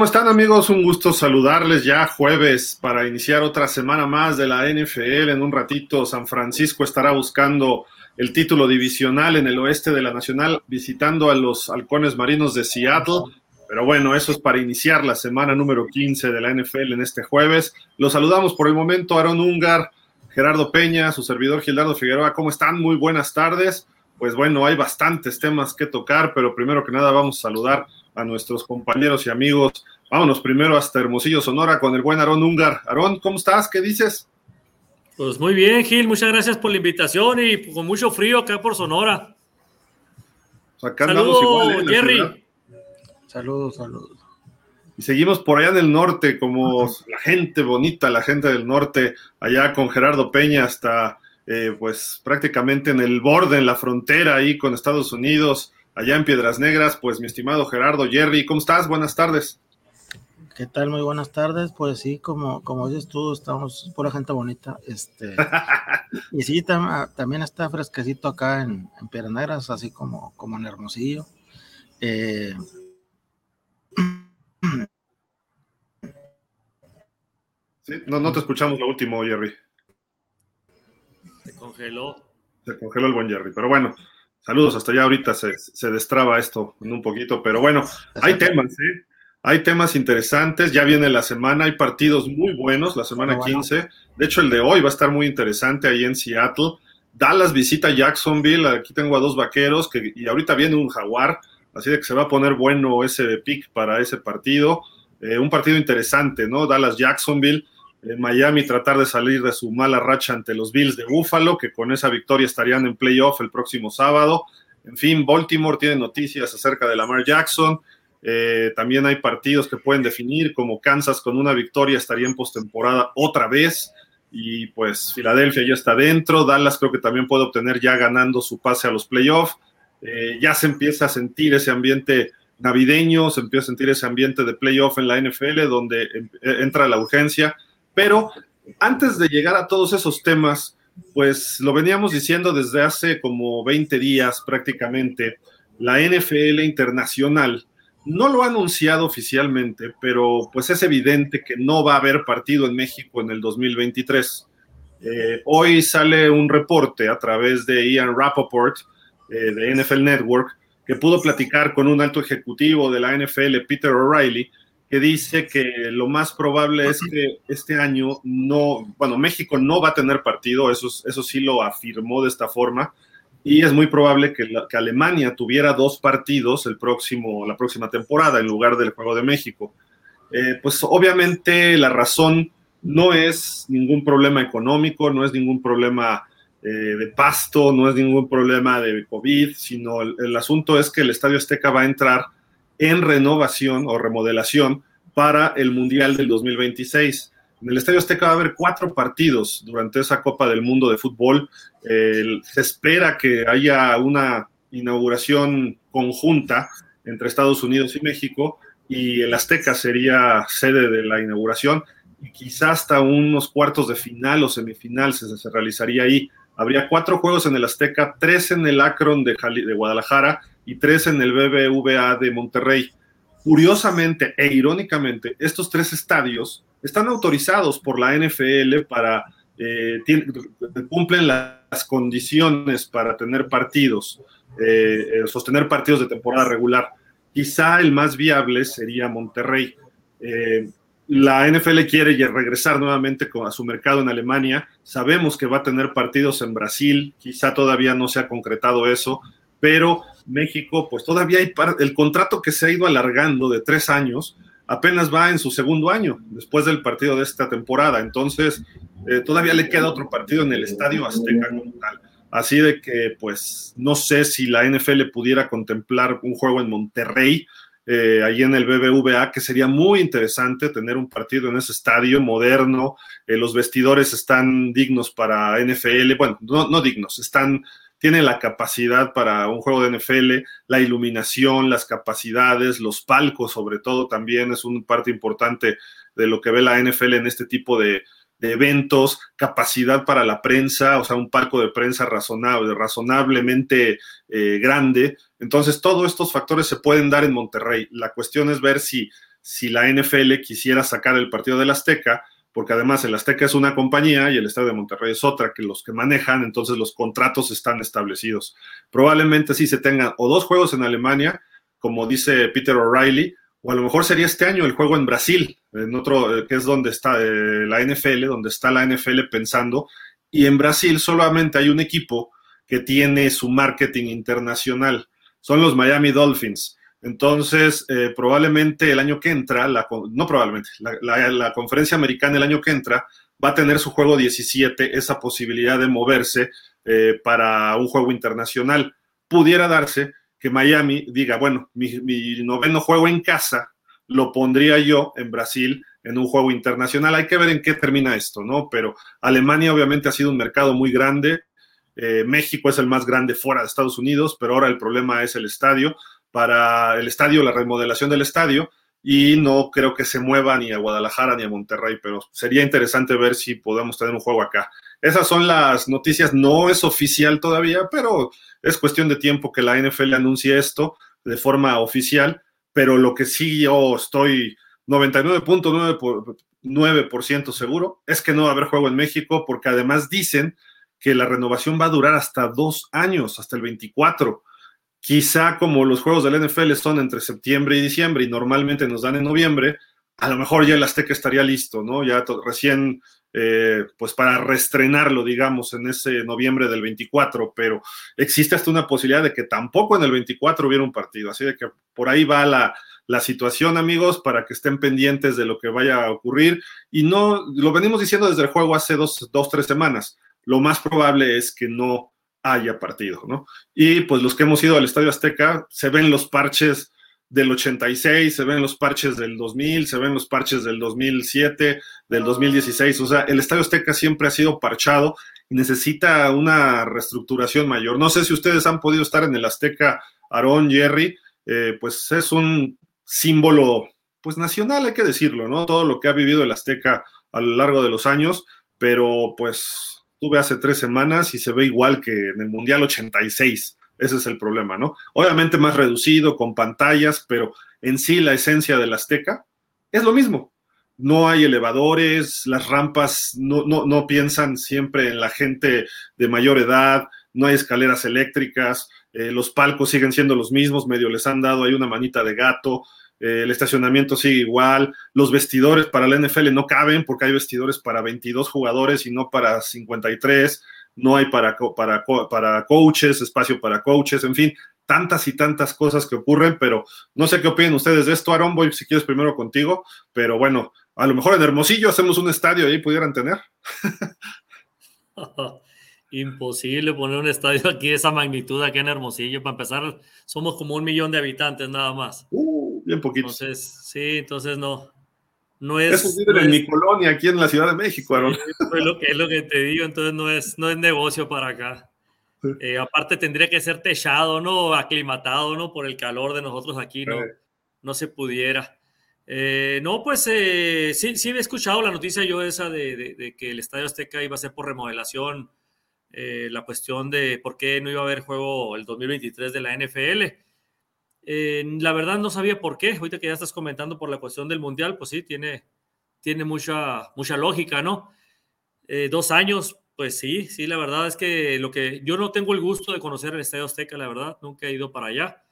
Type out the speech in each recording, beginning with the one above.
¿cómo están amigos? Un gusto saludarles ya jueves para iniciar otra semana más de la NFL. En un ratito San Francisco estará buscando el título divisional en el oeste de la Nacional, visitando a los halcones marinos de Seattle. Pero bueno, eso es para iniciar la semana número 15 de la NFL en este jueves. Los saludamos por el momento, Aaron Ungar, Gerardo Peña, su servidor Gildardo Figueroa. ¿Cómo están? Muy buenas tardes. Pues bueno, hay bastantes temas que tocar, pero primero que nada vamos a saludar a nuestros compañeros y amigos. Vámonos primero hasta Hermosillo, Sonora, con el buen Aarón Ungar. Aarón, ¿cómo estás? ¿Qué dices? Pues muy bien, Gil, muchas gracias por la invitación y con mucho frío acá por Sonora. Saludos, ¿eh? Jerry. Saludos, saludos. Y seguimos por allá en el norte, como la gente bonita, la gente del norte, allá con Gerardo Peña hasta eh, pues prácticamente en el borde, en la frontera ahí con Estados Unidos allá en Piedras Negras. Pues mi estimado Gerardo, Jerry, ¿cómo estás? Buenas tardes. ¿Qué tal? Muy buenas tardes. Pues sí, como, como dices tú, estamos pura gente bonita. Este, y sí, también está fresquecito acá en, Piedras Negras, así como, como en Hermosillo. Eh, sí, no, no te escuchamos lo último, Jerry. Se congeló. Se congeló el buen Jerry, pero bueno, Saludos, hasta allá ahorita se, se, destraba esto en un poquito, pero bueno, hay temas, ¿eh? Hay temas interesantes, ya viene la semana, hay partidos muy buenos, la semana 15. De hecho, el de hoy va a estar muy interesante ahí en Seattle. Dallas visita Jacksonville, aquí tengo a dos vaqueros que, y ahorita viene un jaguar, así de que se va a poner bueno ese pick para ese partido. Eh, un partido interesante, ¿no? Dallas-Jacksonville en Miami tratar de salir de su mala racha ante los Bills de Buffalo, que con esa victoria estarían en playoff el próximo sábado. En fin, Baltimore tiene noticias acerca de Lamar Jackson. Eh, también hay partidos que pueden definir, como Kansas con una victoria estaría en postemporada otra vez. Y pues Filadelfia ya está dentro. Dallas creo que también puede obtener ya ganando su pase a los playoffs. Eh, ya se empieza a sentir ese ambiente navideño, se empieza a sentir ese ambiente de playoff en la NFL, donde entra la urgencia pero antes de llegar a todos esos temas, pues lo veníamos diciendo desde hace como 20 días prácticamente, la NFL internacional no lo ha anunciado oficialmente, pero pues es evidente que no va a haber partido en México en el 2023. Eh, hoy sale un reporte a través de Ian Rappaport eh, de NFL Network que pudo platicar con un alto ejecutivo de la NFL, Peter O'Reilly, que dice que lo más probable es que este año no, bueno, México no va a tener partido, eso, eso sí lo afirmó de esta forma, y es muy probable que, Alemania tuviera dos partidos el próximo, la próxima temporada en lugar del Juego de México. Eh, pues obviamente la razón no es ningún problema económico, no es ningún problema eh, de pasto, no es ningún problema de COVID, sino el, el asunto es que el Estadio Azteca va a entrar en renovación o remodelación para el Mundial del 2026. En el Estadio Azteca va a haber cuatro partidos durante esa Copa del Mundo de Fútbol. se espera que haya una inauguración conjunta entre Estados Unidos y México y el Azteca sería sede de la inauguración y quizás hasta unos cuartos de final o semifinal se, realizaría ahí. Habría cuatro juegos en el Azteca, tres en el Akron de, de Guadalajara y tres en el BBVA de Monterrey. Curiosamente e irónicamente, estos tres estadios están autorizados por la NFL para, eh, cumplen las condiciones para tener partidos, eh, eh, sostener partidos de temporada regular. Quizá el más viable sería Monterrey. la NFL quiere regresar nuevamente a su mercado en Alemania. Sabemos que va a tener partidos en Brasil, quizá todavía no se ha concretado eso, pero México, pues todavía hay el contrato que se ha ido alargando de tres años, apenas va en su segundo año, después del partido de esta temporada. Entonces, eh, todavía le queda otro partido en el Estadio Azteca como tal. Así de que, pues, no sé si la NFL pudiera contemplar un juego en Monterrey, eh, ahí en el BBVA, que sería muy interesante tener un partido en ese estadio moderno. Eh, los vestidores están dignos para NFL, bueno, no, no dignos, están tiene la capacidad para un juego de NFL, la iluminación, las capacidades, los palcos sobre todo también es una parte importante de lo que ve la NFL en este tipo de, eventos, capacidad para la prensa, o sea, un palco de prensa razonable, razonablemente eh, grande. Entonces, todos estos factores se pueden dar en Monterrey. La cuestión es ver si si la NFL quisiera sacar el partido del Azteca, porque además el Azteca es una compañía y el Estadio de Monterrey es otra que los que manejan, entonces los contratos están establecidos. Probablemente sí se tengan o dos juegos en Alemania, como dice Peter O'Reilly, o a lo mejor sería este año el juego en Brasil, en otro, eh, que es donde está eh, la NFL, donde está la NFL pensando, y en Brasil solamente hay un equipo que tiene su marketing internacional, son los Miami Dolphins. Entonces, eh, probablemente el año que entra, no probablemente, la, conferencia americana el año que entra va a tener su juego 17, esa posibilidad de moverse para un juego internacional. Pudiera darse que Miami diga, bueno, mi, noveno juego en casa lo pondría yo en Brasil en un juego internacional. Hay que ver en qué termina esto, ¿no? Pero Alemania obviamente ha sido un mercado muy grande. Eh, México es el más grande fuera de Estados Unidos, pero ahora el problema es el estadio. Para el estadio, la remodelación del estadio, y no creo que se mueva ni a Guadalajara ni a Monterrey, pero sería interesante ver si podemos tener un juego acá. Esas son las noticias, no es oficial todavía, pero es cuestión de tiempo que la NFL anuncie esto de forma oficial, pero lo que sí yo estoy 99.9% seguro es que no va a haber juego en México porque además dicen que la renovación va a durar hasta dos años, hasta el 24. Quizá como los juegos del NFL son entre septiembre y diciembre y normalmente nos dan en noviembre, a lo mejor ya el Azteca estaría listo, ¿no? Ya recién, eh, pues para restrenarlo, digamos, en ese noviembre del 24, pero existe hasta una posibilidad de que tampoco en el 24 hubiera un partido. Así de que por ahí va la, la situación, amigos, para que estén pendientes de lo que vaya a ocurrir. Y no, lo venimos diciendo desde el juego hace dos, dos tres semanas. Lo más probable es que no haya partido, ¿no? Y pues los que hemos ido al Estadio Azteca, se ven los parches del 86, se ven los parches del 2000, se ven los parches del 2007, del 2016, o sea, el Estadio Azteca siempre ha sido parchado y necesita una reestructuración mayor. No sé si ustedes han podido estar en el Azteca, Aarón, Jerry, eh, pues es un símbolo, pues nacional, hay que decirlo, ¿no? Todo lo que ha vivido el Azteca a lo largo de los años, pero pues tuve hace tres semanas y se ve igual que en el Mundial 86. Ese es el problema, ¿no? Obviamente más reducido, con pantallas, pero en sí la esencia del Azteca es lo mismo. No hay elevadores, las rampas no, no, piensan siempre en la gente de mayor edad, no hay escaleras eléctricas, eh, los palcos siguen siendo los mismos, medio les han dado ahí una manita de gato, eh, el estacionamiento sigue igual, los vestidores para la NFL no caben porque hay vestidores para 22 jugadores y no para 53, no hay para, para, para coaches, espacio para coaches, en fin, tantas y tantas cosas que ocurren, pero no sé qué opinan ustedes de esto, Aaron, voy si quieres primero contigo, pero bueno, a lo mejor en Hermosillo hacemos un estadio ahí pudieran tener. Imposible poner un estadio aquí de esa magnitud aquí en Hermosillo. Para empezar, somos como un millón de habitantes nada más. Uh, bien poquito. Entonces, sí, entonces no. No es. Eso en mi colonia, aquí en la Ciudad de México, Aaron. es, lo que, es lo que te digo, entonces no es, no es negocio para acá. Eh, aparte, tendría que ser techado, ¿no? Aclimatado, ¿no? Por el calor de nosotros aquí, no, no se pudiera. Eh, no, pues eh, sí, sí he escuchado la noticia yo esa de, de, de, que el Estadio Azteca iba a ser por remodelación eh, la cuestión de por qué no iba a haber juego el 2023 de la NFL. Eh, la verdad no sabía por qué. Ahorita que ya estás comentando por la cuestión del Mundial, pues sí, tiene, tiene mucha, mucha lógica, ¿no? Eh, dos años, pues sí, sí, la verdad es que lo que yo no tengo el gusto de conocer el Estadio Azteca, la verdad, nunca he ido para allá.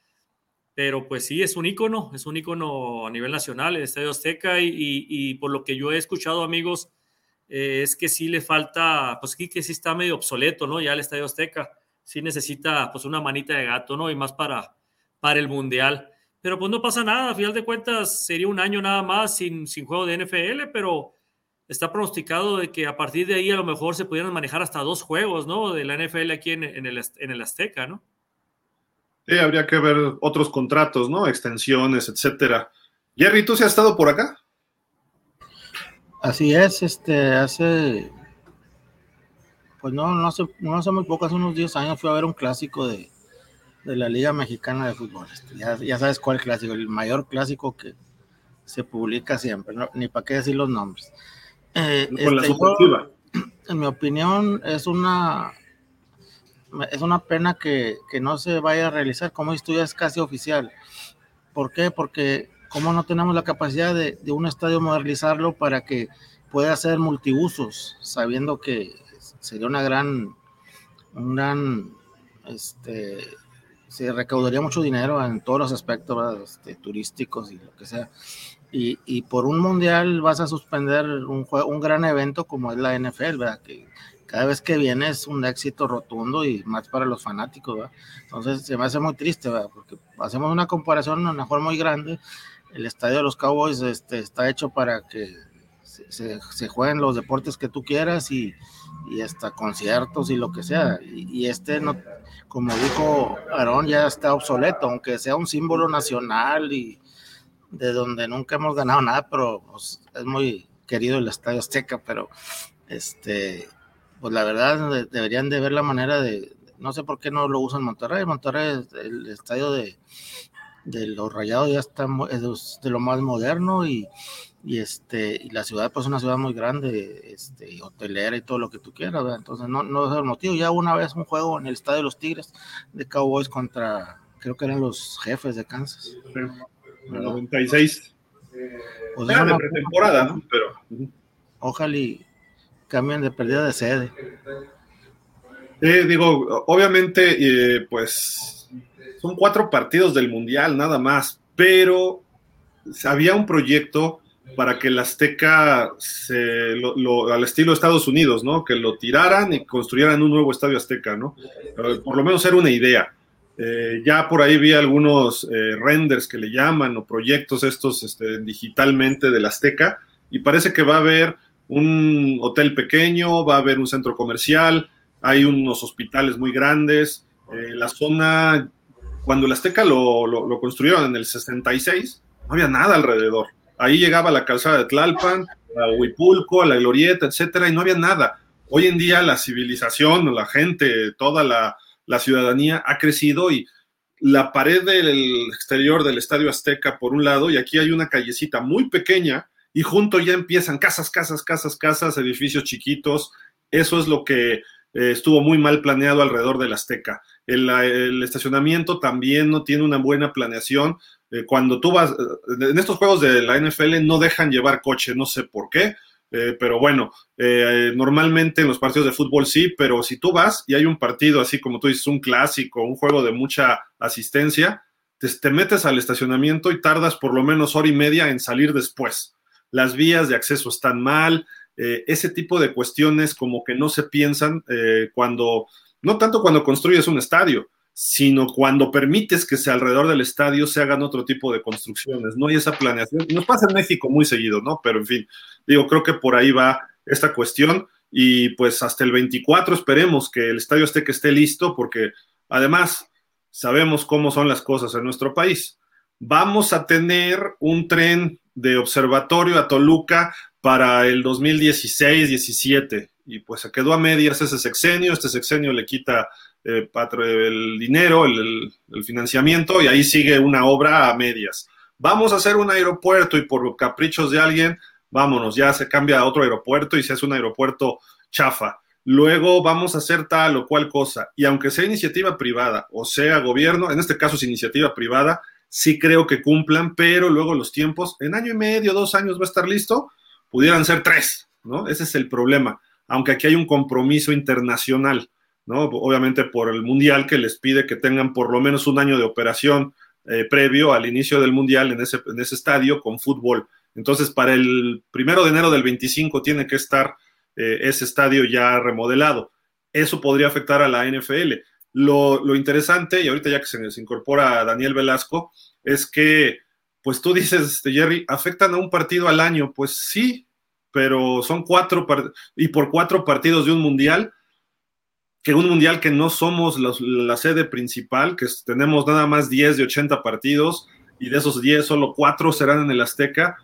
Pero pues sí, es un ícono, es un ícono a nivel nacional el Estadio Azteca y, y por lo que yo he escuchado amigos eh, es que sí le falta, pues sí que sí está medio obsoleto, ¿no? Ya el Estadio Azteca sí necesita pues una manita de gato, ¿no? Y más para, para el Mundial. Pero pues no pasa nada, a final de cuentas sería un año nada más sin, sin juego de NFL, pero está pronosticado de que a partir de ahí a lo mejor se pudieran manejar hasta dos juegos, ¿no? De la NFL aquí en, en, el, en el Azteca, ¿no? Sí, habría que ver otros contratos, ¿no? Extensiones, etcétera. Jerry, ¿tú se has estado por acá? Así es, este, hace, pues no, no hace, no hace muy poco, hace unos 10 años fui a ver un clásico de, la Liga Mexicana de Fútbol. Este, ya, sabes cuál clásico, el mayor clásico que se publica siempre, ni para qué decir los nombres. Eh, este, en mi opinión, es una, es una pena que, que, no se vaya a realizar, como esto ya es casi oficial. ¿Por qué? Porque ¿cómo no tenemos la capacidad de, de un estadio modernizarlo para que pueda ser multiusos, sabiendo que sería una gran, un gran, este, se recaudaría mucho dinero en todos los aspectos este, turísticos y lo que sea. Y, y, por un mundial vas a suspender un, un gran evento como es la NFL, ¿verdad? Que cada vez que viene es un éxito rotundo y más para los fanáticos. Entonces se me hace muy triste. Porque hacemos una comparación a lo mejor muy grande. El estadio de los Cowboys este, está hecho para que se, se, jueguen los deportes que tú quieras y, y hasta conciertos y lo que sea. Y, y, este, no, como dijo Aarón, ya está obsoleto, aunque sea un símbolo nacional y de donde nunca hemos ganado nada, pero pues, es muy querido el Estadio Azteca, pero este, pues la verdad deberían de ver la manera de, no sé por qué no lo usan Monterrey, Monterrey, el estadio de, de los rayados ya está es de lo más moderno y, y este y la ciudad pues es una ciudad muy grande este hotelera y todo lo que tú quieras ¿verdad? entonces no, no es el motivo. Ya una vez un juego en el estadio de los Tigres de Cowboys contra creo que eran los jefes de Kansas. Sí, 96 pues Era de pretemporada ¿no? pero ojalá y cambien de pérdida de sede. Eh, digo obviamente eh, pues son cuatro partidos del mundial nada más pero había un proyecto para que el Azteca se, lo, al estilo Estados Unidos, ¿no? Que lo tiraran y construyeran un nuevo estadio Azteca, ¿no? Por lo menos era una idea. Eh, ya por ahí vi algunos eh, renders que le llaman o proyectos estos este, digitalmente del Azteca y parece que va a haber un hotel pequeño, va a haber un centro comercial, hay unos hospitales muy grandes. Eh, la zona, cuando el Azteca lo, lo, lo construyeron en el 66, no había nada alrededor Ahí llegaba la calzada de Tlalpan, a Huipulco, a la Glorieta, etcétera, y no había nada. Hoy en día la civilización, la gente, toda la, la ciudadanía ha crecido y la pared del exterior del Estadio Azteca por un lado, y aquí hay una callecita muy pequeña, y junto ya empiezan casas, casas, casas, casas, edificios chiquitos. Eso es lo que eh, estuvo muy mal planeado alrededor del Azteca. El, el, estacionamiento también no tiene una buena planeación. Eh, cuando tú vas, eh, en estos juegos de la NFL no dejan llevar coche, no sé por qué, eh, pero bueno, normalmente en los partidos de fútbol sí, pero si tú vas y hay un partido así como tú dices, un clásico, un juego de mucha asistencia, te, te metes al estacionamiento y tardas por lo menos hora y media en salir después. Las vías de acceso están mal, ese tipo de cuestiones como que no se piensan cuando, no tanto cuando construyes un estadio, sino cuando permites que se alrededor del estadio se hagan otro tipo de construcciones, no hay esa planeación. Nos pasa en México muy seguido, ¿no? Pero en fin, digo, creo que por ahí va esta cuestión y pues hasta el 24 esperemos que el estadio esté que esté listo porque además sabemos cómo son las cosas en nuestro país. Vamos a tener un tren de observatorio a Toluca para el 2016-17 y pues se quedó a medias ese sexenio, este sexenio le quita eh, el dinero, el, el, financiamiento, y ahí sigue una obra a medias. Vamos a hacer un aeropuerto y por caprichos de alguien, vámonos, ya se cambia a otro aeropuerto y se hace un aeropuerto chafa. Luego vamos a hacer tal o cual cosa. Y aunque sea iniciativa privada o sea gobierno, en este caso es iniciativa privada, sí creo que cumplan, pero luego los tiempos, en año y medio, dos años va a estar listo, pudieran ser tres, ¿no? Ese es el problema. Aunque aquí hay un compromiso internacional. ¿No? Obviamente por el Mundial que les pide que tengan por lo menos un año de operación eh, previo al inicio del Mundial en ese, en ese estadio con fútbol. Entonces, para el primero de enero del 25 tiene que estar eh, ese estadio ya remodelado. Eso podría afectar a la NFL. Lo, lo, interesante, y ahorita ya que se, se incorpora Daniel Velasco, es que, pues tú dices, este, Jerry, afectan a un partido al año. Pues sí, pero son cuatro, y por cuatro partidos de un mundial, que un mundial que no somos la sede principal, que tenemos nada más 10 de 80 partidos y de esos 10 solo 4 serán en el Azteca,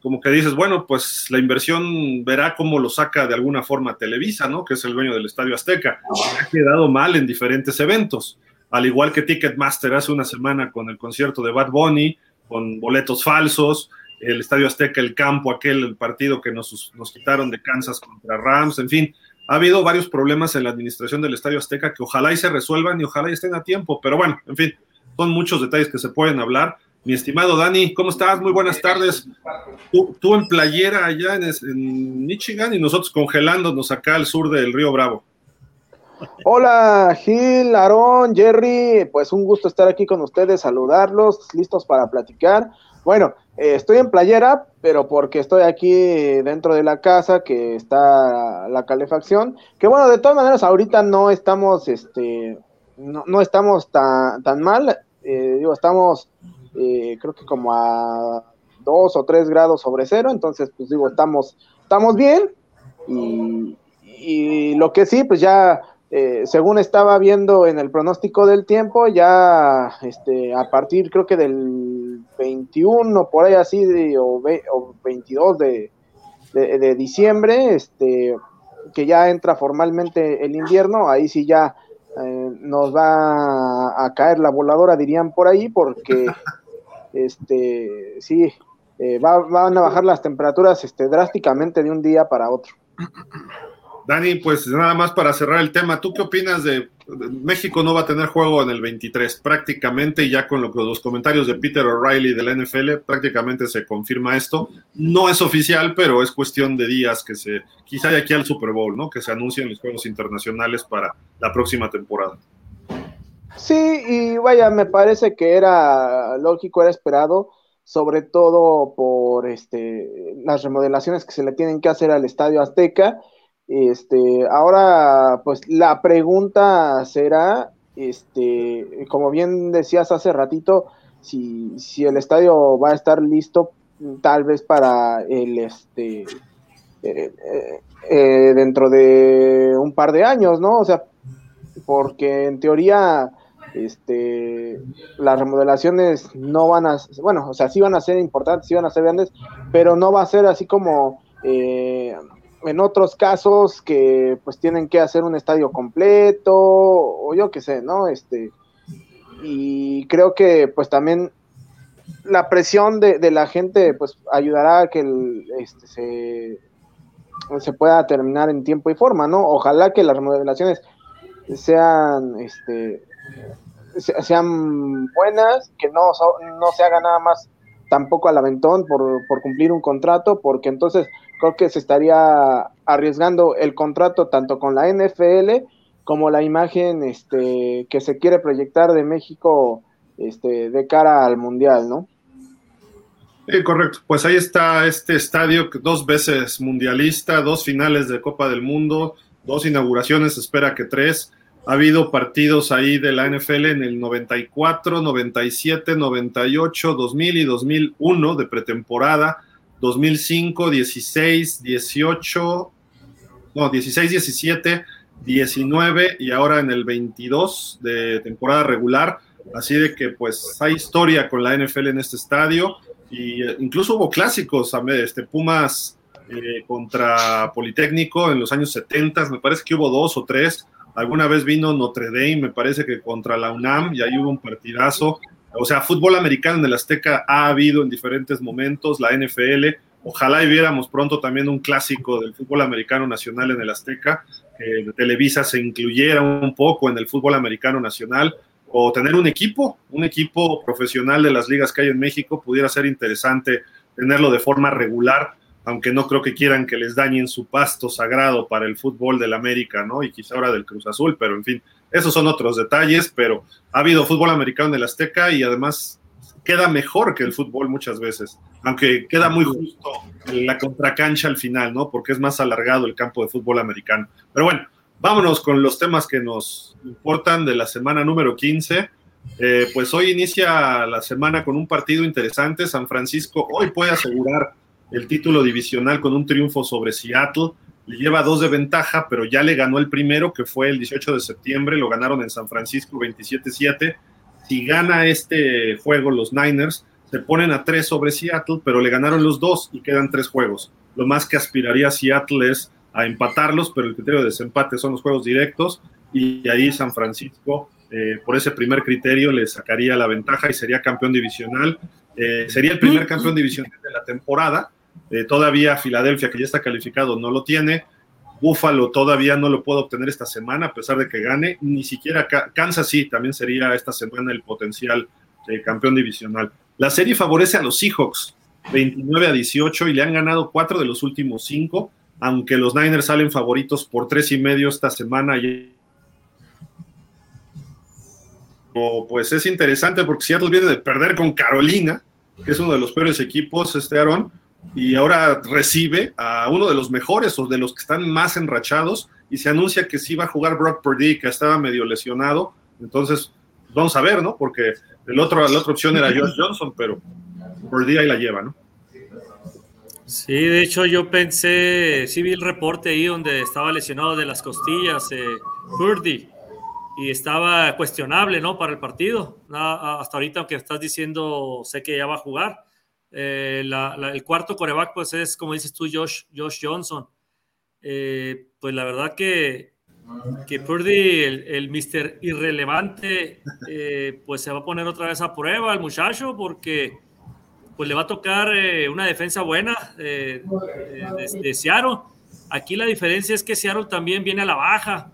como que dices, bueno, pues la inversión verá cómo lo saca de alguna forma Televisa, ¿no? Que es el dueño del Estadio Azteca. Ha quedado mal en diferentes eventos, al igual que Ticketmaster hace una semana con el concierto de Bad Bunny, con boletos falsos, el Estadio Azteca, el campo, aquel el partido que nos, nos quitaron de Kansas contra Rams, en fin, ha habido varios problemas en la administración del Estadio Azteca que ojalá y se resuelvan y ojalá y estén a tiempo, pero bueno, en fin, son muchos detalles que se pueden hablar. Mi estimado Dani, ¿cómo estás? Muy buenas tardes. Tú, en playera allá en, Michigan y nosotros congelándonos acá al sur del río Bravo. Hola Gil, Aarón, Jerry, pues un gusto estar aquí con ustedes, saludarlos, listos para platicar. Bueno, eh, estoy en playera, pero porque estoy aquí dentro de la casa que está la calefacción, que bueno, de todas maneras ahorita no estamos, este, no, estamos tan, tan mal, eh, digo, estamos eh, creo que como a dos o tres grados sobre cero, entonces pues digo, estamos, estamos bien y, y lo que sí, pues ya eh, según estaba viendo en el pronóstico del tiempo, ya este, a partir creo que del 21, por ahí así, o, 22 de, de, diciembre, este, que ya entra formalmente el invierno, ahí sí ya eh, nos va a, caer la voladora, dirían por ahí, porque este, sí, eh, van a bajar las temperaturas este, drásticamente de un día para otro. Dani, pues nada más para cerrar el tema, ¿tú qué opinas de, México no va a tener juego en el 23 prácticamente ya con los comentarios de Peter O'Reilly de la NFL prácticamente se confirma esto. No es oficial, pero es cuestión de días que se quizá de aquí al Super Bowl, ¿no? Que se anuncien los juegos internacionales para la próxima temporada. Sí, y vaya, me parece que era lógico, era esperado, sobre todo por este las remodelaciones que se le tienen que hacer al Estadio Azteca este, ahora, pues la pregunta será, este, como bien decías hace ratito, si, si el estadio va a estar listo tal vez para el, este, eh, eh, eh, dentro de un par de años, ¿no? O sea, porque en teoría, este, las remodelaciones no van a, bueno, o sea, sí van a ser importantes, sí van a ser grandes, pero no va a ser así como en otros casos que pues tienen que hacer un estadio completo o yo qué sé, ¿no? Este y creo que pues también la presión de, la gente pues ayudará a que el, este, se, se pueda terminar en tiempo y forma, ¿no? Ojalá que las remodelaciones sean este sean buenas, que no, no se haga nada más tampoco al aventón por, por cumplir un contrato, porque entonces creo que se estaría arriesgando el contrato tanto con la NFL como la imagen este, que se quiere proyectar de México este, de cara al Mundial, ¿no? Sí, correcto. Pues ahí está este estadio, dos veces mundialista, dos finales de Copa del Mundo, dos inauguraciones, espera que tres. Ha habido partidos ahí de la NFL en el 94, 97, 98, 2000 y 2001 de pretemporada 2005, 16, 18, no, 16, 17, 19 y ahora en el 22 de temporada regular. Así de que pues hay historia con la NFL en este estadio y eh, incluso hubo clásicos, este Pumas eh, contra Politécnico en los años 70, me parece que hubo dos o tres. Alguna vez vino Notre Dame, me parece que contra la UNAM, y ahí hubo un partidazo. O sea, fútbol americano en el Azteca ha habido en diferentes momentos, la NFL. Ojalá y viéramos pronto también un clásico del fútbol americano nacional en el Azteca, que Televisa se incluyera un poco en el fútbol americano nacional, o tener un equipo, un equipo profesional de las ligas que hay en México, pudiera ser interesante tenerlo de forma regular, aunque no creo que quieran que les dañen su pasto sagrado para el fútbol del América, ¿no? Y quizá ahora del Cruz Azul, pero en fin, esos son otros detalles, pero ha habido fútbol americano en el Azteca y además queda mejor que el fútbol muchas veces, aunque queda muy justo la contracancha al final, ¿no? Porque es más alargado el campo de fútbol americano. Pero bueno, vámonos con los temas que nos importan de la semana número 15. Eh, pues hoy inicia la semana con un partido interesante. San Francisco hoy puede asegurar el título divisional con un triunfo sobre Seattle le lleva dos de ventaja, pero ya le ganó el primero, que fue el 18 de septiembre, lo ganaron en San Francisco 27-7. Si gana este juego los Niners, se ponen a tres sobre Seattle, pero le ganaron los dos y quedan tres juegos. Lo más que aspiraría Seattle es a empatarlos, pero el criterio de desempate son los juegos directos y ahí San Francisco, eh, por ese primer criterio, le sacaría la ventaja y sería campeón divisional. Eh, sería el primer campeón divisional de la temporada eh, todavía Filadelfia, que ya está calificado, no lo tiene. Buffalo todavía no lo puede obtener esta semana, a pesar de que gane. Ni siquiera Kansas sí, también sería esta semana el potencial campeón divisional. La serie favorece a los Seahawks, 29 a 18, y le han ganado cuatro de los últimos cinco, aunque los Niners salen favoritos por tres y medio esta semana. Pues es interesante porque Seattle viene de perder con Carolina, que es uno de los peores equipos, este Aaron, y ahora recibe a uno de los mejores o de los que están más enrachados y se anuncia que sí va a jugar Brock Purdy, que estaba medio lesionado. Entonces, vamos a ver, ¿no? Porque el otro, la otra opción era Josh Johnson, pero Purdy ahí la lleva, ¿no? Sí, de hecho yo pensé, sí vi el reporte ahí donde estaba lesionado de las costillas eh, Purdy y estaba cuestionable, ¿no? Para el partido. hasta ahorita, aunque estás diciendo, sé que ya va a jugar eh, el cuarto coreback, pues es, como dices tú, Josh, Josh Johnson. Eh, pues la verdad que, que Purdy, el, el Mister Irrelevante, eh, pues se va a poner otra vez a prueba al muchacho porque pues le va a tocar una defensa buena de, de. Aquí la diferencia es que Seattle también viene a la baja.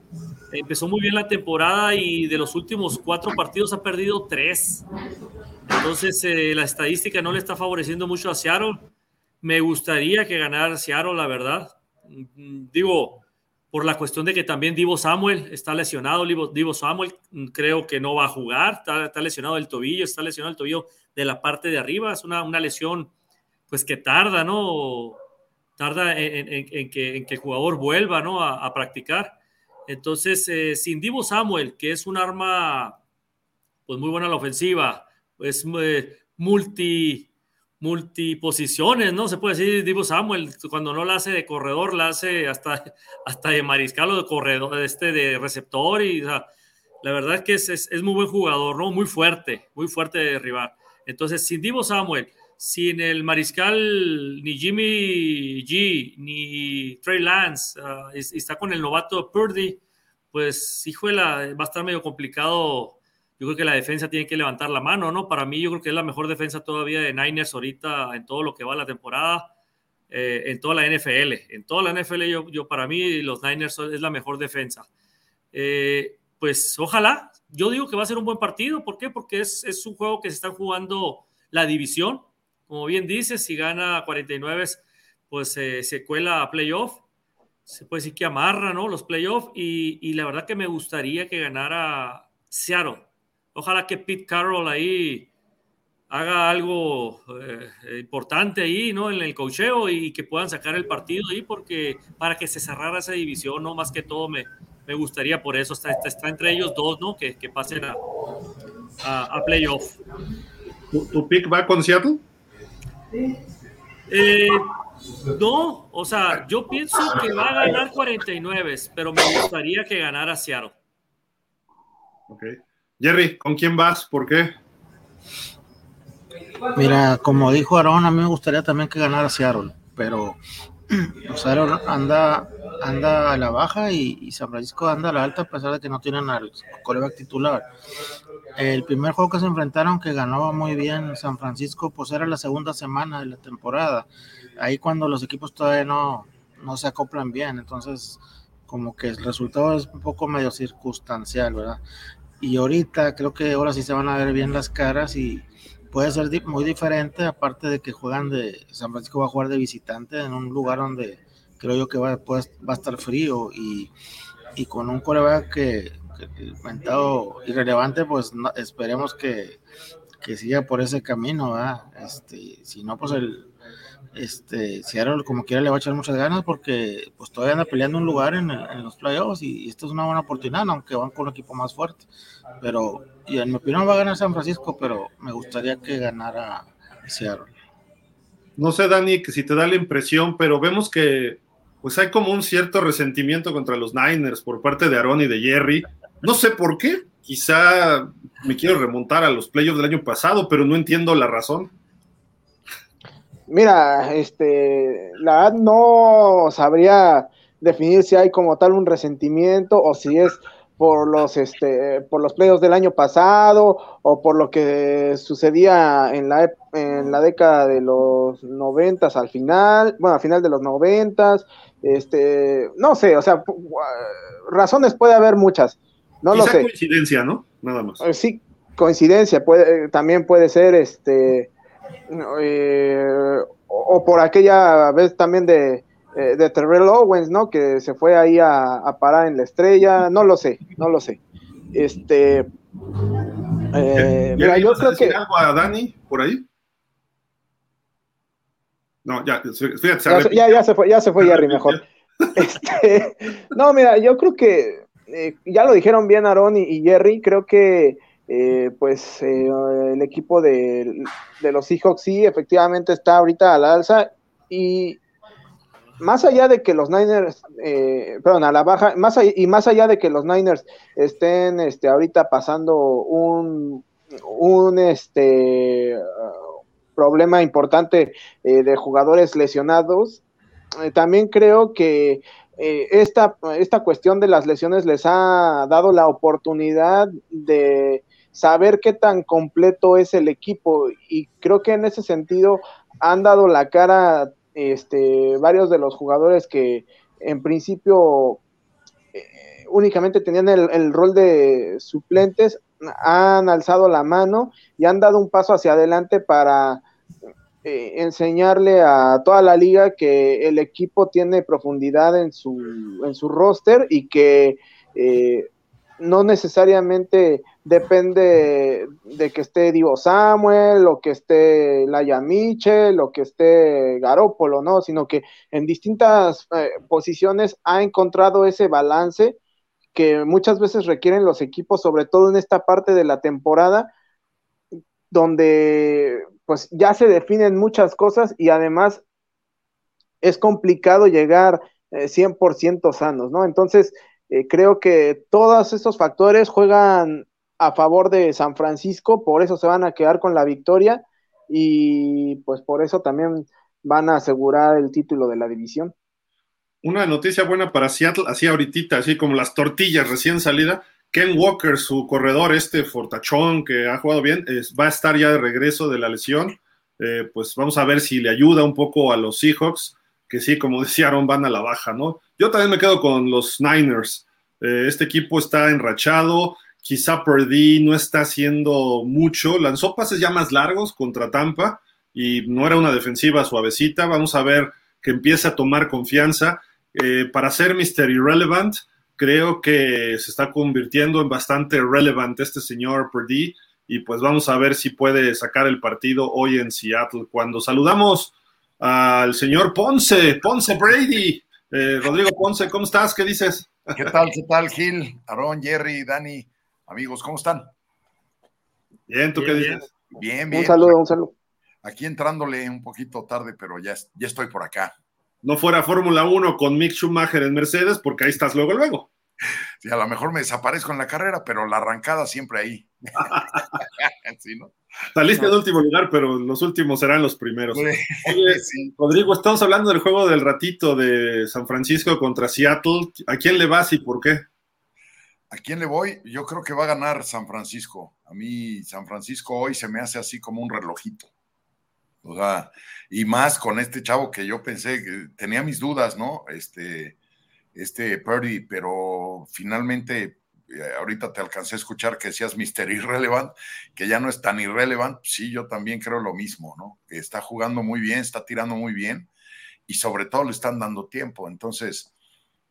Empezó muy bien la temporada y de los últimos cuatro partidos ha perdido tres. Entonces, eh, la estadística no le está favoreciendo mucho a Seattle. Me gustaría que ganara Seattle, la verdad. Mm, digo, por la cuestión de que también Divo Samuel está lesionado. Divo, Samuel mm, creo que no va a jugar. Está, lesionado el tobillo, está lesionado el tobillo de la parte de arriba. Es una, una lesión, pues que tarda, ¿no? Tarda en, que, en que, el jugador vuelva, ¿no? A, practicar. Entonces, eh, sin Divo Samuel, que es un arma, pues muy buena a la ofensiva, es eh, multi, multiposiciones, ¿no? Se puede decir, Divo Samuel, cuando no la hace de corredor, la hace hasta, hasta de mariscal o de corredor, este, de receptor, y la verdad es que es, es, muy buen jugador, ¿no? Muy fuerte, muy fuerte de derribar. Entonces, sin Divo Samuel, sin el mariscal, ni Jimmy G, ni Trey Lance, uh, está con el novato Purdy, pues, híjole, va a estar medio complicado yo creo que la defensa tiene que levantar la mano, ¿no? Para mí, yo creo que es la mejor defensa todavía de Niners ahorita en todo lo que va la temporada, eh, en toda la NFL. En toda la NFL, yo, yo, para mí, los Niners es la mejor defensa. Eh, pues ojalá, yo digo que va a ser un buen partido. ¿Por qué? Porque es, es un juego que se está jugando la división. Como bien dices, si gana 49, pues se cuela a playoff. Se puede decir que amarra, ¿no? Los playoffs. Y, y la verdad que me gustaría que ganara Seattle Ojalá que Pete Carroll ahí haga algo eh, importante ahí, ¿no? En el cocheo y que puedan sacar el partido ahí, porque para que se cerrara esa división, ¿no? Más que todo me, me gustaría por eso, está, está, entre ellos dos, ¿no? Que, que pasen a, a, playoff. ¿Tu, pick va con Seattle? Eh, no, o sea, yo pienso que va a ganar 49, pero me gustaría que ganara Seattle. Ok. Jerry, ¿con quién vas? ¿Por qué? Mira, como dijo Aaron, a mí me gustaría también que ganara Seattle, pero Seattle anda, anda a la baja y, San Francisco anda a la alta a pesar de que no tienen al coreback titular. El primer juego que se enfrentaron, que ganaba muy bien San Francisco, pues era la segunda semana de la temporada. Ahí cuando los equipos todavía no, no se acoplan bien, entonces como que el resultado es un poco medio circunstancial, ¿verdad? Y ahorita creo que ahora sí se van a ver bien las caras y puede ser muy diferente, aparte de que juegan de, San Francisco va a jugar de visitante en un lugar donde creo yo que va, va a estar frío y, y con un coreback que, que inventado irrelevante, pues esperemos que, que, siga por ese camino. Este, si no, pues el, este, Seattle como quiera le va a echar muchas ganas porque pues todavía anda peleando un lugar en, los playoffs y, esto es una buena oportunidad, aunque van con un equipo más fuerte. Pero, y en mi opinión va a ganar San Francisco, pero me gustaría que ganara Seattle. No sé, Dani, que si te da la impresión, pero vemos que pues hay como un cierto resentimiento contra los Niners por parte de Aaron y de Jerry. No sé por qué, quizá me quiero remontar a los playoffs del año pasado, pero no entiendo la razón. Mira, este, la no sabría definir si hay como tal un resentimiento o si es por los este por los playoffs del año pasado o por lo que sucedía en la en la década de los noventas al final bueno al final de los noventas este no sé o sea razones puede haber muchas no lo sé. coincidencia no nada más. Eh, sí coincidencia puede también puede ser este eh, o, por aquella vez también de, eh, de Terrell Owens, ¿no? Que se fue ahí a, parar en la estrella, no lo sé, no lo sé. Este, mira, yo creo que algo a Dani por ahí. No, ya, fíjate, ya, ya, se fue, ya se fue Jerry mejor. Este, no, mira, yo creo que eh, ya lo dijeron bien Aaron y, Jerry, creo que eh, pues eh, el equipo de, los Seahawks sí efectivamente está ahorita a la alza y más allá de que los Niners, perdón, a la baja, más y más allá de que los Niners estén este, ahorita pasando un, un este, problema importante de jugadores lesionados, también creo que eh, esta, esta cuestión de las lesiones les ha dado la oportunidad de saber qué tan completo es el equipo. Y creo que en ese sentido han dado la cara este, varios de los jugadores que en principio eh, únicamente tenían el, el, rol de suplentes, han alzado la mano y han dado un paso hacia adelante para eh, enseñarle a toda la liga que el equipo tiene profundidad en su, en su roster y que eh, no necesariamente depende de que esté Divo Samuel o que esté Laia Mitchell o que esté Garópolo, ¿no? Sino que en distintas eh, posiciones ha encontrado ese balance que muchas veces requieren los equipos, sobre todo en esta parte de la temporada, donde pues ya se definen muchas cosas y además es complicado llegar 100% eh, sanos, ¿no? Entonces, eh, creo que todos estos factores juegan a favor de San Francisco, por eso se van a quedar con la victoria y pues por eso también van a asegurar el título de la división. Una noticia buena para Seattle, así ahorita, así como las tortillas recién salida, Ken Walker, su corredor, este fortachón que ha jugado bien, va a estar ya de regreso de la lesión. Eh, pues vamos a ver si le ayuda un poco a los Seahawks, que sí, como decían, van a la baja, ¿no? Yo también me quedo con los Niners. Eh, este equipo está enrachado, quizá Purdy no está haciendo mucho, lanzó pases ya más largos contra Tampa y no era una defensiva suavecita. Vamos a ver que empieza a tomar confianza. Eh, para ser Mr. Irrelevant, creo que se está convirtiendo en bastante relevante este señor Purdy y pues vamos a ver si puede sacar el partido hoy en Seattle. Cuando saludamos al señor Ponce, Ponce Brady. Eh, Rodrigo Ponce, ¿cómo estás? ¿Qué dices? ¿Qué tal? ¿Qué tal, Gil? Aaron, Jerry, Dani, amigos, ¿cómo están? Bien, ¿tú qué dices? Bien, bien. Un saludo, un saludo. Aquí entrándole un poquito tarde, pero ya, ya estoy por acá no fuera Fórmula 1 con Mick Schumacher en Mercedes, porque ahí estás luego, luego. Sí, a lo mejor me desaparezco en la carrera, pero la arrancada siempre ahí. Saliste de último lugar, pero los últimos serán los primeros. Rodrigo, estamos hablando del juego del ratito de San Francisco contra Seattle. ¿A quién le vas y por qué? ¿A quién le voy? Yo creo que va a ganar San Francisco. A mí San Francisco hoy se me hace así como un relojito. O sea, y más con este chavo que yo pensé que tenía mis dudas, ¿no? Este, este Purdy, pero finalmente eh, ahorita te alcancé a escuchar que decías Mister Irrelevant, que ya no es tan irrelevant. Sí, yo también creo lo mismo, ¿no? Está jugando muy bien, está tirando muy bien y sobre todo le están dando tiempo. Entonces,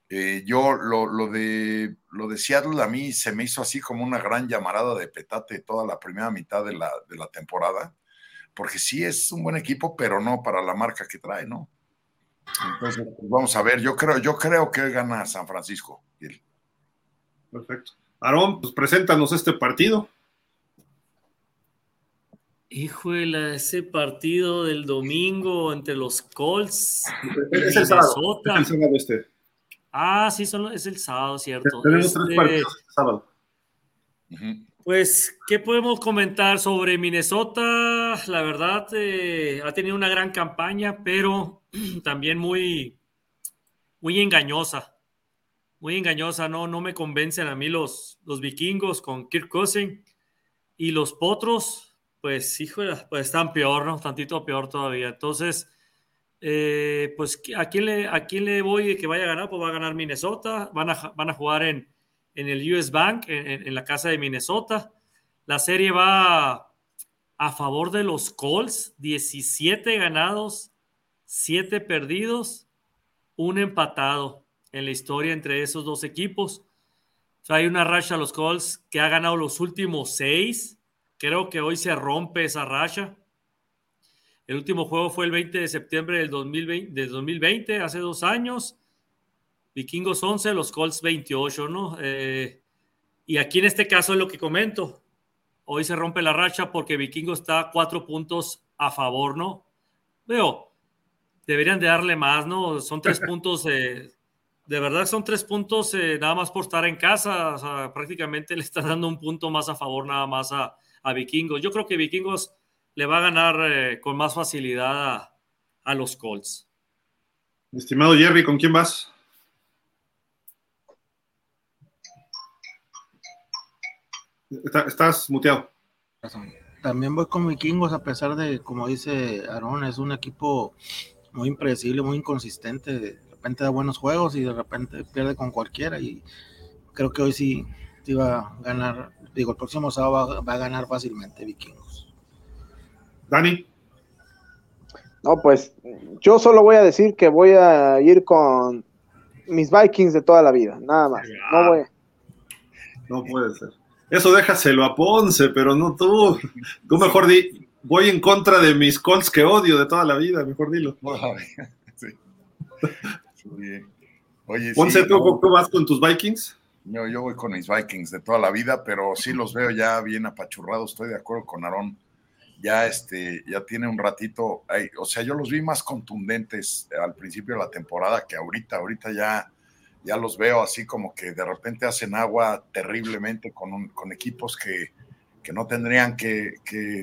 eh, yo lo, lo, de, lo de Seattle a mí se me hizo así como una gran llamarada de petate toda la primera mitad de la, de la temporada porque sí es un buen equipo, pero no para la marca que trae, ¿no? Entonces, pues, vamos a ver, yo creo, yo creo que gana San Francisco. Perfecto. Aarón, pues preséntanos este partido. Híjole, ese partido del domingo entre los Colts es el sábado, es el sábado este. Ah, sí, solo es el sábado, cierto. Tenemos tres este, partidos el sábado. Pues, ¿qué podemos comentar sobre Minnesota? La verdad, eh, ha tenido una gran campaña, pero también muy, muy engañosa. Muy engañosa, no, no me convencen a mí los, los vikingos con Kirk Cousin y los potros, pues, híjole, pues están peor, ¿no? Tantito peor todavía. Entonces, eh, pues, ¿a quién, le, ¿a quién le voy que vaya a ganar? Pues va a ganar Minnesota, van a, van a jugar en en el US Bank, en, la casa de Minnesota. La serie va a favor de los Colts, 17 ganados, 7 perdidos, un empatado en la historia entre esos dos equipos. hay una racha a los Colts que ha ganado los últimos seis. Creo que hoy se rompe esa racha. El último juego fue el 20 de septiembre del 2020, 2020 hace dos años. Vikingos 11, los Colts 28, ¿no? Eh, y aquí en este caso es lo que comento. Hoy se rompe la racha porque Vikingo está cuatro puntos a favor, ¿no? Veo, deberían de darle más, ¿no? Son tres puntos, eh, de verdad son tres puntos eh, nada más por estar en casa, o sea, prácticamente le está dando un punto más a favor nada más a, a Vikingos. Yo creo que Vikingos le va a ganar eh, con más facilidad a, a los Colts. Estimado Jerry, ¿con quién vas? estás muteado. También voy con vikingos, a pesar de, como dice Aaron, es un equipo muy impredecible, muy inconsistente. De repente da buenos juegos y de repente pierde con cualquiera. Y creo que hoy sí, va a ganar. Digo, el próximo sábado va, a ganar fácilmente vikingos. Dani. No, pues yo solo voy a decir que voy a ir con mis Vikings de toda la vida, nada más. No voy. No puede ser. Eso déjaselo a Ponce, pero no tú. Tú mejor di, voy en contra de mis Colts que odio de toda la vida, mejor dilo. Oye, Ponce, ¿tú, vas con tus Vikings? Yo, yo voy con mis Vikings de toda la vida, pero sí los veo ya bien apachurrados. Estoy de acuerdo con Aarón. Ya, este, ya tiene un ratito, o sea, yo los vi más contundentes al principio de la temporada que ahorita. Ahorita ya ya los veo así como que de repente hacen agua terriblemente con, con equipos que, no tendrían que,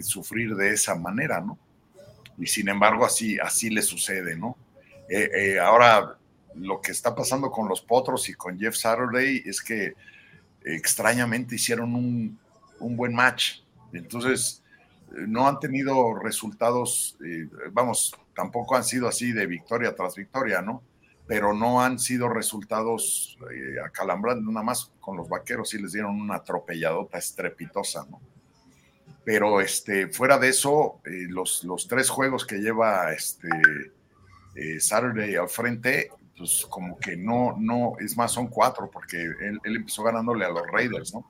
sufrir de esa manera, ¿no? Y sin embargo así, así le sucede, ¿no? Eh, eh, ahora, lo que está pasando con los Potros y con Jeff Saturday es que extrañamente hicieron un, buen match. Entonces, no han tenido resultados, eh, vamos, tampoco han sido así de victoria tras victoria, ¿no? pero no han sido resultados eh, acalambrantes, nada más con los vaqueros sí les dieron una atropelladota estrepitosa, ¿no? Pero este, fuera de eso, eh, los, los, tres juegos que lleva este, eh, Saturday al frente, pues como que no, no, es más, son cuatro, porque él, empezó ganándole a los Raiders, ¿no?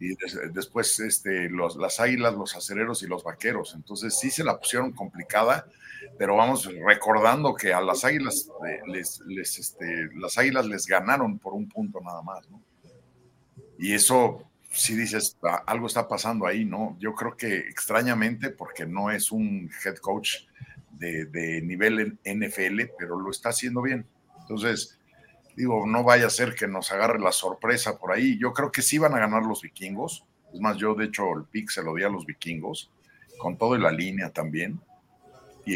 Y después este, los, las águilas, los acereros y los vaqueros. Entonces sí se la pusieron complicada pero vamos recordando que a las águilas eh, les, este, las águilas les ganaron por un punto nada más, ¿no? Y eso, si dices, algo está pasando ahí, ¿no? Yo creo que extrañamente, porque no es un head coach de, de nivel NFL, pero lo está haciendo bien. Entonces, digo, no vaya a ser que nos agarre la sorpresa por ahí. Yo creo que sí van a ganar los vikingos. Es más, yo de hecho el pick se lo di a los vikingos, con todo y la línea también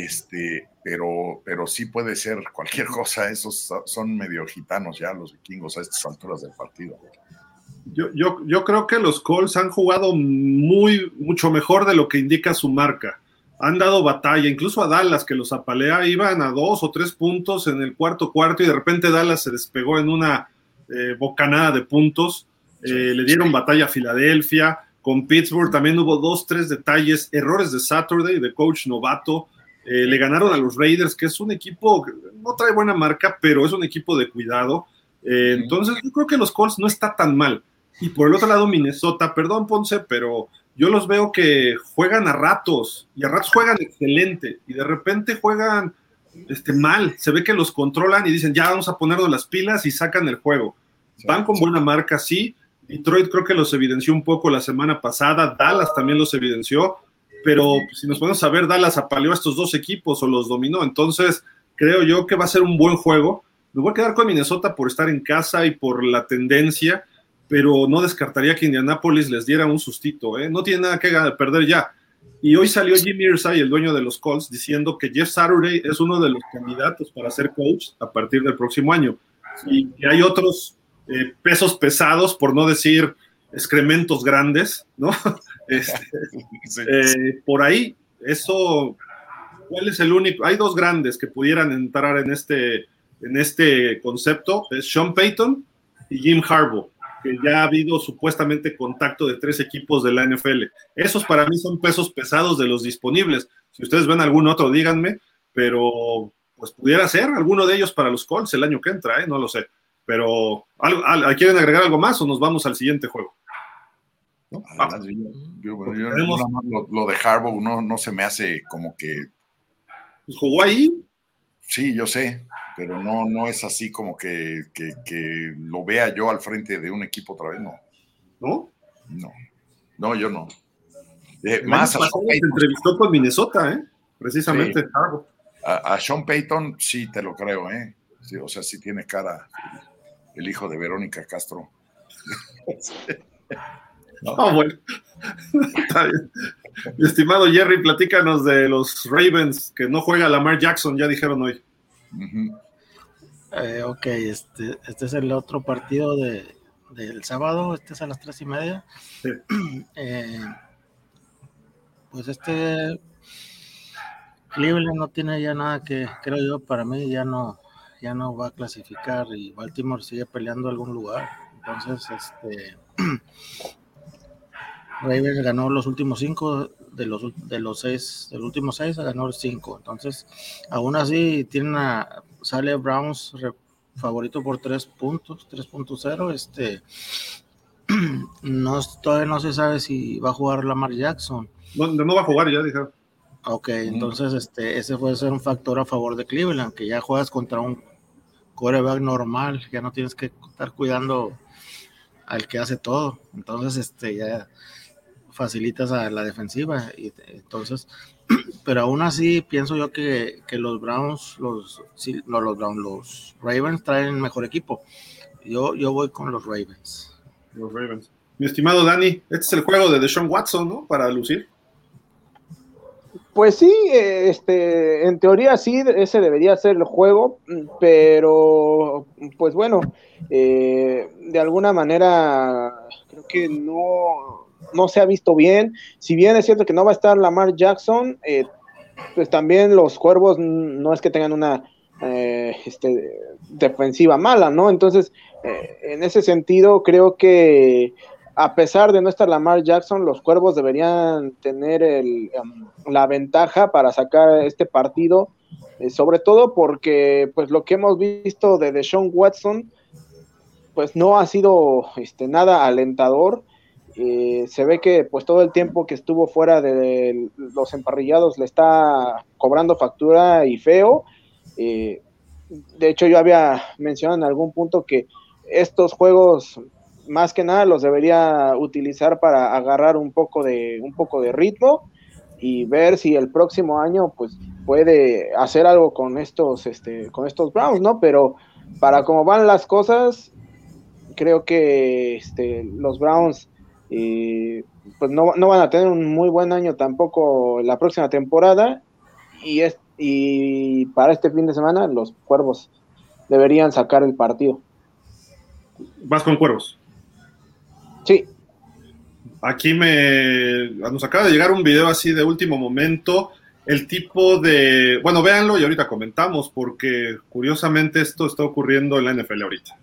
este, pero, pero sí puede ser cualquier cosa, esos son medio gitanos ya los vikingos a estas alturas del partido. Yo, yo, yo creo que los Colts han jugado muy, mucho mejor de lo que indica su marca. Han dado batalla, incluso a Dallas, que los apalea, iban a dos o tres puntos en el cuarto cuarto y de repente Dallas se despegó en una eh, bocanada de puntos. Eh, le dieron batalla a Filadelfia. Con Pittsburgh también hubo dos, tres detalles, errores de Saturday, de coach novato. Eh, le ganaron a los Raiders, que es un equipo no trae buena marca, pero es un equipo de cuidado. Entonces, yo creo que los Colts no está tan mal. Y por el otro lado, Minnesota, perdón, Ponce, pero yo los veo que juegan a ratos y a ratos juegan excelente y de repente juegan este, mal. Se ve que los controlan y dicen, ya vamos a ponernos las pilas y sacan el juego. Van con buena marca, sí. Detroit creo que los evidenció un poco la semana pasada. Dallas también los evidenció pero si nos ponemos a ver, Dallas apaleó a estos dos equipos o los dominó, entonces creo yo que va a ser un buen juego. Me voy a quedar con Minnesota por estar en casa y por la tendencia, pero no descartaría que Indianapolis les diera un sustito, ¿eh? no tiene nada que perder ya. Y hoy salió Jimmy Irsay, el dueño de los Colts, diciendo que Jeff Saturday es uno de los candidatos para ser coach a partir del próximo año. Y que hay otros eh, pesos pesados, por no decir excrementos grandes, ¿no? Este, eh, por ahí, eso, ¿cuál es el único? Hay dos grandes que pudieran entrar en este, en este concepto, es Sean Payton y Jim Harbaugh. Que ya ha habido supuestamente contacto de tres equipos de la NFL. Esos para mí son pesos pesados de los disponibles. Si ustedes ven algún otro, díganme, pero pues pudiera ser alguno de ellos para los Colts el año que entra, ¿eh? no lo sé. Pero, ¿quieren agregar algo más o nos vamos al siguiente juego? lo, de Harbaugh no, no se me hace como que. Pues, ¿Jugó ahí? Sí, yo sé, pero no, no es así como que, que, lo vea yo al frente de un equipo otra vez, no. ¿No? No, no, yo no. Eh, más se entrevistó con Minnesota, ¿eh? Precisamente. A, Sean Payton sí te lo creo, ¿eh? o sea, sí tiene cara el hijo de Verónica Castro. Ah, bueno. Está bien. Mi estimado Jerry, platícanos de los Ravens que no juega Lamar Jackson, ya dijeron hoy. Eh, ok, este, este es el otro partido de, del sábado, este es a las tres y media. Eh, pues este Cleveland no tiene ya nada que, creo yo, para mí ya no, ya no va a clasificar y Baltimore sigue peleando algún lugar. Entonces, este Ravens ganó los últimos cinco de los de los seis, del último seis ganó los cinco. Entonces, aún así tiene a sale Browns favorito por tres puntos, 3.0. Este no todavía no se sabe si va a jugar Lamar Jackson. No, no va a jugar, ya dijeron. Ok, entonces este, ese puede ser un factor a favor de Cleveland, que ya juegas contra un quarterback normal, ya no tienes que estar cuidando al que hace todo. Entonces, este, ya facilitas a la defensiva. Y, entonces, pero aún así pienso yo que, los Browns, los, no, los Browns, los Ravens traen mejor equipo. Yo, yo voy con los Ravens. Los Ravens. Mi estimado Dani, este es el juego de Deshaun Watson, ¿no? Para lucir. Pues sí, este, en teoría sí, ese debería ser el juego, pero pues bueno, eh, de alguna manera creo que no, no se ha visto bien. Si bien es cierto que no va a estar Lamar Jackson, eh, pues también los cuervos no es que tengan una eh, este, defensiva mala, ¿no? Entonces, eh, en ese sentido, creo que a pesar de no estar Lamar Jackson, los cuervos deberían tener el, em, la ventaja para sacar este partido, sobre todo porque pues lo que hemos visto de Deshaun Watson, pues no ha sido este, nada alentador eh, se ve que pues todo el tiempo que estuvo fuera de los emparrillados le está cobrando factura y feo. Eh, de hecho, yo había mencionado en algún punto que estos juegos más que nada los debería utilizar para agarrar un poco de un poco de ritmo y ver si el próximo año pues puede hacer algo con estos este con estos Browns, ¿no? Pero para cómo van las cosas, creo que este, los Browns y pues no, van a tener un muy buen año tampoco la próxima temporada y, es, y para este fin de semana los cuervos deberían sacar el partido. ¿Vas con cuervos? Sí. Aquí me nos acaba de llegar un video así de último momento. El tipo de. Bueno, véanlo y ahorita comentamos, porque curiosamente esto está ocurriendo en la NFL ahorita.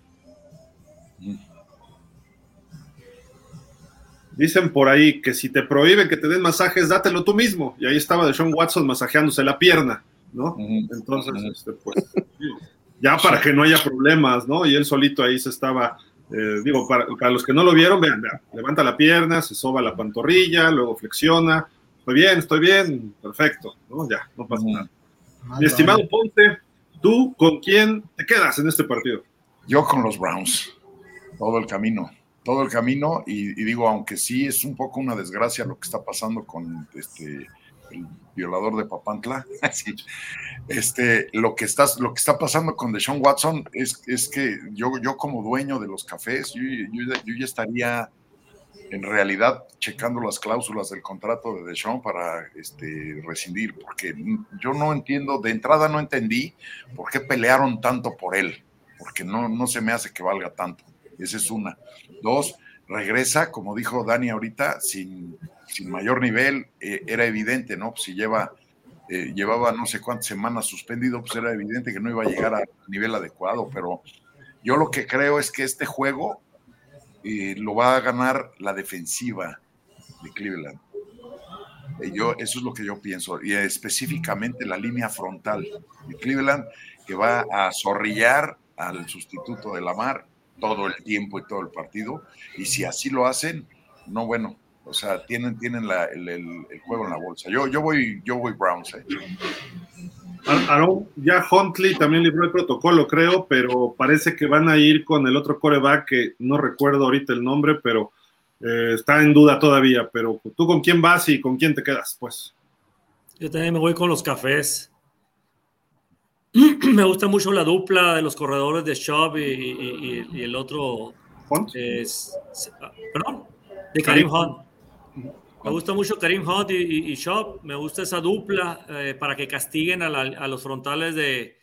Dicen por ahí que si te prohíben que te den masajes, dátelo tú mismo. Y ahí estaba de Sean Watson masajeándose la pierna, ¿no? Entonces, este, pues, ya para que no haya problemas, ¿no? Y él solito ahí se estaba, eh, digo, para, los que no lo vieron, vean, vean, levanta la pierna, se soba la pantorrilla, luego flexiona. Estoy bien, estoy bien, perfecto, ¿no? Ya, no pasa nada. Mi estimado Ponte, ¿tú con quién te quedas en este partido? Yo con los Browns, todo el camino todo el camino y, digo, aunque sí es un poco una desgracia lo que está pasando con este el violador de Papantla, este, lo que está, lo que está pasando con Deshaun Watson es, es que yo, yo como dueño de los cafés, yo, yo, ya estaría en realidad checando las cláusulas del contrato de Deshaun para este, rescindir, porque yo no entiendo, de entrada no entendí por qué pelearon tanto por él, porque no, no se me hace que valga tanto. Esa es una. Dos, regresa, como dijo Dani ahorita, sin, sin mayor nivel. Eh, era evidente, ¿no? Si lleva, eh, llevaba no sé cuántas semanas suspendido, pues era evidente que no iba a llegar a nivel adecuado. Pero yo lo que creo es que este juego eh, lo va a ganar la defensiva de Cleveland. Yo, eso es lo que yo pienso, y específicamente la línea frontal de Cleveland, que va a zorrillar al sustituto de Lamar todo el tiempo y todo el partido, y si así lo hacen, no, bueno, o sea, tienen, tienen el, juego en la bolsa. Yo, yo voy, yo voy Browns. Eh. Aaron, ya Huntley también libró el protocolo, creo, pero parece que van a ir con el otro coreback que no recuerdo ahorita el nombre, pero eh, está en duda todavía. Pero tú con quién vas y con quién te quedas, pues. Yo también me voy con los cafés. me gusta mucho la dupla de los corredores de Shop y, el otro. Es, perdón, de Karim Hunt. Me gusta mucho Karim Hunt y, Shop. Me gusta esa dupla eh, para que castiguen a, los frontales de,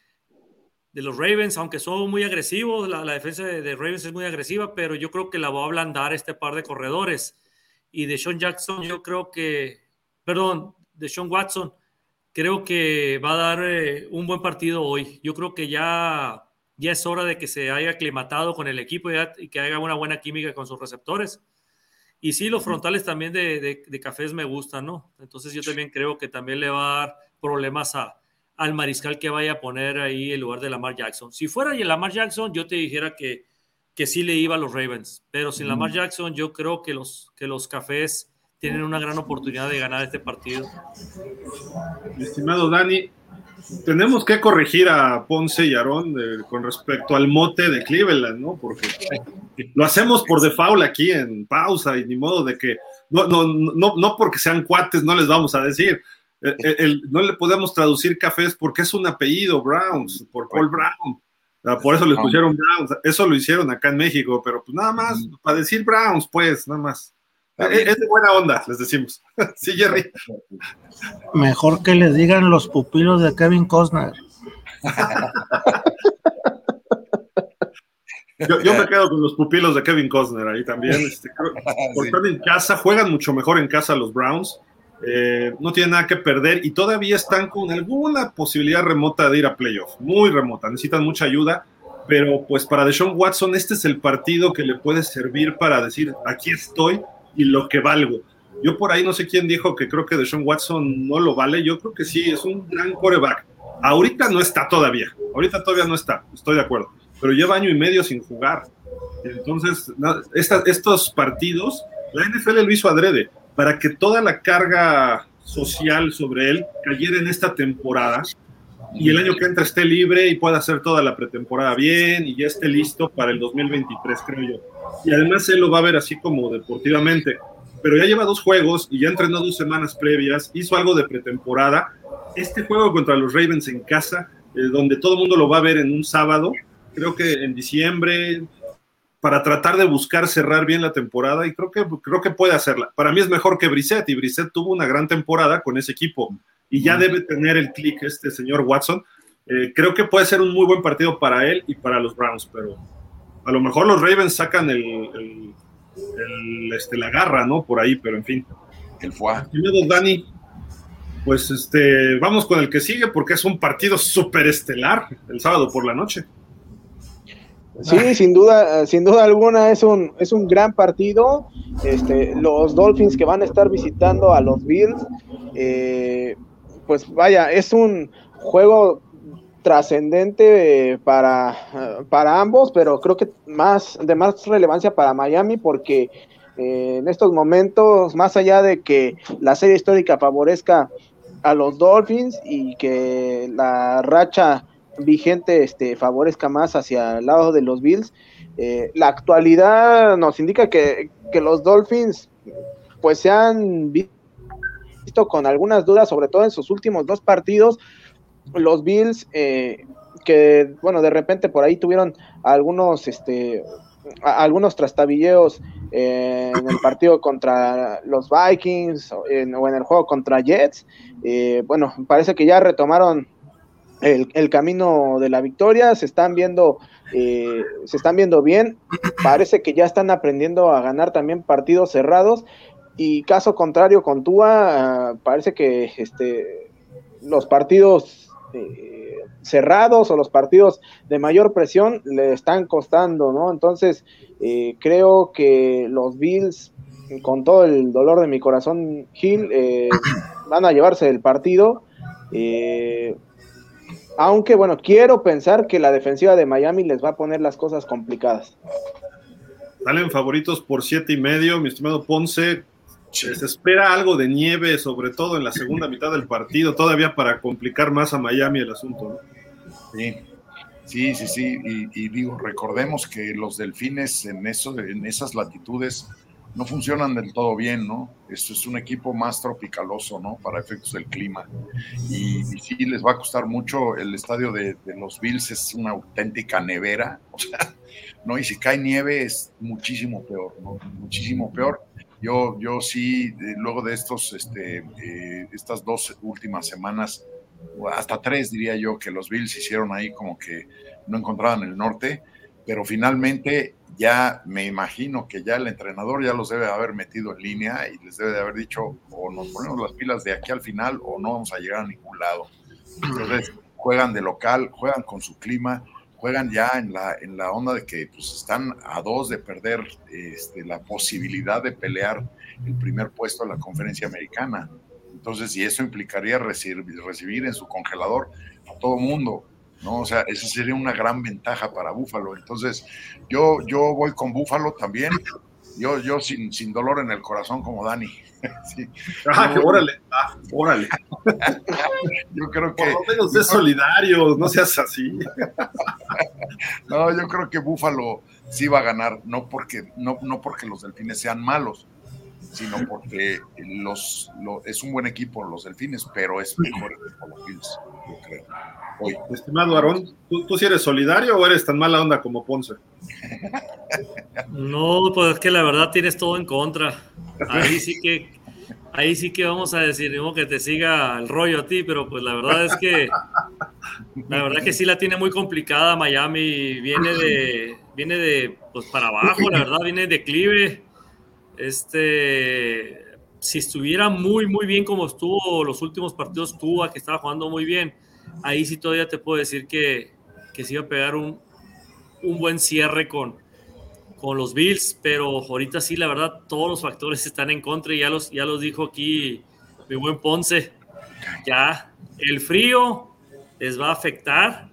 de, los Ravens, aunque son muy agresivos. La, defensa de, Ravens es muy agresiva, pero yo creo que la va a ablandar este par de corredores. Y de Sean Jackson, yo creo que, perdón, de Sean Watson, creo que va a dar eh, un buen partido hoy. Yo creo que ya, ya es hora de que se haya aclimatado con el equipo y que haga una buena química con sus receptores y sí, los frontales también de, de, cafés me gustan, ¿no? Entonces yo también creo que también le va a dar problemas a, al mariscal que vaya a poner ahí en lugar de Lamar Jackson. Si fuera Lamar Jackson, yo te dijera que, que sí le iba a los Ravens, pero sin Lamar Jackson, yo creo que los, que los cafés tienen una gran oportunidad de ganar este partido. Estimado Dani, tenemos que corregir a Ponce y Aarón con respecto al mote de Cleveland, ¿no? Porque lo hacemos por default aquí en pausa y ni modo de que, no, no, no, no porque sean cuates, no les vamos a decir. Eh, eh, no le podemos traducir cafés porque es un apellido, Browns, por Paul Brown. Ah, por eso le pusieron Browns. Eso lo hicieron acá en México, pero pues nada más, para decir Browns, pues, nada más. Es de buena onda, les decimos. sí, Jerry. Mejor que les digan los pupilos de Kevin Costner. Yo, me quedo con los pupilos de Kevin Costner ahí también. Este, por estar en casa, juegan mucho mejor en casa los Browns. Eh, no tienen nada que perder y todavía están con alguna posibilidad remota de ir a playoff. Muy remota, necesitan mucha ayuda. Pero pues para Deshaun Watson, este es el partido que le puede servir para decir: aquí estoy y lo que valgo. Yo por ahí no sé quién dijo que creo que Deshaun Watson no lo vale. Yo creo que sí, es un gran coreback. Ahorita no está todavía. Ahorita todavía no está, estoy de acuerdo. Pero lleva año y medio sin jugar. Entonces, estos partidos, la NFL lo hizo adrede para que toda la carga social sobre él cayera en esta temporada y el año que entra esté libre y pueda hacer toda la pretemporada bien y ya esté listo para el 2023, creo yo. Y además él lo va a ver así como deportivamente, pero ya lleva dos juegos y ya entrenó dos semanas previas, hizo algo de pretemporada. Este juego contra los Ravens en casa, eh, donde todo el mundo lo va a ver en un sábado, creo que en diciembre, para tratar de buscar cerrar bien la temporada y creo que, creo que puede hacerla. Para mí es mejor que Brissett y Brissett tuvo una gran temporada con ese equipo y ya debe tener el clic este señor Watson. Eh, creo que puede ser un muy buen partido para él y para los Browns, pero a lo mejor los Ravens sacan el, este, la garra, ¿no? Por ahí, pero en fin. El fue. Dani, pues este, vamos con el que sigue porque es un partido súper estelar el sábado por la noche. Sí, sin duda, sin duda alguna es un, es un gran partido. Este, los Dolphins que van a estar visitando a los Bills, eh, pues vaya, es un juego trascendente para, para ambos, pero creo que más de más relevancia para Miami porque eh, en estos momentos, más allá de que la serie histórica favorezca a los Dolphins y que la racha vigente este, favorezca más hacia el lado de los Bills, eh, la actualidad nos indica que, que los Dolphins pues se han visto con algunas dudas, sobre todo en sus últimos dos partidos. Los Bills, eh, que bueno, de repente por ahí tuvieron algunos, este, algunos trastabilleos eh, en el partido contra los Vikings o en, el juego contra Jets. Bueno, parece que ya retomaron el, el, camino de la victoria, se están viendo, se están viendo bien, parece que ya están aprendiendo a ganar también partidos cerrados y caso contrario con Tua, parece que este, los partidos eh, cerrados o los partidos de mayor presión le están costando, ¿no? Entonces, eh, creo que los Bills, con todo el dolor de mi corazón, Gil, eh, van a llevarse el partido. Aunque, bueno, quiero pensar que la defensiva de Miami les va a poner las cosas complicadas. Salen favoritos por siete y medio, mi estimado Ponce. Se espera algo de nieve, sobre todo en la segunda mitad del partido, todavía para complicar más a Miami el asunto. Sí, sí, sí, sí. Y, digo, recordemos que los delfines en, eso, en esas latitudes no funcionan del todo bien, ¿no? Esto es un equipo más tropicaloso, ¿no? Para efectos del clima. Y, sí les va a costar mucho. El estadio de, los Bills es una auténtica nevera. O sea, ¿no? Y si cae nieve es muchísimo peor, ¿no? Muchísimo peor. Yo, yo sí, luego de estos, este, eh, estas dos últimas semanas, hasta tres diría yo, que los Bills hicieron ahí como que no encontraban el norte, pero finalmente ya me imagino que ya el entrenador ya los debe haber metido en línea y les debe de haber dicho o nos ponemos las pilas de aquí al final o no vamos a llegar a ningún lado. Entonces juegan de local, juegan con su clima, juegan ya en la, en la onda de que pues, están a dos de perder este, la posibilidad de pelear el primer puesto en la conferencia americana. Entonces, y eso implicaría recibir, recibir en su congelador a todo mundo, ¿no? O sea, esa sería una gran ventaja para Búfalo. Entonces, yo, yo voy con Búfalo también, yo, yo sin, sin dolor en el corazón como Dani. Sí. Ah, órale, ah, órale. Yo creo que. Por lo menos es solidario, no seas así. No, yo creo que Búfalo sí va a ganar, no porque, no, no porque los delfines sean malos, sino porque los, es un buen equipo los delfines, pero es mejor que los Bills, yo creo. Estimado Aarón, ¿tú, ¿tú sí eres solidario o eres tan mala onda como Ponce? No, pues es que la verdad tienes todo en contra. Ahí sí que, ahí sí que vamos a decir, que te siga el rollo a ti, pero pues la verdad es que, la verdad que sí la tiene muy complicada Miami. Viene de, viene de, pues para abajo, la verdad, viene de declive. Este, si estuviera muy, muy bien como estuvo los últimos partidos, tuvo que estaba jugando muy bien ahí sí todavía te puedo decir que, que se iba a pegar un, un buen cierre con, con los Bills, pero ahorita sí, la verdad, todos los factores están en contra y ya los, ya los dijo aquí mi buen Ponce. Ya, el frío les va a afectar.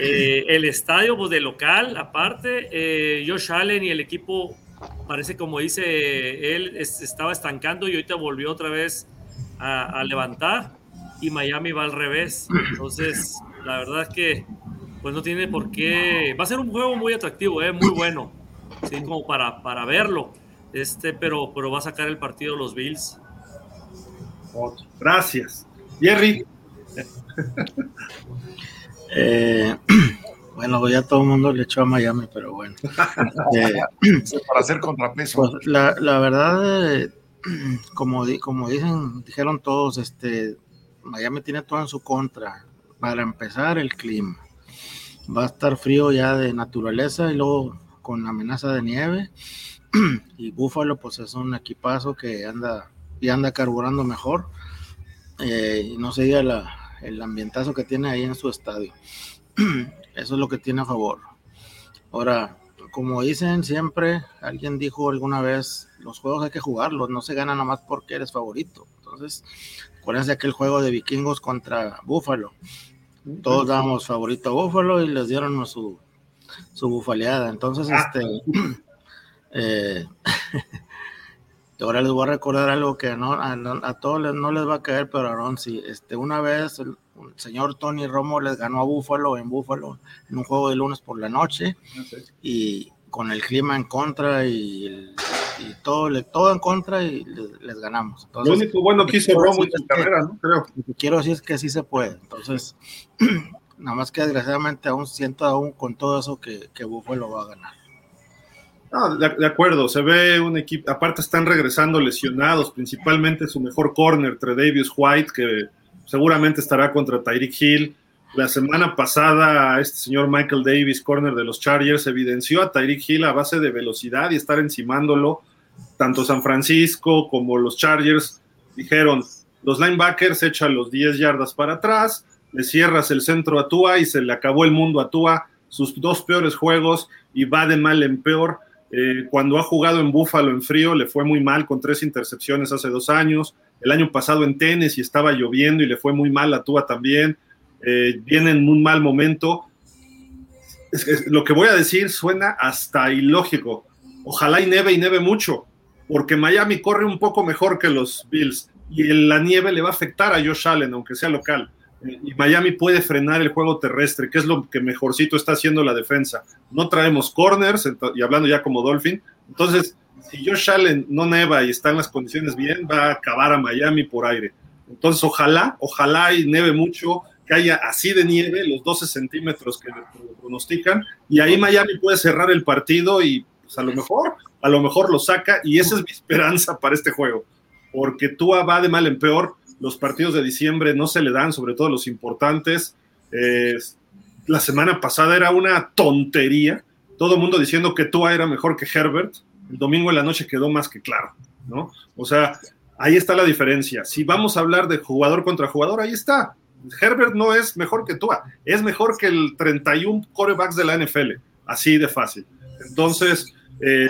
Eh, el estadio, pues de local, aparte, eh, Josh Allen y el equipo, parece como dice él, estaba estancando y ahorita volvió otra vez a, a levantar y Miami va al revés. Entonces, la verdad es que pues no tiene por qué. Va a ser un juego muy atractivo, ¿eh? muy bueno, ¿sí? como para, para verlo. Este, pero, pero va a sacar el partido los Bills. Gracias. Jerry. Eh, bueno, ya todo el mundo le echó a Miami, pero bueno. Eh, para hacer contrapeso. Pues la, la, verdad, eh, como, como dicen, dijeron todos, este, Miami tiene todo en su contra. Para empezar, el clima. Va a estar frío ya de naturaleza y luego con amenaza de nieve. y Buffalo, pues es un equipazo que anda y anda carburando mejor. Eh, y no se diga el ambientazo que tiene ahí en su estadio. Eso es lo que tiene a favor. Ahora, como dicen siempre, alguien dijo alguna vez, los juegos hay que jugarlos, no se gana nada más porque eres favorito. Entonces, acuérdense aquel juego de vikingos contra Búfalo. Todos dábamos favorito a Búfalo y les dieron su, su bufaleada. Entonces, ah. este. Eh, ahora les voy a recordar algo que no, a, todos les, no les va a caer, pero Aaron sí. Este, una vez el, señor Tony Romo les ganó a Búfalo en Búfalo en un juego de lunes por la noche. Ah, y con el clima en contra y el y todo, todo en contra y les, ganamos. lo único bueno que hizo Romo en su carrera, ¿no? Creo. Lo que quiero decir es que sí se puede. Entonces, nada más que desgraciadamente aún siento aún con todo eso que, que Buffalo va a ganar. No, de, acuerdo, se ve un equipo, aparte están regresando lesionados, principalmente su mejor corner, Tredavious White, que seguramente estará contra Tyreek Hill. La semana pasada, este señor Michael Davis, corner de los Chargers, evidenció a Tyreek Hill a base de velocidad y estar encimándolo. Tanto San Francisco como los Chargers dijeron, los linebackers echan los 10 yardas para atrás, le cierras el centro a Tua y se le acabó el mundo a Tua, sus dos peores juegos y va de mal en peor. Eh, cuando ha jugado en Búfalo en frío le fue muy mal con tres intercepciones hace dos años. El año pasado en tenis y estaba lloviendo y le fue muy mal a Tua también. Eh, viene en un mal momento. lo que voy a decir suena hasta ilógico. Ojalá y neve y neve mucho, porque Miami corre un poco mejor que los Bills y la nieve le va a afectar a Josh Allen, aunque sea local. Y Miami puede frenar el juego terrestre, que es lo que mejorcito está haciendo la defensa. No traemos corners, y hablando ya como Dolphin. Entonces, si Josh Allen no neva y está en las condiciones bien, va a acabar a Miami por aire. Entonces, ojalá, ojalá y neve mucho, que haya así de nieve, los 12 centímetros que pronostican, y ahí Miami puede cerrar el partido y pues, a lo mejor, a lo mejor lo saca, y esa es mi esperanza para este juego porque Tua va de mal en peor. Los partidos de diciembre no se le dan, sobre todo los importantes. la semana pasada era una tontería. Todo el mundo diciendo que Tua era mejor que Herbert. El domingo en la noche quedó más que claro, ¿no? O sea, ahí está la diferencia. Si vamos a hablar de jugador contra jugador, ahí está. Herbert no es mejor que Tua, es mejor que el 31 corebacks de la NFL, así de fácil. Entonces, eh,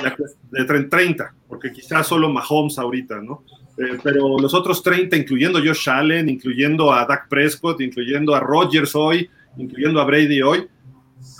de 30, porque quizás solo Mahomes ahorita, ¿no? Eh, pero los otros 30, incluyendo Josh Allen, incluyendo a Dak Prescott, incluyendo a Rodgers hoy, incluyendo a Brady hoy,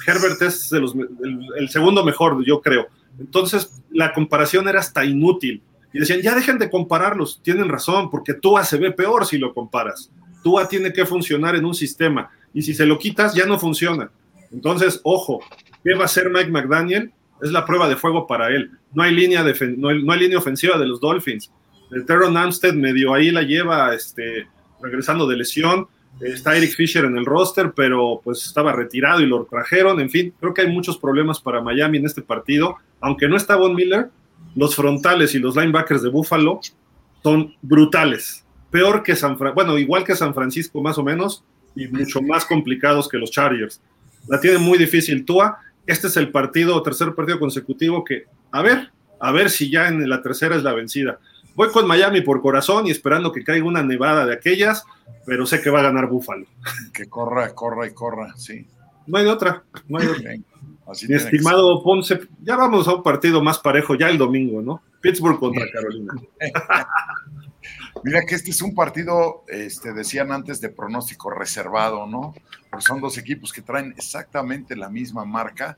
Herbert es el, segundo mejor, yo creo. Entonces, la comparación era hasta inútil. Y decían, ya dejen de compararlos. Tienen razón, porque Tua se ve peor si lo comparas. Tua tiene que funcionar en un sistema. Y si se lo quitas, ya no funciona. Entonces, ojo, ¿qué va a hacer Mike McDaniel? Es la prueba de fuego para él. No hay línea, no hay línea ofensiva de los Dolphins el Teron Amstead medio ahí la lleva este, regresando de lesión. Está Eric Fisher en el roster, pero pues estaba retirado y lo trajeron. En fin, creo que hay muchos problemas para Miami en este partido. Aunque no está Von Miller, los frontales y los linebackers de Buffalo son brutales. Peor que San Francisco, bueno, igual que San Francisco más o menos, y mucho más complicados que los Chargers. La tiene muy difícil Tua. Este es el partido, tercer partido consecutivo que, a ver, a ver si ya en la tercera es la vencida. Voy con Miami por corazón y esperando que caiga una nevada de aquellas, pero sé que va a ganar Búfalo. Que corra, corra y corra, sí. No hay de otra, no hay de Mi estimado Ponce, ya vamos a un partido más parejo ya el domingo, ¿no? Pittsburgh contra Carolina. Mira que este es un partido, este, decían antes, de pronóstico reservado, ¿no? Porque son dos equipos que traen exactamente la misma marca,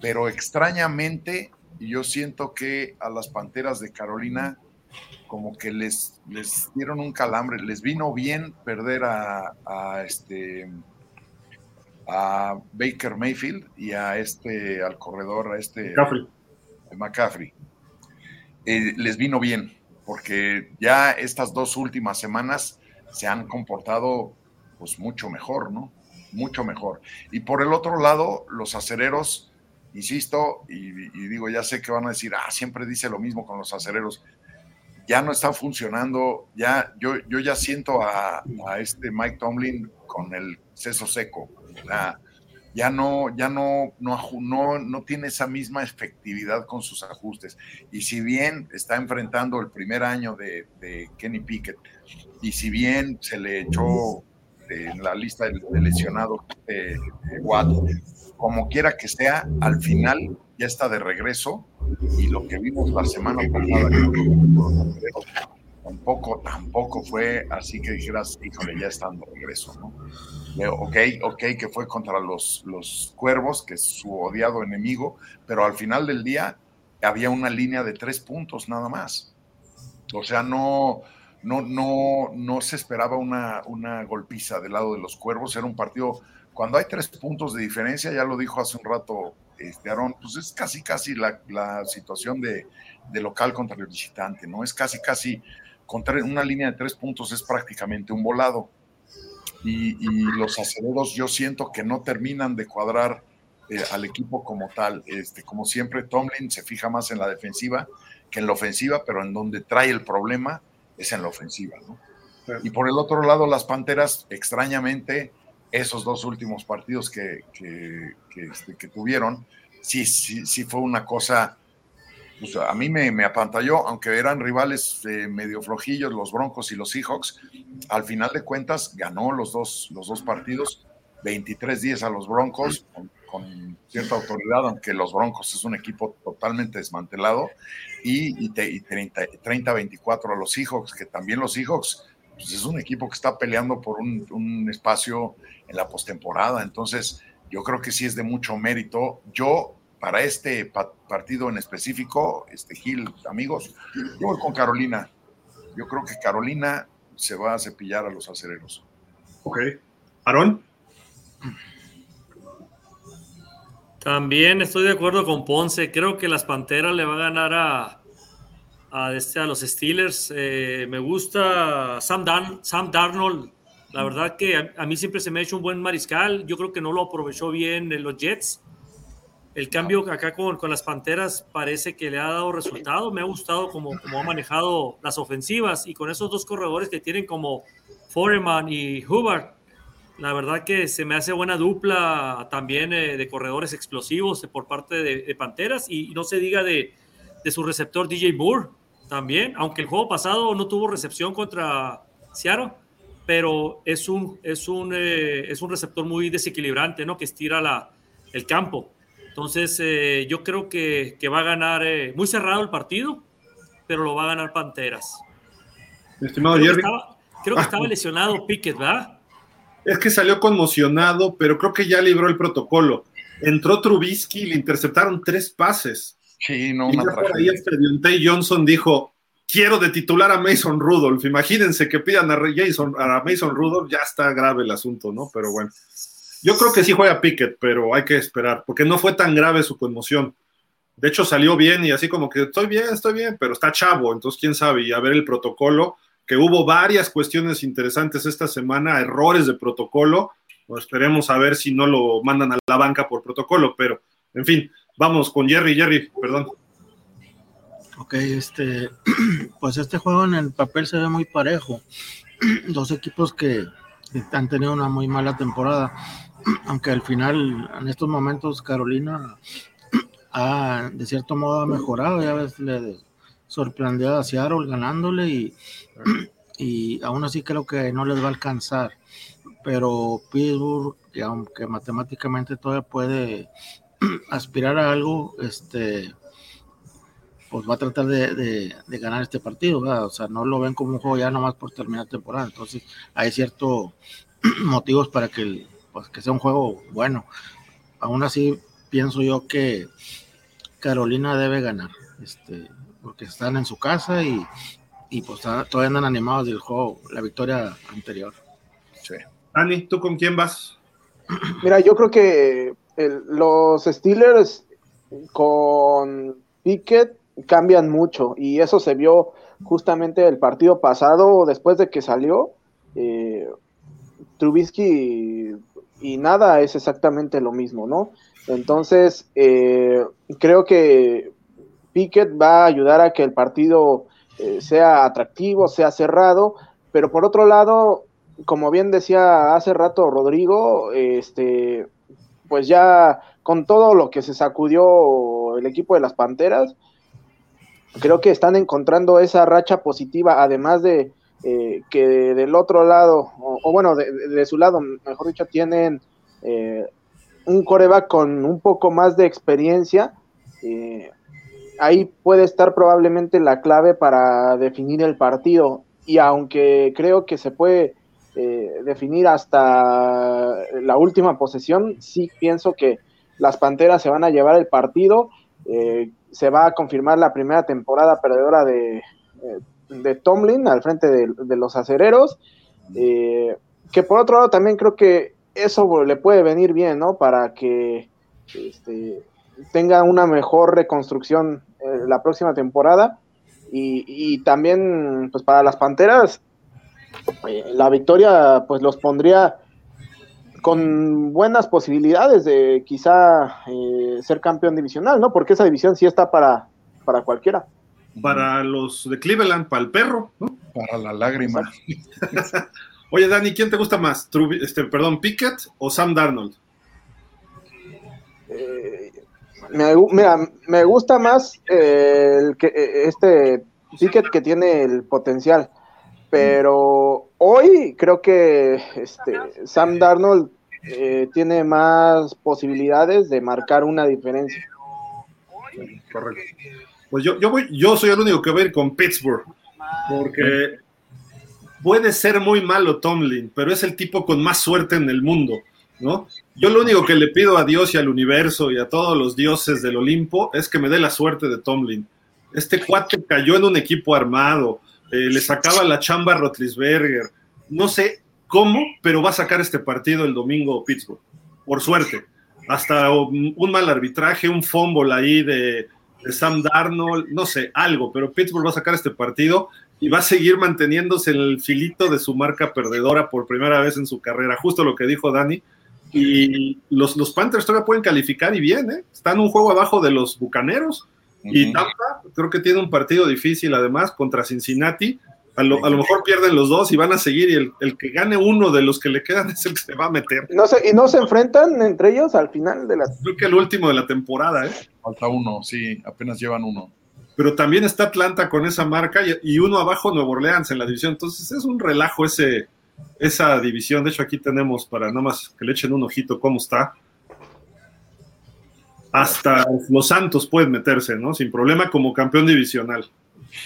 pero extrañamente yo siento que a las Panteras de Carolina como que les, les dieron un calambre, les vino bien perder a, este a Baker Mayfield y a este al corredor, a este McCaffrey. McCaffrey. Eh, les vino bien, porque ya estas dos últimas semanas se han comportado pues mucho mejor, ¿no? Mucho mejor. Y por el otro lado, los acereros, insisto, y, y, digo, ya sé que van a decir, ah, siempre dice lo mismo con los acereros ya no está funcionando, ya, yo, yo ya siento a, este Mike Tomlin con el seso seco, ya no, ya no, no, no, tiene esa misma efectividad con sus ajustes. Y si bien está enfrentando el primer año de, Kenny Pickett, y si bien se le echó en la lista de, lesionados de, Watt, como quiera que sea, al final ya está de regreso y lo que vimos la semana pasada tampoco, tampoco fue así que dijeras, híjole, ya están de regreso, ¿no? Ok, ok, que fue contra los, los cuervos, que es su odiado enemigo, pero al final del día había una línea de tres puntos nada más. O sea, no, no, no, no se esperaba una, una golpiza del lado de los cuervos, era un partido, cuando hay tres puntos de diferencia, ya lo dijo hace un rato este, Aaron, pues es casi, casi la, situación de, local contra el visitante, ¿no? Es casi, casi, contra una línea de tres puntos es prácticamente un volado. Y, los aceleros yo siento que no terminan de cuadrar eh, al equipo como tal. Este, como siempre, Tomlin se fija más en la defensiva que en la ofensiva, pero en donde trae el problema es en la ofensiva, ¿no? Y por el otro lado, las Panteras, extrañamente, esos dos últimos partidos que, que, este, que, tuvieron, sí, sí, sí fue una cosa pues, a mí me, me, apantalló, aunque eran rivales eh, medio flojillos, los Broncos y los Seahawks, al final de cuentas ganó los dos, los dos partidos, 23-10 a los Broncos, con, con, cierta autoridad, aunque los Broncos es un equipo totalmente desmantelado, y, y, y 30-24 a los Seahawks, que también los Seahawks pues es un equipo que está peleando por un, un espacio en la postemporada, entonces yo creo que sí es de mucho mérito. Yo para este partido en específico, este Gil, amigos, yo voy con Carolina. Yo creo que Carolina se va a cepillar a los acereros. Ok. ¿Aarón? También estoy de acuerdo con Ponce. Creo que las Panteras le va a ganar a, a, este, a los Steelers. Eh, me gusta Sam, Dan, Sam Darnold. La verdad que a, a, mí siempre se me ha hecho un buen mariscal. Yo creo que no lo aprovechó bien en los Jets el cambio acá con, con, las Panteras parece que le ha dado resultado. Me ha gustado cómo, cómo ha manejado las ofensivas y con esos dos corredores que tienen como Foreman y Hubbard. La verdad que se me hace buena dupla también eh, de corredores explosivos por parte de, Panteras y, y, no se diga de, de, su receptor DJ Moore también, aunque el juego pasado no tuvo recepción contra Seattle, pero es un, es un, eh, es un receptor muy desequilibrante, ¿no? Que estira la, el campo. Entonces, eh, yo creo que, que, va a ganar eh, muy cerrado el partido, pero lo va a ganar Panteras. Mi estimado creo Jerry. Que estaba, creo que estaba lesionado Pickett, ¿verdad? Es que salió conmocionado, pero creo que ya libró el protocolo. Entró Trubisky y le interceptaron tres pases. Sí, no, y ya por ahí este Deontay Johnson dijo, quiero de titular a Mason Rudolph. Imagínense que pidan a, Jason, a Mason Rudolph, ya está grave el asunto, ¿no? Pero bueno. Yo creo que sí juega Pickett, pero hay que esperar, porque no fue tan grave su conmoción. De hecho, salió bien y así como que estoy bien, estoy bien, pero está chavo, entonces quién sabe. Y a ver el protocolo, que hubo varias cuestiones interesantes esta semana, errores de protocolo. Pues esperemos a ver si no lo mandan a la banca por protocolo, pero en fin, vamos con Jerry, Jerry, perdón. Ok, este, pues este juego en el papel se ve muy parejo. Dos equipos que han tenido una muy mala temporada aunque al final, en estos momentos, Carolina ha, de cierto modo ha mejorado, ya ves, le sorprendió a Seattle ganándole y, y aún así creo que no les va a alcanzar. Pero Pittsburgh, que aunque matemáticamente todavía puede aspirar a algo, este pues va a tratar de, ganar este partido, o sea, no lo ven como un juego ya nomás por terminar temporada, entonces hay ciertos motivos para que el, pues que sea un juego bueno. Aún así, pienso yo que Carolina debe ganar, este, porque están en su casa y, y pues todavía andan animados del juego, la victoria anterior. Sí. Ani, ¿tú con quién vas? Mira, yo creo que el, los Steelers con Pickett cambian mucho y eso se vio justamente el partido pasado después de que salió. Eh, Trubisky y nada es exactamente lo mismo, ¿no? Entonces, eh, creo que Pickett va a ayudar a que el partido eh, sea atractivo, sea cerrado, pero por otro lado, como bien decía hace rato Rodrigo, este, pues ya con todo lo que se sacudió el equipo de las Panteras, creo que están encontrando esa racha positiva, además de eh, que del otro lado, o, bueno, de, de, su lado, mejor dicho, tienen eh, un coreback con un poco más de experiencia. Eh, ahí puede estar probablemente la clave para definir el partido. Y aunque creo que se puede eh, definir hasta la última posesión, sí pienso que las Panteras se van a llevar el partido. se va a confirmar la primera temporada perdedora de, de Tomlin al frente de, los acereros. Eh, que por otro lado también creo que eso le puede venir bien, ¿no? Para que este, tenga una mejor reconstrucción eh, la próxima temporada. Y, también, pues para las Panteras, eh, la victoria pues los pondría con buenas posibilidades de quizá ser campeón divisional, ¿no? Porque esa división sí está para, para cualquiera para los de Cleveland, para el perro, ¿no? Para la lágrima. Oye, Dani, ¿quién te gusta más? Este, perdón, ¿Pickett o Sam Darnold? Eh, Me, mira, me gusta más eh, el que, eh, este ticket que tiene el potencial, pero hoy creo que este, Sam Darnold eh, tiene más posibilidades de marcar una diferencia. Correcto. Pues yo, yo, voy, yo soy el único que va a ir con Pittsburgh, porque puede ser muy malo Tomlin, pero es el tipo con más suerte en el mundo, ¿no? Yo lo único que le pido a Dios y al universo y a todos los dioses del Olimpo es que me dé la suerte de Tomlin. Este cuate cayó en un equipo armado, eh, le sacaba la chamba a Rotlisberger. No sé cómo, pero va a sacar este partido el domingo Pittsburgh, por suerte. Hasta un, mal arbitraje, un fumble ahí de, de Sam Darnold, no sé, algo, pero Pittsburgh va a sacar este partido y va a seguir manteniéndose en el filito de su marca perdedora por primera vez en su carrera, justo lo que dijo Dani. Y los, los Panthers todavía pueden calificar y bien, ¿eh? Están un juego abajo de los Bucaneros. Y Tampa creo que tiene un partido difícil además contra Cincinnati. A lo, a lo, mejor pierden los dos y van a seguir y el, el, que gane uno de los que le quedan es el que se va a meter. No sé, ¿Y no se enfrentan entre ellos al final de la... Creo que el último de la temporada, ¿eh? Falta uno, sí, apenas llevan uno. Pero también está Atlanta con esa marca y, y uno abajo Nuevo Orleans en la división. Entonces es un relajo ese, esa división. De hecho, aquí tenemos para nada más que le echen un ojito cómo está. Hasta los Santos pueden meterse, ¿no? Sin problema como campeón divisional.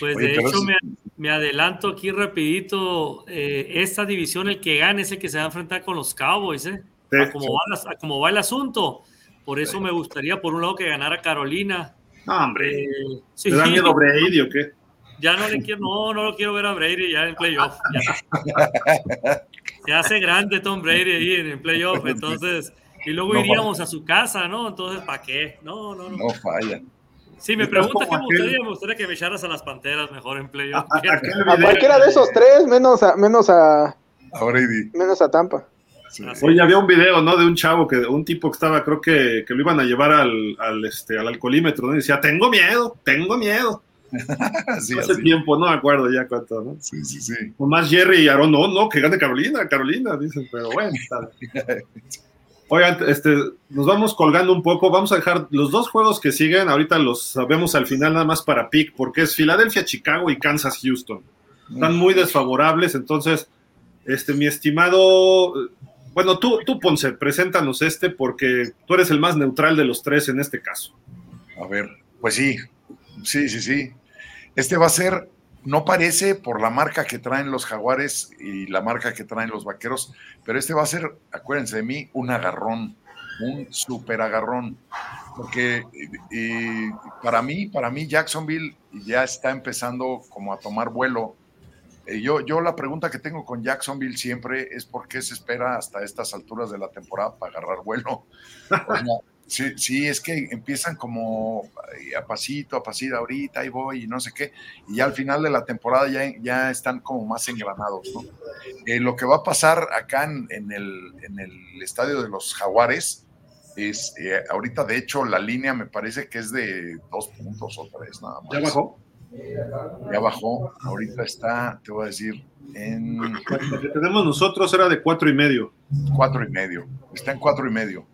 Pues de Oye, hecho me, me, adelanto aquí rapidito, eh, esta división el que gane es el que se va a enfrentar con los Cowboys, ¿eh? Sí, a, cómo sí. va, a cómo va el asunto. Por eso me gustaría, por un lado, que ganara Carolina. No, hombre. Eh, sí. ¿Te da miedo Brady o qué? Ya no le quiero, no, no lo quiero ver a Brady ya en playoff. Ya. Se hace grande Tom Brady ahí en, en playoff, entonces, y luego no iríamos falla. a su casa, ¿no? Entonces, ¿para qué? No, no, no. No falla. Si me preguntas qué me gustaría, me gustaría que me echaras a las panteras mejor en playoff. A, a, a, cualquiera de esos tres, menos a, menos a, a Brady. Menos a Tampa. Sí. Oye, había un video, ¿no? De un chavo, que un tipo que estaba, creo que, que lo iban a llevar al, al, este, al alcoholímetro, ¿no? Y decía, tengo miedo, tengo miedo. sí, Hace así. tiempo, no me acuerdo ya cuánto, ¿no? Sí, sí, sí. Con más Jerry y Aaron, no, no, que gane Carolina, Carolina, dicen, pero bueno, está Oigan, este, nos vamos colgando un poco. Vamos a dejar los dos juegos que siguen. Ahorita los sabemos al final, nada más para pick, porque es Filadelfia, Chicago y Kansas, Houston. Están muy desfavorables. Entonces, este, mi estimado. Bueno, tú, tú, Ponce, preséntanos este, porque tú eres el más neutral de los tres en este caso. A ver, pues sí, sí, sí, sí. Este va a ser no parece por la marca que traen los jaguares y la marca que traen los vaqueros, pero este va a ser, acuérdense de mí, un agarrón, un super agarrón. Porque y para mí, para mí Jacksonville ya está empezando como a tomar vuelo. Eh, yo, yo la pregunta que tengo con Jacksonville siempre es por qué se espera hasta estas alturas de la temporada para agarrar vuelo. O sea, Sí, sí, es que empiezan como a pasito, a pasito, ahorita ahí voy y no sé qué, y ya al final de la temporada ya, ya están como más engranados, ¿no? Eh, lo que va a pasar acá en, en, el, en, el, estadio de los Jaguares es, eh, ahorita de hecho la línea me parece que es de dos puntos o tres nada más. ¿Ya bajó? Ya bajó, ahorita está, te voy a decir, en... Lo que tenemos nosotros era de cuatro y medio. Cuatro y medio, está en cuatro y medio.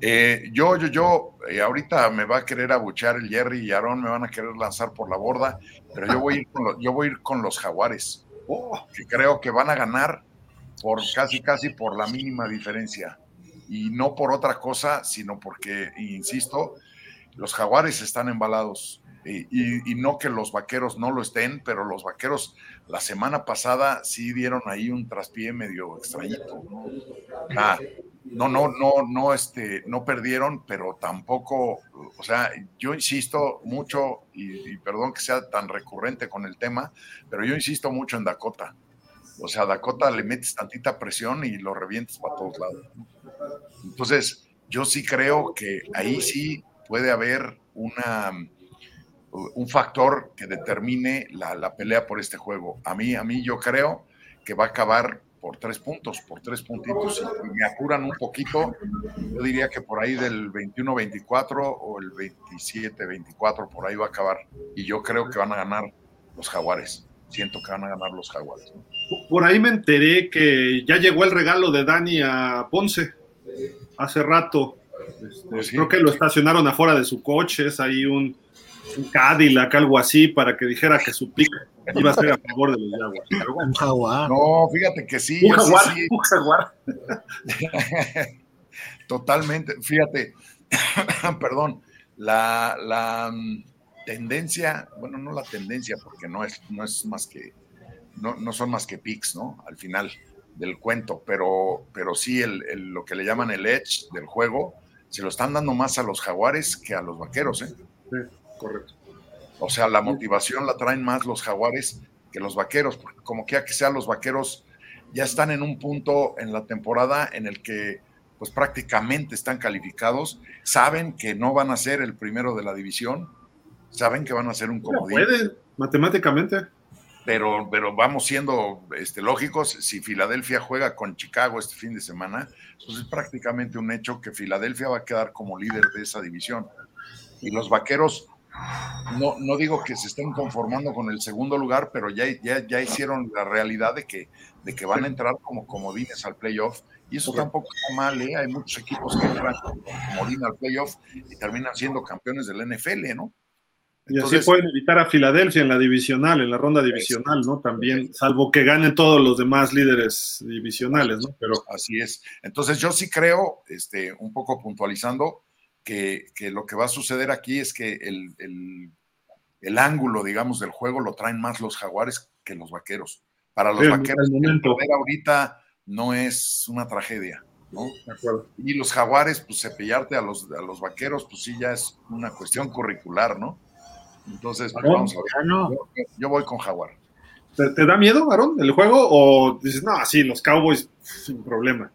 Eh, yo, yo, yo, eh, ahorita me va a querer abuchear el Jerry y Aaron, me van a querer lanzar por la borda, pero yo voy a ir con los, yo voy a ir con los jaguares, oh, que creo que van a ganar por casi, casi por la mínima diferencia. Y no por otra cosa, sino porque, insisto, los jaguares están embalados. Y, y, y, no que los vaqueros no lo estén, pero los vaqueros la semana pasada sí dieron ahí un traspié medio extrañito. ¿no? Ah, no, no, no, no, este, no perdieron, pero tampoco, o sea, yo insisto mucho, y, perdón que sea tan recurrente con el tema, pero yo insisto mucho en Dakota. O sea, Dakota le metes tantita presión y lo revientes para todos lados. Entonces, yo sí creo que ahí sí puede haber una, un factor que determine la, la pelea por este juego. A mí, a mí yo creo que va a acabar por tres puntos, por tres puntitos. Si me apuran un poquito, yo diría que por ahí del 21-24 o el 27-24, por ahí va a acabar. Y yo creo que van a ganar los jaguares. Siento que van a ganar los jaguares. ¿no? Por ahí me enteré que ya llegó el regalo de Dani a Ponce hace rato. Este, pues creo que lo estacionaron afuera de su coche, es ahí un, un Cadillac, algo así, para que dijera que su pick iba a ser a favor de los Jaguars. Un jaguar. No, fíjate que sí. Un jaguar, sí, sí. un jaguar. Totalmente. Fíjate, perdón, la, la mm, tendencia, bueno, no la tendencia, porque no es, no es más que, no, no son más que picks, ¿no? Al final del cuento, pero, pero sí el, el- lo que le llaman el edge del juego, se lo están dando más a los jaguares que a los vaqueros, ¿eh? Sí, correcto. O sea, la motivación la traen más los jaguares que los vaqueros, porque como quiera que sea, los vaqueros ya están en un punto en la temporada en el que pues prácticamente están calificados, saben que no van a ser el primero de la división, saben que van a ser un No comodín, puede, matemáticamente. pero, pero vamos siendo este, lógicos, si Filadelfia juega con Chicago este fin de semana, pues es prácticamente un hecho que Filadelfia va a quedar como líder de esa división. Y los vaqueros, no, no digo que se estén conformando con el segundo lugar, pero ya, ya, ya hicieron la realidad de que, de que van a entrar como comodines al playoff. Y eso tampoco está mal, ¿eh? Hay muchos equipos que entran como comodín al playoff y terminan siendo campeones del NFL, ¿no? Y así Entonces- pueden evitar a Filadelfia en la divisional, en la ronda divisional, ¿no? También, salvo que ganen todos los demás líderes divisionales, ¿no? Pero Así es. Entonces yo sí creo, este, un poco puntualizando, que, que lo que va a suceder aquí es que el, el- el ángulo, digamos, del juego lo traen más los jaguares que los vaqueros. Para los Sí, vaqueros, momento. el perder ahorita no es una tragedia, ¿no? de acuerdo. Y los jaguares, pues cepillarte a los, a los vaqueros, pues sí ya es una cuestión curricular, ¿no? Entonces, pues, vamos a ver. No. Yo, yo voy con jaguar. ¿Te, te da miedo, Aaron, el juego? ¿O dices, no, sí, los Cowboys, sin problema?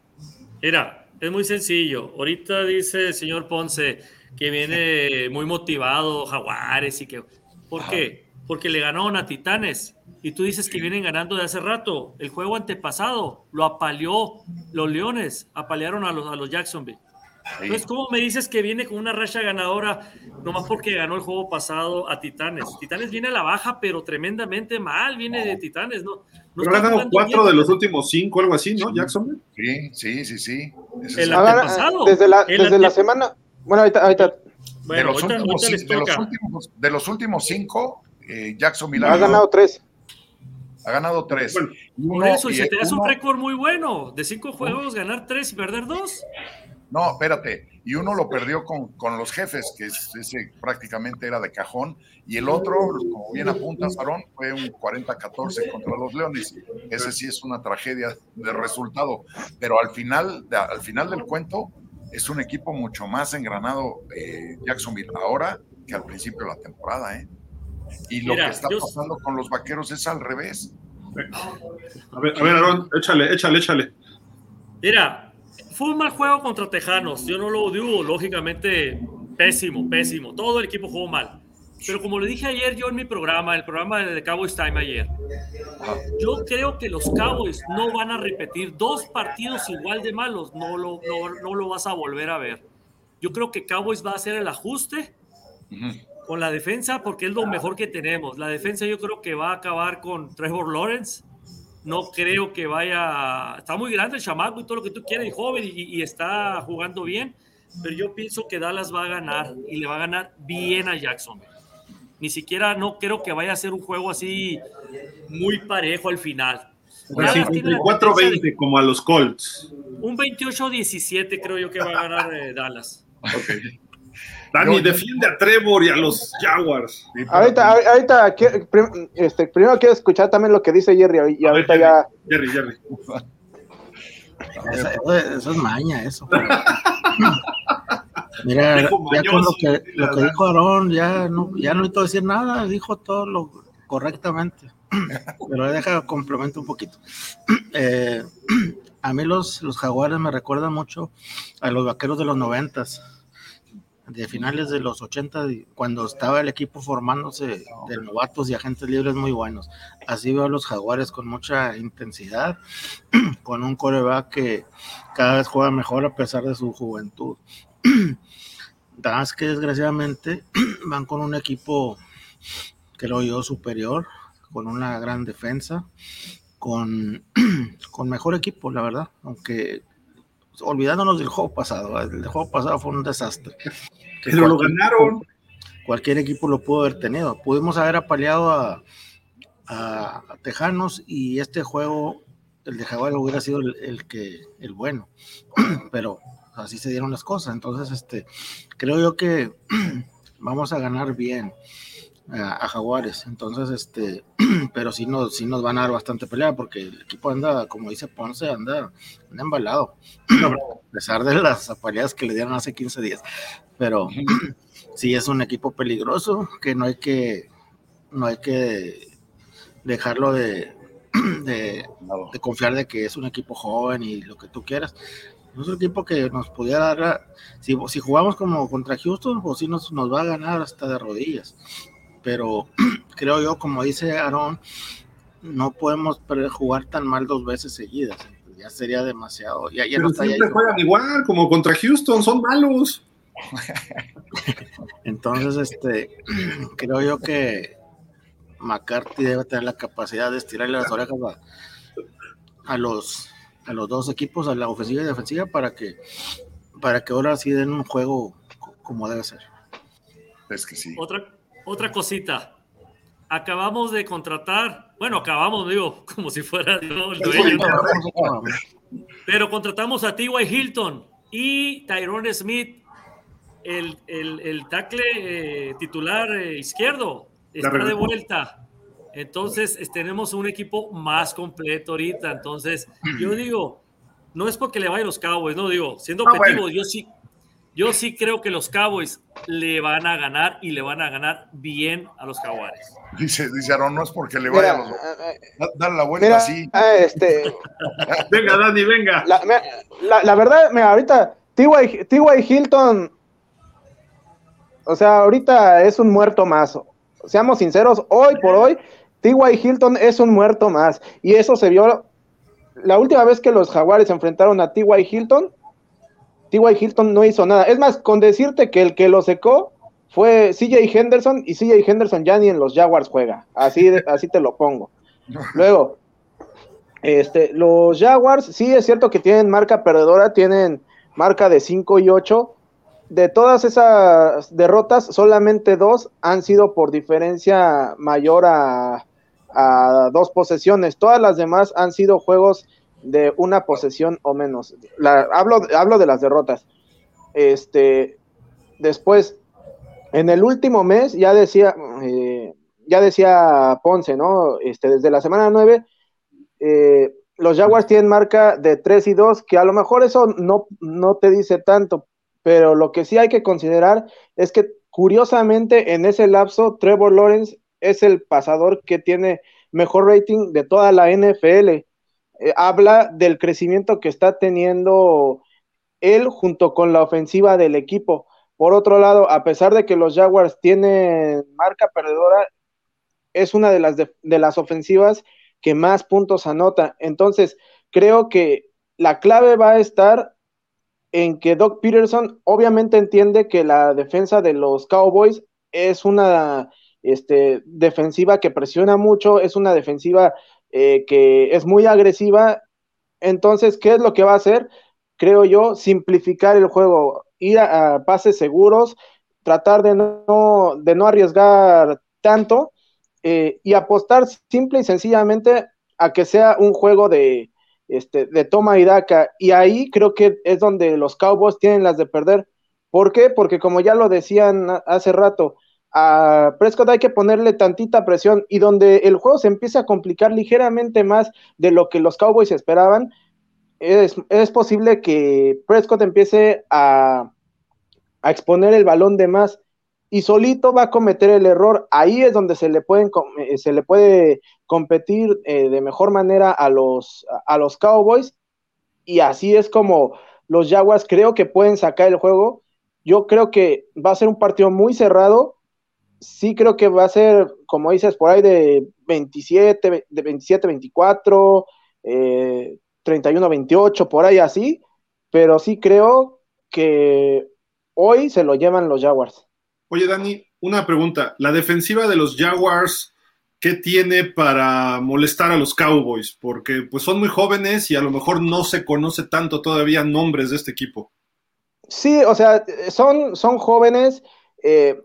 Mira, es muy sencillo. Ahorita dice el señor Ponce que viene muy motivado, Jaguares y que. ¿Por Ajá. qué? Porque le ganaron a Titanes. Y tú dices que vienen ganando de hace rato. El juego antepasado lo apaleó los Leones, apalearon a los, a los Jacksonville. Entonces, ¿cómo me dices que viene con una racha ganadora nomás porque ganó el juego pasado a Titanes? Titanes viene a la baja, pero tremendamente mal viene de Titanes, ¿no? no Pero ha ganado cuatro bien. de los últimos cinco, algo así, ¿no? Jackson. Sí, sí, sí, sí. El antepasado. desde la, El desde la semana. Bueno, ahorita, ahorita de, los ahorita, últimos, ahorita de, los últimos, de los últimos cinco, eh, Jacksonville ha ha ganado, tres. ha ganado tres. Bueno, Por eso, y se te hace un récord muy bueno. De cinco juegos, ganar tres y perder dos. No, espérate. Y uno lo perdió con, con los jefes, que es- ese prácticamente era de cajón. Y el otro, como bien apuntas, Aarón, fue un 40-14 contra los Leones. Ese sí es una tragedia de resultado. Pero al final, de- al final del cuento, es un equipo mucho más engranado eh, Jacksonville ahora que al principio de la temporada. ¿eh? Y lo Mira, que está yo- pasando con los vaqueros es al revés. A ver, a ver, Aaron, échale, échale, échale. Mira, fue un mal juego contra Tejanos. Yo no lo dudo, lógicamente, pésimo, pésimo. Todo el equipo jugó mal. Pero como le dije ayer yo en mi programa, el programa de Cowboys Time ayer, yo creo que los Cowboys no van a repetir dos partidos igual de malos. No lo, no, no lo vas a volver a ver. Yo creo que Cowboys va a hacer el ajuste con la defensa porque es lo mejor que tenemos. La defensa yo creo que va a acabar con Trevor Lawrence. No creo que vaya... Está muy grande el chamaco y todo lo que tú quieras y joven y, y está jugando bien, pero yo pienso que Dallas va a ganar y le va a ganar bien a Jacksonville. Ni siquiera no creo que vaya a ser un juego así muy parejo al final. Bueno, Dallas tiene la tendencia 54-20 como a los Colts. Un 28-17 creo yo que va a ganar eh, Dallas. Dani, defiende a Trevor y a los Jaguars. Ahorita, ahor- ahorita, este, primero quiero escuchar también lo que dice Jerry y A ver, ahorita ya. Jerry, Jerry. Eso, eso- eso es maña, eso. Mira, ya con lo que, lo que dijo Aarón, ya no, ya no necesito decir nada, dijo todo lo correctamente. Pero deja complemento un poquito. Eh, a mí los, los jaguares me recuerdan mucho a los vaqueros de los noventas, de finales de los 80, y cuando estaba el equipo formándose de novatos y agentes libres muy buenos. Así veo a los jaguares con mucha intensidad, con un coreback que cada vez juega mejor a pesar de su juventud. Más que desgraciadamente van con un equipo lo yo superior, con una gran defensa, con, con mejor equipo, la verdad, aunque olvidándonos del juego pasado, el juego pasado fue un desastre. Pero lo ganaron. Cualquier equipo lo pudo haber tenido. Pudimos haber apaleado a, a, Tejanos y este juego, el de Jaguar hubiera sido el, que, el bueno. Pero así se dieron las cosas. Entonces, este, creo yo que vamos a ganar bien a, Jaguares. Entonces, este, pero sí nos, sí nos van a dar bastante pelea porque el equipo anda, como dice Ponce, anda, anda embalado. a pesar de las apaleadas que le dieron hace 15 días. Pero sí es un equipo peligroso que no hay que, no hay que dejarlo de, de, confiar de que es un equipo joven y lo que tú quieras. Es un equipo que nos pudiera dar, si, si jugamos como contra Houston, pues sí nos, nos va a ganar hasta de rodillas pero creo yo, como dice Aaron, no podemos jugar tan mal dos veces seguidas. Ya sería demasiado. Ya, pero siempre juegan igual, como contra Houston, son malos. Entonces, este, creo yo que McCarthy debe tener la capacidad de estirarle las orejas a, los a los dos equipos, a la ofensiva y defensiva, para que para que ahora sí den un juego como debe ser. Es que sí. Otra, otra cosita. Acabamos de contratar, bueno, acabamos, digo, como si fuera el dueño. Pero contratamos a T.Y. Hilton y Tyrone Smith, el, el, tackle eh, titular eh, izquierdo, está de vuelta. Entonces, tenemos un equipo más completo ahorita. Entonces, yo digo, no es porque le vayan los Cowboys, no digo, siendo ah, objetivo, yo sí, yo sí creo que los Cowboys le van a ganar y le van a ganar bien a los Jaguares. Dice, dice Aaron, no es porque le vaya a los. Eh, eh, Dale la vuelta así. Ah, este, venga, Dani, venga. La, verdad, mira, ahorita T.Y. Hilton, o sea, ahorita es un muerto más. Seamos sinceros, hoy por hoy, T.Y. Hilton es un muerto más. Y eso se vio la última vez que los Jaguares enfrentaron a T.Y. Hilton T.Y. Hilton no hizo nada. Es más, con decirte que el que lo secó fue CJ Henderson y CJ Henderson ya ni en los Jaguars juega. Así, así te lo pongo. Luego, este, los Jaguars, sí es cierto que tienen marca perdedora, tienen marca de 5 y 8. De todas esas derrotas, solamente dos han sido por diferencia mayor a, a dos posesiones. Todas las demás han sido juegos de una posesión o menos. hablo, hablo de las derrotas. Este, después, en el último mes, ya decía, eh, ya decía Ponce, ¿no? Este, desde la semana 9, eh, los Jaguars tienen marca de 3 y 2, que a lo mejor eso no, no te dice tanto, pero lo que sí hay que considerar es que curiosamente en ese lapso Trevor Lawrence es el pasador que tiene mejor rating de toda la NFL. Eh, habla del crecimiento que está teniendo él junto con la ofensiva del equipo. Por otro lado, a pesar de que los Jaguars tienen marca perdedora, es una de las, de, las ofensivas que más puntos anota. Entonces, creo que la clave va a estar en que Doc Peterson obviamente entiende que la defensa de los Cowboys es una este, defensiva que presiona mucho, es una defensiva eh, que es muy agresiva. Entonces, ¿qué es lo que va a hacer? Creo yo, simplificar el juego, ir a, pases seguros, tratar de no, de no arriesgar tanto eh, y apostar simple y sencillamente a que sea un juego de, este, de toma y daca. Y ahí creo que es donde los Cowboys tienen las de perder. ¿Por qué? Porque como ya lo decían hace rato, a Prescott hay que ponerle tantita presión y donde el juego se empieza a complicar ligeramente más de lo que los Cowboys esperaban, es, posible que Prescott empiece a, exponer el balón de más y solito va a cometer el error. Ahí es donde se le, pueden, eh, se le puede competir eh, de mejor manera a los, a los Cowboys y así es como los Jaguars creo que pueden sacar el juego. Yo creo que va a ser un partido muy cerrado sí creo que va a ser, como dices, por ahí de 27, de 27, 24, 31, 28, por ahí así, pero sí creo que hoy se lo llevan los Jaguars. Oye, Dani, una pregunta. ¿La defensiva de los Jaguars ¿qué tiene para molestar a los Cowboys? Porque pues son muy jóvenes y a lo mejor no se conoce tanto todavía nombres de este equipo. Sí, o sea, son, son jóvenes, eh,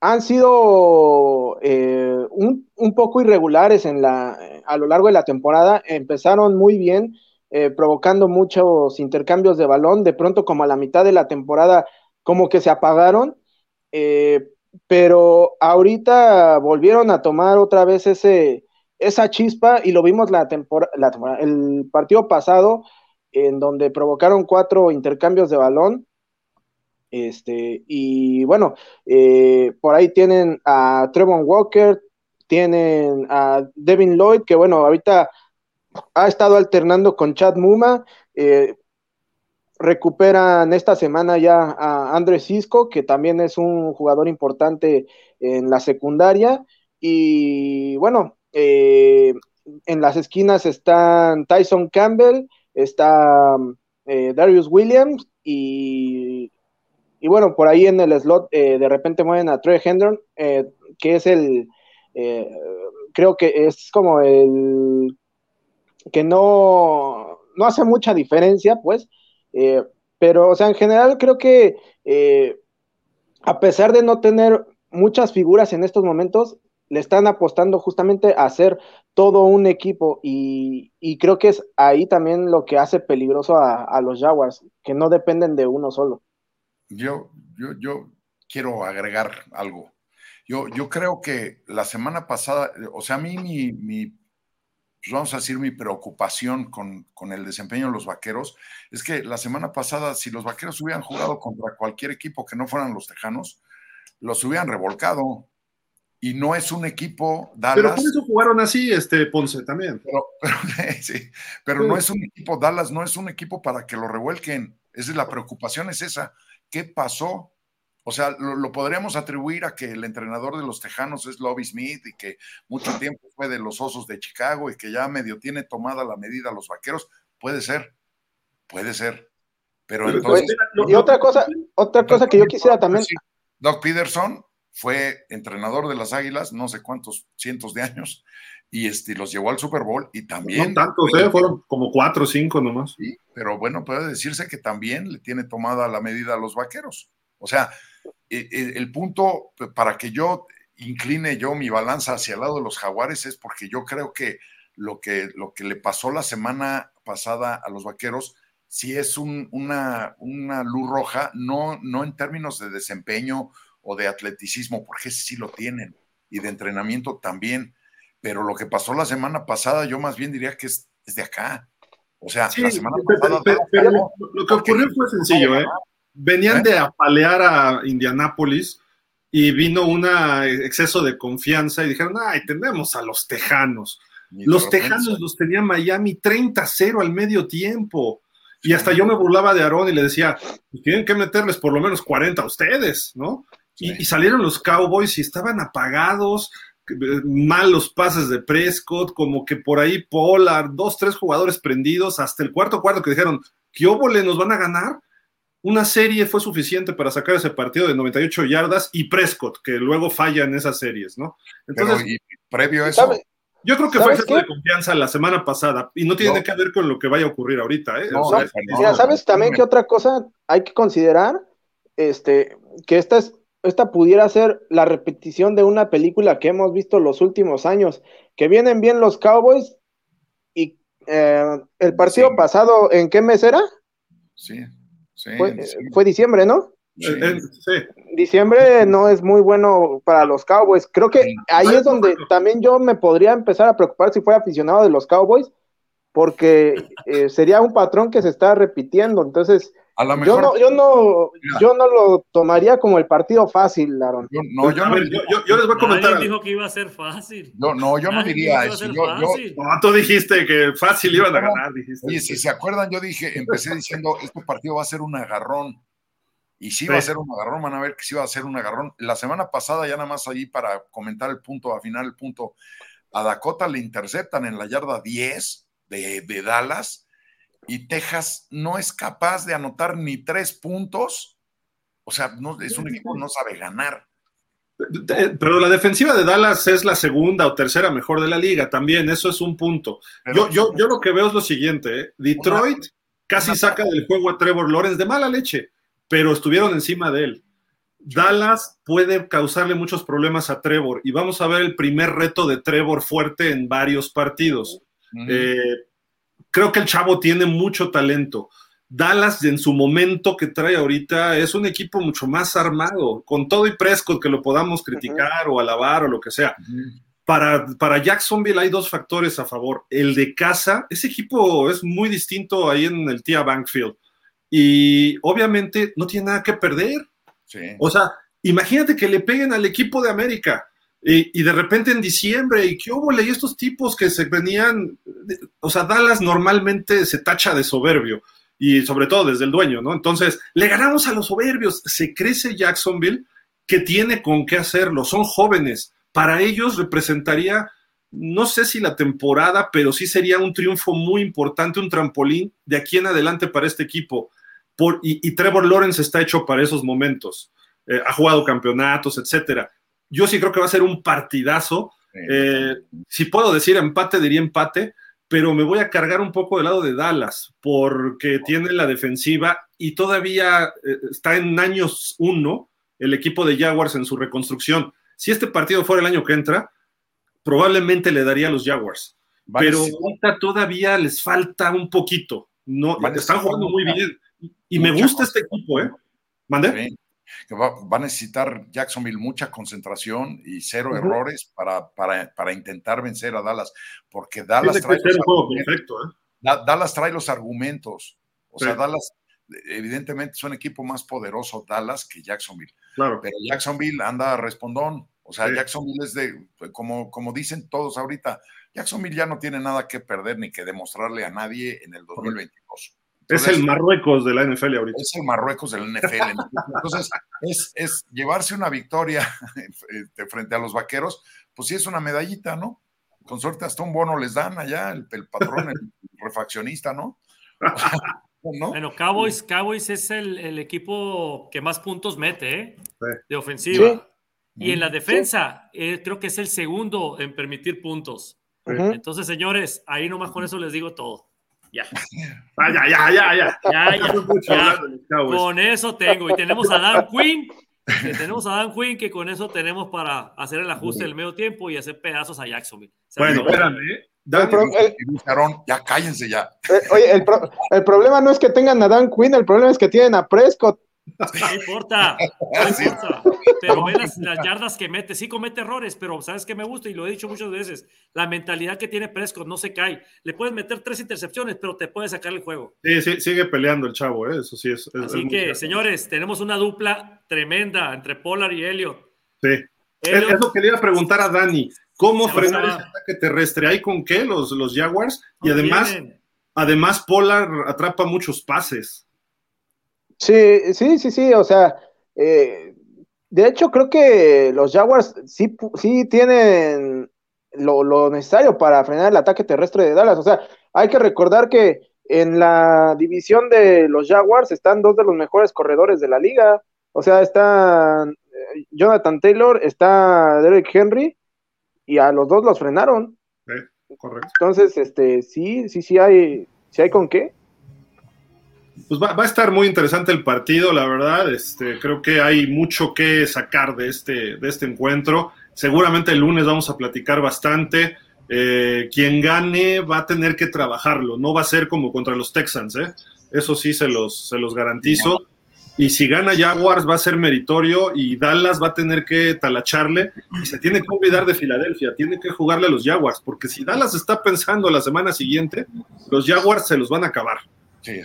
han sido eh, un, poco irregulares a lo largo de la temporada, empezaron muy bien, eh, provocando muchos intercambios de balón, de pronto como a la mitad de la temporada como que se apagaron, eh, pero ahorita volvieron a tomar otra vez ese, esa chispa y lo vimos la temporada, el partido pasado en donde provocaron cuatro intercambios de balón. Este, y bueno, eh, por ahí tienen a Trevon Walker, tienen a Devin Lloyd, que bueno, ahorita ha estado alternando con Chad Muma. Eh, recuperan esta semana ya a Andrés Cisco, que también es un jugador importante en la secundaria. Y bueno, eh, en las esquinas están Tyson Campbell, está Darius Williams y, y, bueno, por ahí en el slot de repente mueven a Trey Hendron, que es el, creo que es como el que no, no hace mucha diferencia, pues, eh, pero, o sea, en general creo que eh, a pesar de no tener muchas figuras en estos momentos, le están apostando justamente a hacer todo un equipo y, creo que es ahí también lo que hace peligroso a, los Jaguars, que no dependen de uno solo. Yo, yo, yo quiero agregar algo. Yo, yo creo que la semana pasada, o sea, a mí mi, mi pues vamos a decir, mi preocupación con, el desempeño de los vaqueros es que la semana pasada, si los vaqueros hubieran jugado contra cualquier equipo que no fueran los tejanos, los hubieran revolcado. Y no es un equipo Dallas. Pero por eso jugaron así, este Ponce también. Pero, sí, pero no es un equipo, Dallas no es un equipo para que lo revuelquen. Esa es la preocupación, es esa. ¿Qué pasó? O sea, lo, podríamos atribuir a que el entrenador de los Tejanos es Lobby Smith y que mucho tiempo fue de los Osos de Chicago y que ya medio tiene tomada la medida a los Vaqueros. Puede ser, puede ser. Pero entonces... Y otra cosa, otra cosa que yo quisiera también... Doc Peterson fue entrenador de las Águilas no sé cuántos cientos de años y este, los llevó al Super Bowl y también... No tantos, ¿eh? fueron como cuatro o cinco nomás. Sí, pero bueno, puede decirse que también le tiene tomada la medida a los Vaqueros. O sea, e, e, el punto para que yo incline yo mi balanza hacia el lado de los jaguares es porque yo creo que lo que, lo que le pasó la semana pasada a los vaqueros, si es una, una luz roja, no, no en términos de desempeño o de atleticismo, porque sí lo tienen, y de entrenamiento también, pero lo que pasó la semana pasada, yo más bien diría que es, de acá. O sea, la semana pasada. lo que ocurrió fue sencillo, ¿eh? venían ¿Eh? de apalear a Indianápolis y vino un exceso de confianza y dijeron, ay, tenemos a los Tejanos. los Tejanos los tenía Miami 30-0 al medio tiempo. Y hasta yo me burlaba de Aarón y le decía, pues tienen que meterles por lo menos 40 a ustedes, ¿no? Y, y, salieron los Cowboys y estaban apagados, malos pases de Prescott, como que por ahí Pollard, dos, tres jugadores prendidos, hasta el cuarto cuarto que dijeron, ¿qué óvole nos van a ganar? una serie fue suficiente para sacar ese partido de 98 yardas y Prescott, que luego falla en esas series, ¿no? Entonces, previo a eso. Yo creo que fue exceso de confianza la semana pasada y no tiene que ver con lo que vaya a ocurrir ahorita. ¿eh? ¿sabes también que otra cosa hay que considerar? Este, que esta, es, esta pudiera ser la repetición de una película que hemos visto los últimos años, que vienen bien los Cowboys y eh, el partido pasado, ¿en qué mes era? Sí, fue, diciembre, ¿no? Sí. Diciembre no es muy bueno para los Cowboys. Creo que ahí es donde también yo me podría empezar a preocupar si fuera aficionado de los Cowboys, porque eh, sería un patrón que se está repitiendo. Entonces, yo no, yo no, yo no lo tomaría como el partido fácil, Aaron. Yo, no, yo, no, yo, les voy a comentar. dijo que iba a ser fácil. No, no, yo no diría eso. Yo, no, tú dijiste que fácil iban a ganar, dijiste. Oye, si se acuerdan, yo dije, empecé diciendo, este partido va a ser un agarrón. Y sí va a ser un agarrón, van a ver que sí va a ser un agarrón. La semana pasada, ya nada más ahí para comentar el punto, a final el punto, a Dakota le interceptan en la yarda 10 de, de Dallas y Texas no es capaz de anotar ni tres puntos, o sea, no, es un equipo que no sabe ganar. Pero la defensiva de Dallas es la segunda o tercera mejor de la liga también, eso es un punto. yo, yo, yo lo que veo es lo siguiente, ¿eh? Detroit casi saca del juego a Trevor Lawrence de mala leche, pero estuvieron encima de él. Dallas puede causarle muchos problemas a Trevor y vamos a ver el primer reto de Trevor fuerte en varios partidos. Eh, creo que el chavo tiene mucho talento. Dallas en su momento que trae ahorita es un equipo mucho más armado, con todo y Prescott que lo podamos criticar o alabar o lo que sea. Para, para, Jacksonville hay dos factores a favor. El de casa, ese equipo es muy distinto ahí en el Tia Bankfield. Y obviamente no tiene nada que perder. O sea, imagínate que le peguen al equipo de América y, de repente en diciembre, y qué hubo, y estos tipos que se venían, o sea, Dallas normalmente se tacha de soberbio y sobre todo desde el dueño, ¿no? Entonces, le ganamos a los soberbios, se crece Jacksonville que tiene con qué hacerlo, son jóvenes, para ellos representaría, no sé si la temporada, pero sí sería un triunfo muy importante, un trampolín de aquí en adelante para este equipo. Por, y, Trevor Lawrence está hecho para esos momentos, eh, ha jugado campeonatos, etcétera. Yo sí creo que va a ser un partidazo. Eh, si puedo decir empate, diría empate, pero me voy a cargar un poco del lado de Dallas, porque tiene la defensiva y todavía eh, está en años uno el equipo de Jaguars en su reconstrucción. Si este partido fuera el año que entra, probablemente le daría a los Jaguars. pero ahorita todavía les falta un poquito. No, están jugando muy bien. Y me gusta este equipo, ¿eh? ¿Mande? Va, a necesitar Jacksonville mucha concentración y cero errores para, para, intentar vencer a Dallas, porque Dallas trae, los ¿eh? Dallas trae los argumentos. O sea, Dallas, evidentemente, es un equipo más poderoso, Dallas, que Jacksonville. Claro. Pero Jacksonville anda respondón. O sea, Jacksonville es de, como, como dicen todos ahorita, Jacksonville ya no tiene nada que perder ni que demostrarle a nadie en el 2022 es el Marruecos de la NFL ahorita. Es el Marruecos de la NFL. Entonces, es, llevarse una victoria frente a los vaqueros, pues sí es una medallita, ¿no? Con suerte hasta un bono les dan allá, el, patrón, el refaccionista, ¿no? Bueno, Cowboys, Cowboys es el, equipo que más puntos mete, ¿eh? De ofensiva. Y en la defensa, eh, creo que es el segundo en permitir puntos. Entonces, señores, ahí nomás con eso les digo todo. Ya. Ah, ya, ya, ya, ya. Ya, ya. Con eso tengo. Y tenemos a Dan Quinn. tenemos a Dan Quinn que con eso tenemos para hacer el ajuste del medio tiempo y hacer pedazos a Jacksonville. bueno, espérame. ¿eh? Dan, ya cállense ya. Eh, oye, el, el, problema no es que tengan a Dan Quinn, el problema es que tienen a Prescott. No importa, no importa. Pero ve las, yardas que mete. Sí comete errores, pero ¿sabes qué me gusta? Y lo he dicho muchas veces. La mentalidad que tiene Prescott no se cae. Le puedes meter tres intercepciones, pero te puede sacar el juego. Sí, sí sigue peleando el chavo, ¿eh? eso sí es. Así que, señores, tenemos una dupla tremenda entre Polar y Elliot. Sí. Elliot, eso quería preguntar a Dani. ¿Cómo frenar ese ataque terrestre? ¿Hay con qué los, los Jaguars? Y además, además, Polar atrapa muchos pases. Sí, sí, sí, sí, o sea, eh, de hecho creo que los Jaguars sí, sí tienen lo, necesario para frenar el ataque terrestre de Dallas, o sea, hay que recordar que en la división de los Jaguars están dos de los mejores corredores de la liga, o sea, está eh, Jonathan Taylor, está Derek Henry, y a los dos los frenaron. correcto. Entonces, este, sí, sí, sí hay, sí hay con qué pues va, a estar muy interesante el partido, la verdad. Este, creo que hay mucho que sacar de este, de este encuentro. Seguramente el lunes vamos a platicar bastante. Eh, quien gane va a tener que trabajarlo, no va a ser como contra los Texans, ¿eh? eso sí se los, se los garantizo. Y si gana Jaguars va a ser meritorio y Dallas va a tener que talacharle y se tiene que olvidar de Filadelfia, tiene que jugarle a los Jaguars, porque si Dallas está pensando la semana siguiente, los Jaguars se los van a acabar. Sí,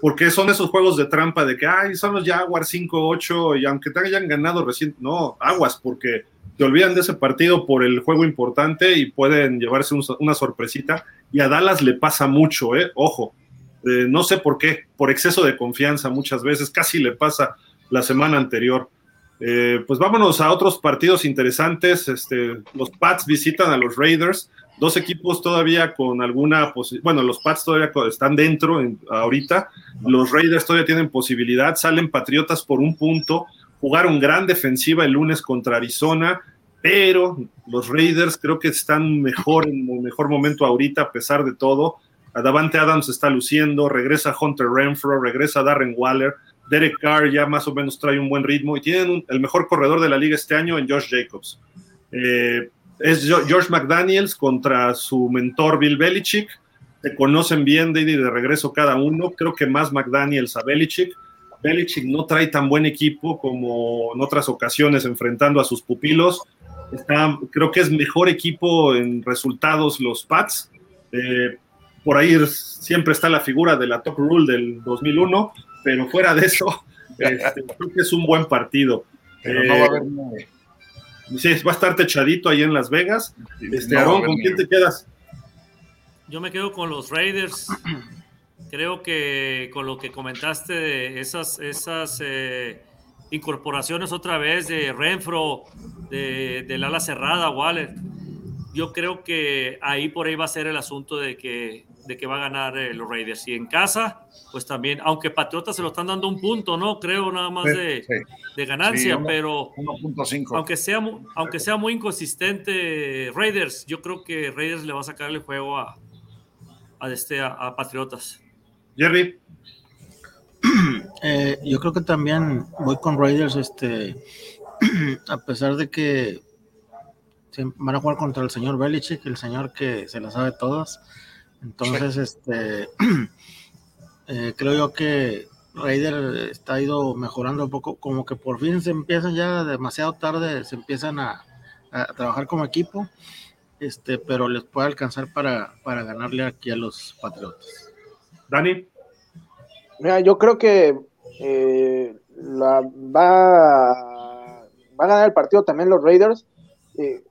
porque son esos juegos de trampa de que, ay, son los Jaguars 5-8 y aunque te hayan ganado recién, no, aguas, porque te olvidan de ese partido por el juego importante y pueden llevarse una sorpresita. Y a Dallas le pasa mucho, ¿eh? Ojo, eh, no sé por qué, por exceso de confianza muchas veces, casi le pasa la semana anterior. Eh, pues vámonos a otros partidos interesantes. Este, los Pats visitan a los Raiders dos equipos todavía con alguna posibilidad, bueno, los Pats todavía están dentro ahorita, los Raiders todavía tienen posibilidad, salen Patriotas por un punto, jugaron gran defensiva el lunes contra Arizona, pero los Raiders creo que están mejor en mejor momento ahorita a pesar de todo. Adavante Adams está luciendo, regresa Hunter Renfro, regresa Darren Waller, Derek Carr ya más o menos trae un buen ritmo y tienen el mejor corredor de la liga este año en Josh Jacobs. Eh, es George McDaniels contra su mentor Bill Belichick. Se conocen bien de, de regreso cada uno. Creo que más McDaniels a Belichick. Belichick no trae tan buen equipo como en otras ocasiones enfrentando a sus pupilos. Está, creo que es mejor equipo en resultados los Pats. Eh, por ahí siempre está la figura de la top rule del 2001, pero fuera de eso, este, creo que es un buen partido. Pero no va a haber eh, Sí, va a estar techadito ahí en Las Vegas. Este, Aaron, ¿con quién te quedas? Yo me quedo con los Raiders. Creo que con lo que comentaste de esas, esas eh, incorporaciones otra vez de Renfro, de, del ala cerrada, Waller, yo creo que ahí por ahí va a ser el asunto de que de que va a ganar eh, los Raiders. Y en casa, pues también, aunque Patriotas se lo están dando un punto, ¿no? Creo nada más de, de, ganancia, pero aunque sea, aunque sea muy inconsistente Raiders, yo creo que Raiders le va a sacar el juego a, a, este, a, Patriotas. Jerry. Eh, yo creo que también voy con Raiders, este, a pesar de que van a jugar contra el señor Belichick, el señor que se la sabe todas. Entonces, este, eh, creo yo que Raider está ido mejorando un poco, como que por fin se empiezan ya demasiado tarde, se empiezan a, trabajar como equipo, este, pero les puede alcanzar para, para ganarle aquí a los Patriotas. Dani. Mira, yo creo que eh, la, va, va a ganar el partido también los Raiders. Eh,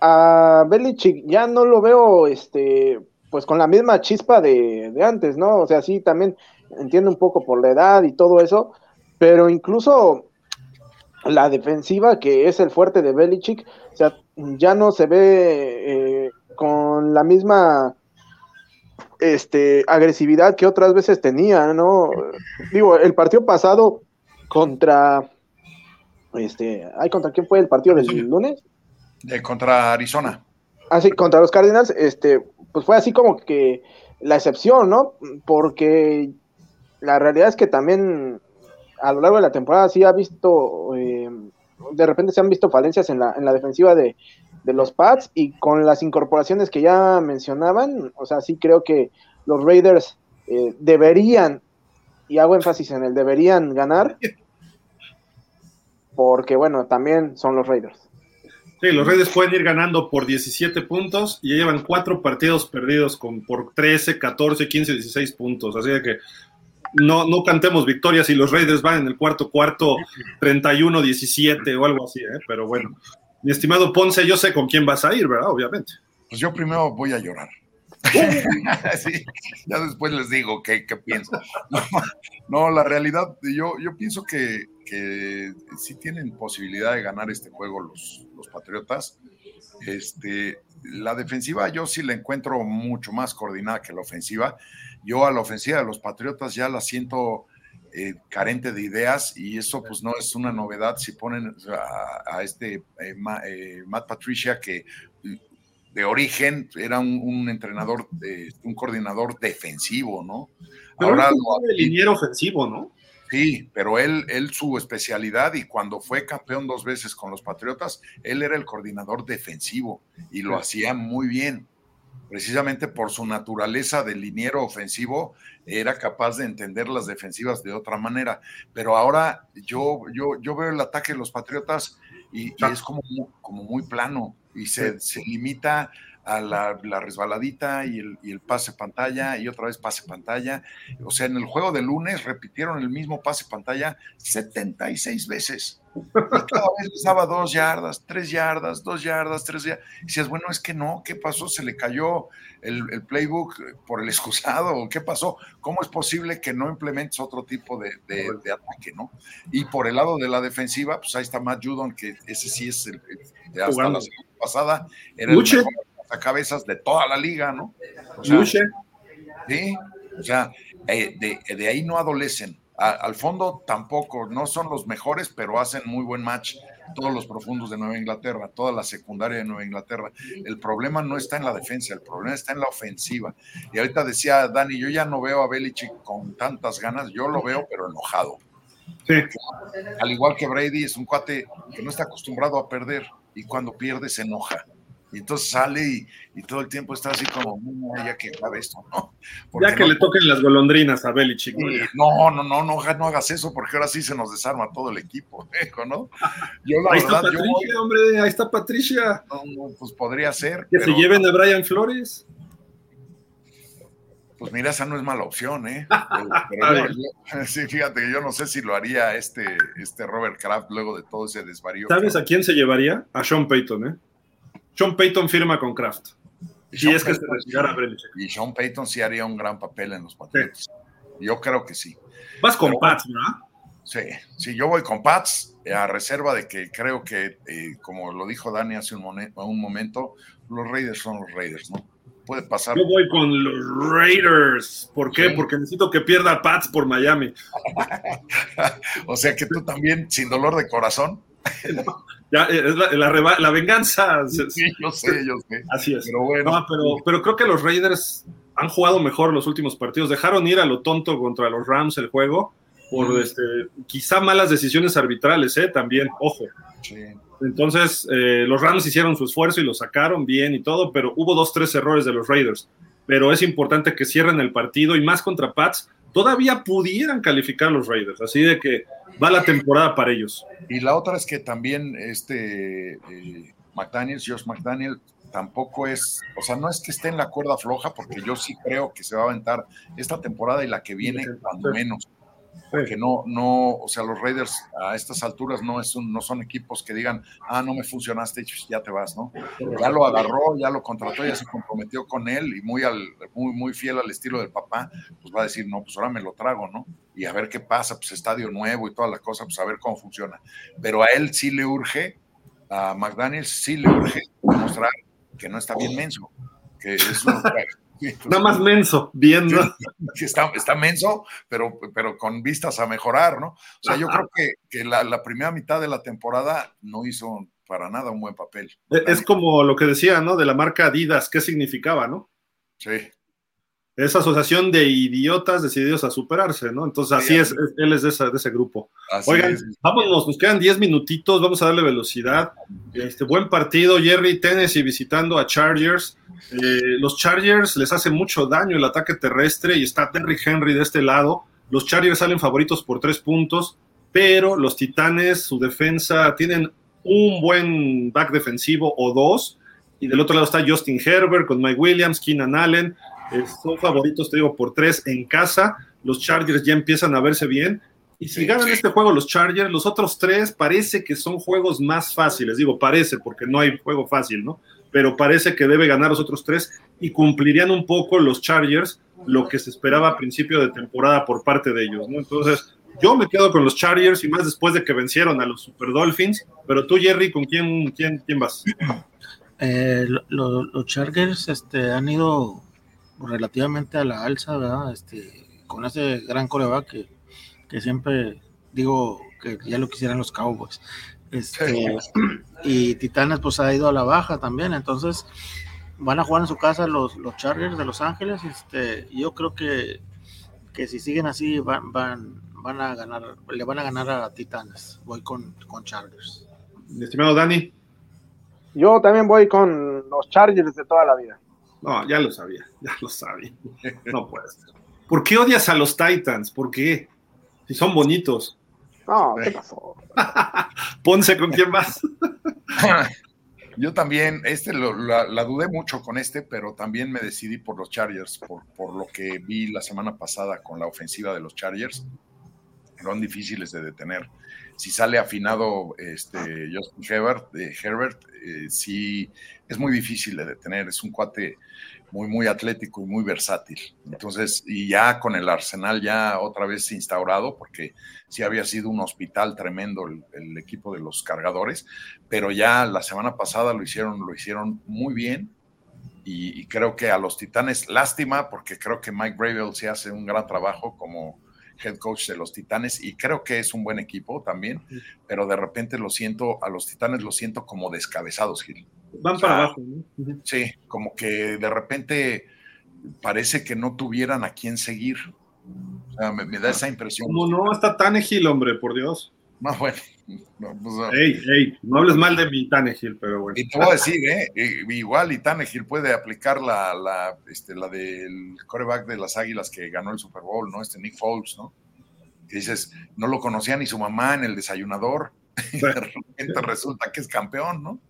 a Belichick ya no lo veo este pues con la misma chispa de, antes, ¿no? O sea, sí, también entiendo un poco por la edad y todo eso, pero incluso la defensiva, que es el fuerte de Belichick, o sea, ya no se ve eh, con la misma este, agresividad que otras veces tenía, ¿no? Digo, el partido pasado contra, este, ¿ay, contra quién fue el partido del lunes? De contra Arizona. Ah, sí, contra los Cardinals, este, pues fue así como que la excepción, ¿no? Porque la realidad es que también a lo largo de la temporada sí ha visto, eh, de repente se han visto falencias en la, en la defensiva de, los Pats y con las incorporaciones que ya mencionaban, o sea, sí creo que los Raiders eh, deberían, y hago énfasis en el deberían ganar, porque bueno, también son los Raiders. Sí, los Reyes pueden ir ganando por 17 puntos y llevan cuatro partidos perdidos con, por 13, 14, 15, 16 puntos. Así que no, no cantemos victorias y los Raiders van en el cuarto cuarto 31, 17 o algo así, ¿eh? pero bueno. Mi estimado Ponce, yo sé con quién vas a ir, ¿verdad? Obviamente. Pues yo primero voy a llorar. sí, ya después les digo qué, pienso. No, la realidad, yo, yo pienso que, que sí tienen posibilidad de ganar este juego los, los Patriotas. Este, la defensiva yo sí la encuentro mucho más coordinada que la ofensiva. Yo a la ofensiva de los Patriotas ya la siento eh, carente de ideas y eso pues no es una novedad si ponen a, este eh, eh, Matt Patricia que de origen era un, entrenador, un coordinador defensivo, ¿no? Ahora lo, liniero ofensivo, ¿no? Sí, pero él, él su especialidad y cuando fue campeón dos veces con los Patriotas, él era el coordinador defensivo y lo hacía muy bien. Precisamente por su naturaleza de liniero ofensivo, era capaz de entender las defensivas de otra manera. Pero ahora yo, yo, yo veo el ataque de los Patriotas y, es como, como muy plano y se, se limita a la, resbaladita y el, y el, pase pantalla y otra vez pase pantalla. O sea, en el juego de lunes repitieron el mismo pase pantalla 76 veces. Y cada vez les daba dos yardas, tres yardas, dos yardas, tres yardas. Y decías, bueno, es que no, ¿qué pasó? ¿Se le cayó el, el playbook por el excusado? ¿Qué pasó? ¿Cómo es posible que no implementes otro tipo de, de, ataque, no? Y por el lado de la defensiva, pues ahí está Matt Judon, que ese sí es el, hasta la semana pasada, era el mejor cabezas de toda la liga, ¿no? O sea, sí, o sea, eh, de, ahí no adolecen. al fondo tampoco, no son los mejores, pero hacen muy buen match todos los profundos de Nueva Inglaterra, toda la secundaria de Nueva Inglaterra. El problema no está en la defensa, el problema está en la ofensiva. Y ahorita decía Dani, yo ya no veo a Belichick con tantas ganas, yo lo veo, pero enojado. Sí. Al igual que Brady, es un cuate que no está acostumbrado a perder y cuando pierde se enoja. Y entonces sale y, todo el tiempo está así como, ya que acabe esto, ¿no? ya que le toquen las golondrinas a Belichick. No, no, no, no, no, hagas eso porque ahora sí se nos desarma todo el equipo, ¿no? Yo la ahí está Patricia, hombre, ahí está Patricia. pues podría ser. Que se lleven a Brian Flores. Pues mira, esa no es mala opción, ¿eh? sí, fíjate que yo no sé si lo haría este, este Robert Kraft luego de todo ese desvarío. ¿Sabes a quién se llevaría? A Sean Payton, ¿eh? Sean Payton firma con Kraft. Y, es que se Y Sean Payton sí haría un gran papel en los Patriots. Yo creo que sí. Vas con Pats, ¿no? Sí, sí, yo voy con Pats, a reserva de que creo que, eh, como lo dijo Dani hace un, un momento, los Raiders son los Raiders, ¿no? puede pasar. Yo voy con los Raiders. ¿Por qué? Porque necesito que pierda Pats por Miami. o sea que tú también, sin dolor de corazón. ya, es la, venganza. Sí, yo sé, yo sé. Así es. Pero bueno. pero, creo que los Raiders han jugado mejor los últimos partidos. Dejaron ir a lo tonto contra los Rams el juego por este, quizá malas decisiones arbitrales, ¿eh? También, ojo. Sí. Entonces, eh, los Rams hicieron su esfuerzo y lo sacaron bien y todo, pero hubo dos, tres errores de los Raiders. Pero es importante que cierren el partido y más contra Pats, todavía pudieran calificar los Raiders. Así de que va la temporada para ellos. Y la otra es que también este eh, McDaniels, Josh McDaniel, tampoco es, o sea, no es que esté en la cuerda floja, porque yo sí creo que se va a aventar esta temporada y la que viene, cuando menos porque no, no, o sea, los Raiders a estas alturas no, es un, no son equipos que digan, ah, no me funcionaste, ya te vas, ¿no? Ya lo agarró, ya lo contrató, ya se comprometió con él y muy, al, muy, muy fiel al estilo del papá, pues va a decir, no, pues ahora me lo trago, ¿no? Y a ver qué pasa, pues estadio nuevo y toda la cosa, pues a ver cómo funciona. Pero a él sí le urge, a McDaniels sí le urge demostrar que no está bien menso, que es un, Nada más menso, viendo. Está, está menso, pero, pero con vistas a mejorar, ¿no? O sea, yo creo que, que la, primera mitad de la temporada no hizo para nada un buen papel. E, es como lo que decía, ¿no? De la marca Adidas, ¿qué significaba, no? Sí. Esa asociación de idiotas decididos a superarse, ¿no? Entonces, así es, él es de, de ese grupo. Oigan, vámonos, nos quedan 10 minutitos, vamos a darle velocidad. Este buen partido, Jerry Tennessee visitando a Chargers. Eh, los Chargers les hace mucho daño el ataque terrestre y está Terry Henry de este lado. Los Chargers salen favoritos por tres puntos, pero los Titanes, su defensa, tienen un buen back defensivo o dos. Y del otro lado está Justin Herbert con Mike Williams, Keenan Allen. Eh, son favoritos, te digo, por tres en casa. Los Chargers ya empiezan a verse bien. Y si ganan este juego los Chargers, los otros tres parece que son juegos más fáciles. Digo, parece, porque no hay juego fácil, ¿no? pero parece que debe ganar los otros tres y cumplirían un poco los Chargers lo que se esperaba a principio de temporada por parte de ellos, ¿no? Entonces, yo me quedo con los Chargers y más después de que vencieron a los Super Dolphins, pero tú, Jerry, ¿con quién, quién, quién vas? Eh, los Chargers este, han ido relativamente a la alza, ¿verdad? Este, con ese gran coreback que, que siempre digo que ya lo quisieran los Cowboys. Este, y Titanes pues ha ido a la baja también, entonces van a jugar en su casa los, los Chargers de Los Ángeles. Este, yo creo que, que si siguen así van, van, van a ganar, le van a ganar a Titanes. Voy con, con Chargers. Estimado Dani. Yo también voy con los Chargers de toda la vida. No, ya lo sabía, ya lo sabía. No puedes. ¿Por qué odias a los Titans? ¿Por qué? Si son bonitos. No, ¿qué pasó? Ponce, ¿con quién más? Yo también, este la, dudé mucho con este, pero también me decidí por los Chargers, por, por, lo que vi la semana pasada con la ofensiva de los Chargers. Son difíciles de detener. Si sale afinado este, Justin Herbert, eh, Herbert eh, sí es muy difícil de detener. Es un cuate muy, muy atlético y muy versátil. Entonces, y ya con el Arsenal ya otra vez instaurado, porque sí había sido un hospital tremendo el, equipo de los cargadores, pero ya la semana pasada lo hicieron, lo hicieron muy bien. Y, creo que a los Titanes, lástima, porque creo que Mike Bravel se hace un gran trabajo como head coach de los Titanes y creo que es un buen equipo también, pero de repente lo siento, a los Titanes lo siento como descabezados, Gil. Van para abajo, ¿no? Sí, como que de repente parece que no tuvieran a quién seguir. O sea, me, me da esa impresión. Como no está Tannehill, hombre, por Dios. No, bueno. No, pues, no. Ey, ey, no hables mal de mi Tannehill, pero bueno. Y te voy a decir, ¿eh? igual y Tannehill puede aplicar la, la, este, la del coreback de las Águilas que ganó el Super Bowl, ¿no? Este Nick Foles, ¿no? Que dices, no lo conocía ni su mamá en el desayunador, y de repente resulta que es campeón, ¿no?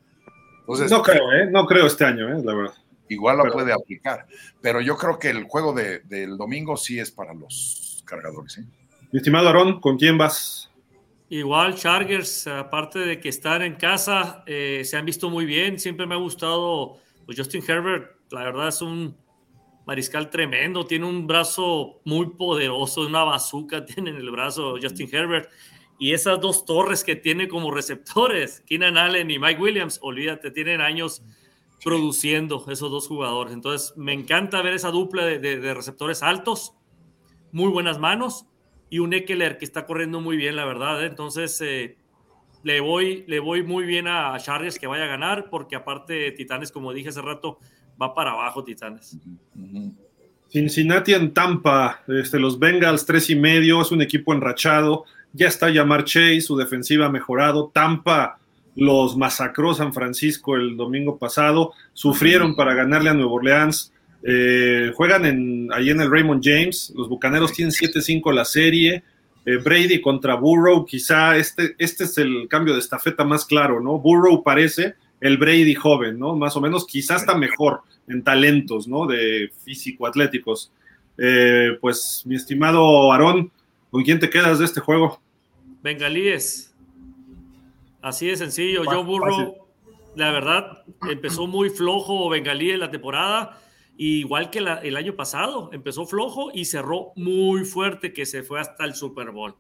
Entonces, No creo, ¿eh? No creo este año, ¿eh? La verdad. igual la pero- puede aplicar. Pero yo creo que el juego de- del domingo sí es para los cargadores, ¿eh? Mi estimado Aarón, ¿con quién vas? Igual, Chargers, aparte de que están en casa, eh, se han visto muy bien. Siempre me ha gustado pues Justin Herbert. La verdad es un mariscal tremendo. Tiene un brazo muy poderoso, una bazooka tiene en el brazo Justin Herbert. Y esas dos torres que tiene como receptores, Keenan Allen y Mike Williams, olvídate, tienen años produciendo esos dos jugadores. Entonces, me encanta ver esa dupla de, de- de receptores altos, muy buenas manos y un Eckler que está corriendo muy bien, la verdad. ¿eh? Entonces, eh, le, voy, le voy muy bien a Chargers que vaya a ganar, porque aparte Titanes, como dije hace rato, va para abajo Titanes. Cincinnati en Tampa, este, los Bengals tres y medio, es un equipo enrachado, ya está Yamar Chase, su defensiva ha mejorado, Tampa los masacró San Francisco el domingo pasado, sufrieron para ganarle a Nueva Orleans, eh, juegan en, ahí en el Raymond James, los Bucaneros tienen 7-5 la serie, eh, Brady contra Burrow, quizá este, este es el cambio de estafeta más claro, ¿no? Burrow parece el Brady joven, ¿no? Más o menos, quizás está mejor en talentos, ¿no? De físico-atléticos. Eh, pues, mi estimado Aarón, ¿con quién te quedas de este juego? Bengalíes. Así de sencillo. Joe Burrow, la verdad, empezó muy flojo Bengalí en la temporada. Y igual que la- el año pasado, empezó flojo y cerró muy fuerte, que se fue hasta el Super Bowl.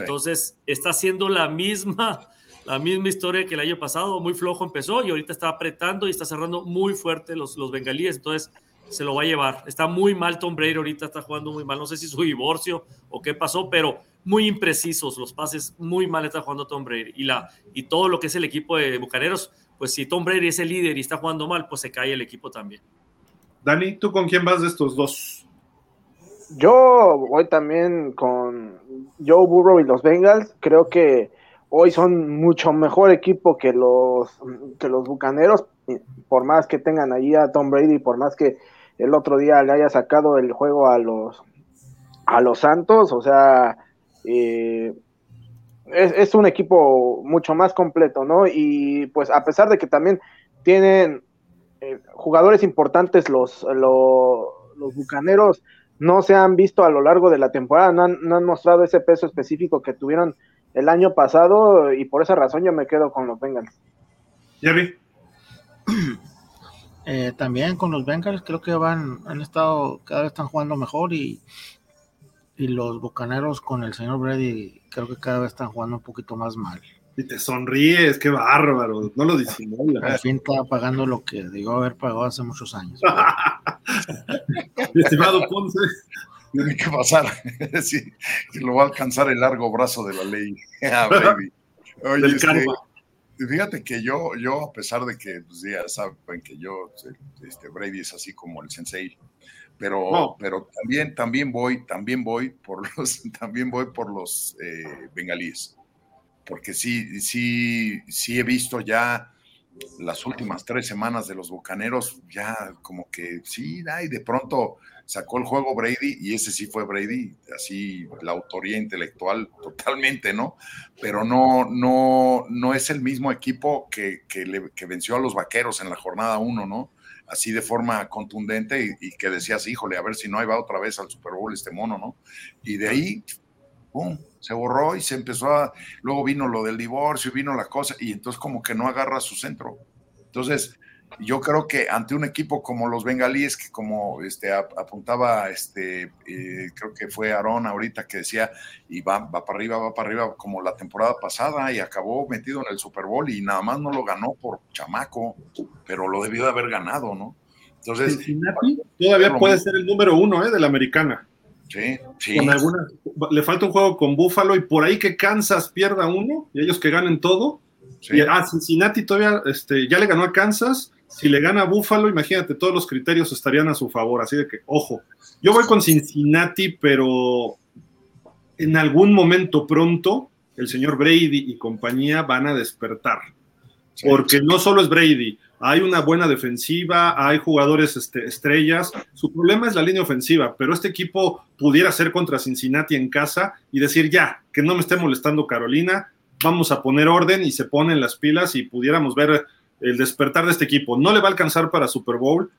Entonces, está haciendo la misma, la misma historia que el año pasado. Muy flojo empezó y ahorita está apretando y está cerrando muy fuerte los, los bengalíes. Entonces, se lo va a llevar. Está muy mal Tom Brady ahorita, está jugando muy mal. No sé si su divorcio o qué pasó, pero muy imprecisos los pases. Muy mal está jugando Tom Brady. Y, la, y todo lo que es el equipo de Bucaneros, pues si Tom Brady es el líder y está jugando mal, pues se cae el equipo también. Dani, ¿tú con quién vas de estos dos? Yo voy también con Joe Burrow y los Bengals. Creo que hoy son mucho mejor equipo que los, que los Bucaneros, por más que tengan ahí a Tom Brady, por más que el otro día le haya sacado el juego a los, a los Santos. O sea, eh, es, un equipo mucho más completo, ¿no? Y pues a pesar de que también tienen eh, jugadores importantes los, los, los Bucaneros, no se han visto a lo largo de la temporada, no han, no han, mostrado ese peso específico que tuvieron el año pasado y por esa razón yo me quedo con los Bengals. Jerry. Eh, también con los Bengals creo que van, han estado, cada vez están jugando mejor y, y los Bucaneros con el señor Brady creo que cada vez están jugando un poquito más mal. Y te sonríes, qué bárbaro, no lo disimula. Al fin está pagando lo que digo haber pagado hace muchos años. Mi estimado Ponce. Tiene que pasar, sí, que lo va a alcanzar el largo brazo de la ley. Ah, baby. Oye, Del este, fíjate que yo, yo, a pesar de que pues, ya saben que yo, este, Brady es así como el sensei, pero, No. pero también, también voy, también voy por los, también voy por los eh, bengalíes, porque sí, sí, sí he visto ya las últimas tres semanas de los bucaneros, ya como que sí, ay, de pronto sacó el juego Brady y ese sí fue Brady, así la autoría intelectual totalmente, ¿no? Pero no, no, no es el mismo equipo que, que, le, que venció a los vaqueros en la jornada uno, ¿no? Así de forma contundente y, y, que decías, híjole, a ver si no ahí va otra vez al Super Bowl este mono, ¿no? Y de ahí, ¡pum! Se borró y se empezó a. Luego vino lo del divorcio, vino la cosa, y entonces como que no agarra su centro. Entonces, yo creo que ante un equipo como los bengalíes, que como este, apuntaba, este, eh, creo que fue Aarón ahorita que decía, y va, va para arriba, va para arriba, como la temporada pasada, y acabó metido en el Super Bowl y nada más no lo ganó por chamaco, pero lo debió de haber ganado, ¿no? Entonces, todavía puede ser el número uno ¿eh? de la americana. Sí, sí. Con alguna, le falta un juego con Buffalo y por ahí que Kansas pierda uno y ellos que ganen todo. sí. Y, ah, Cincinnati todavía este, ya le ganó a Kansas. Si le gana a Buffalo, imagínate, todos los criterios estarían a su favor. Así de que, ojo, yo voy con Cincinnati, pero en algún momento pronto el señor Brady y compañía van a despertar. Porque no solo es Brady, hay una buena defensiva, hay jugadores este, estrellas. Su problema es la línea ofensiva, pero este equipo pudiera ser contra Cincinnati en casa y decir ya, que no me esté molestando Carolina, vamos a poner orden y se ponen las pilas y pudiéramos ver el despertar de este equipo. No le va a alcanzar para Super Bowl,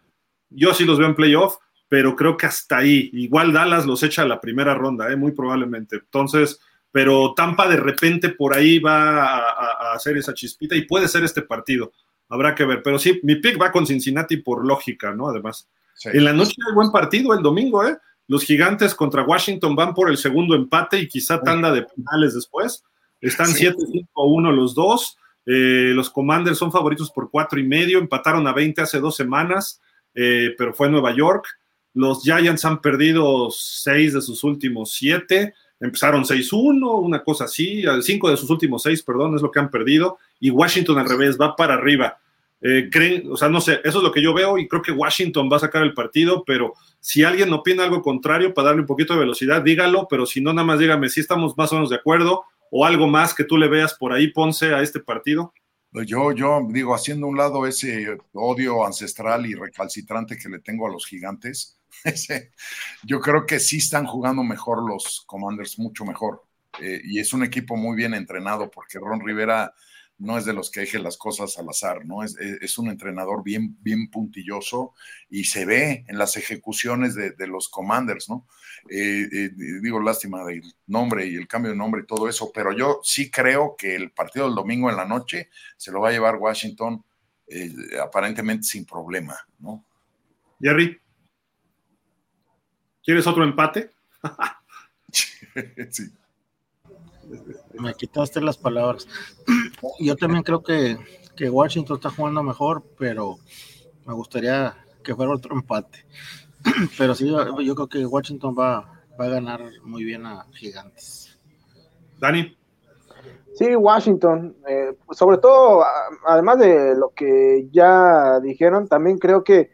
yo sí los veo en playoff, pero creo que hasta ahí. Igual Dallas los echa a la primera ronda, ¿eh? muy probablemente. Entonces, pero Tampa de repente por ahí va a, a, a hacer esa chispita y puede ser este partido. Habrá que ver. Pero sí, mi pick va con Cincinnati por lógica, ¿no? Además. Sí. En la noche hay buen partido el domingo, ¿eh? Los gigantes contra Washington van por el segundo empate y quizá tanda de penales después. Están Sí. 7-5-1 los dos. Eh, los Commanders son favoritos por cuatro y medio. Empataron a 20 hace dos semanas, eh, pero fue en Nueva York. Los Giants han perdido seis de sus últimos siete. Empezaron 6-1, una cosa así. Cinco de sus últimos seis, perdón, es lo que han perdido. Y Washington al revés, va para arriba. Eh, creen, o sea, no sé, eso es lo que yo veo y creo que Washington va a sacar el partido, pero si alguien opina algo contrario para darle un poquito de velocidad, dígalo, pero si no, nada más dígame si estamos más o menos de acuerdo o algo más que tú le veas por ahí, Ponce, a este partido. Pues Yo, yo digo, haciendo un lado ese odio ancestral y recalcitrante que le tengo a los gigantes, yo creo que sí están jugando mejor los Commanders, mucho mejor. Eh, y es un equipo muy bien entrenado porque Ron Rivera no es de los que deje las cosas al azar, ¿no? Es, un entrenador bien, bien puntilloso y se ve en las ejecuciones de, los Commanders, ¿no? Eh, eh, digo, lástima del nombre y el cambio de nombre y todo eso, pero yo sí creo que el partido del domingo en la noche se lo va a llevar Washington aparentemente sin problema, ¿no? Jerry, ¿quieres otro empate? sí. Me quitaste las palabras. Yo también creo que, que Washington está jugando mejor, pero me gustaría que fuera otro empate. Pero sí, yo, yo creo que Washington va, va a ganar muy bien a Gigantes. Dani. Sí, Washington. Eh, sobre todo, además de lo que ya dijeron, también creo que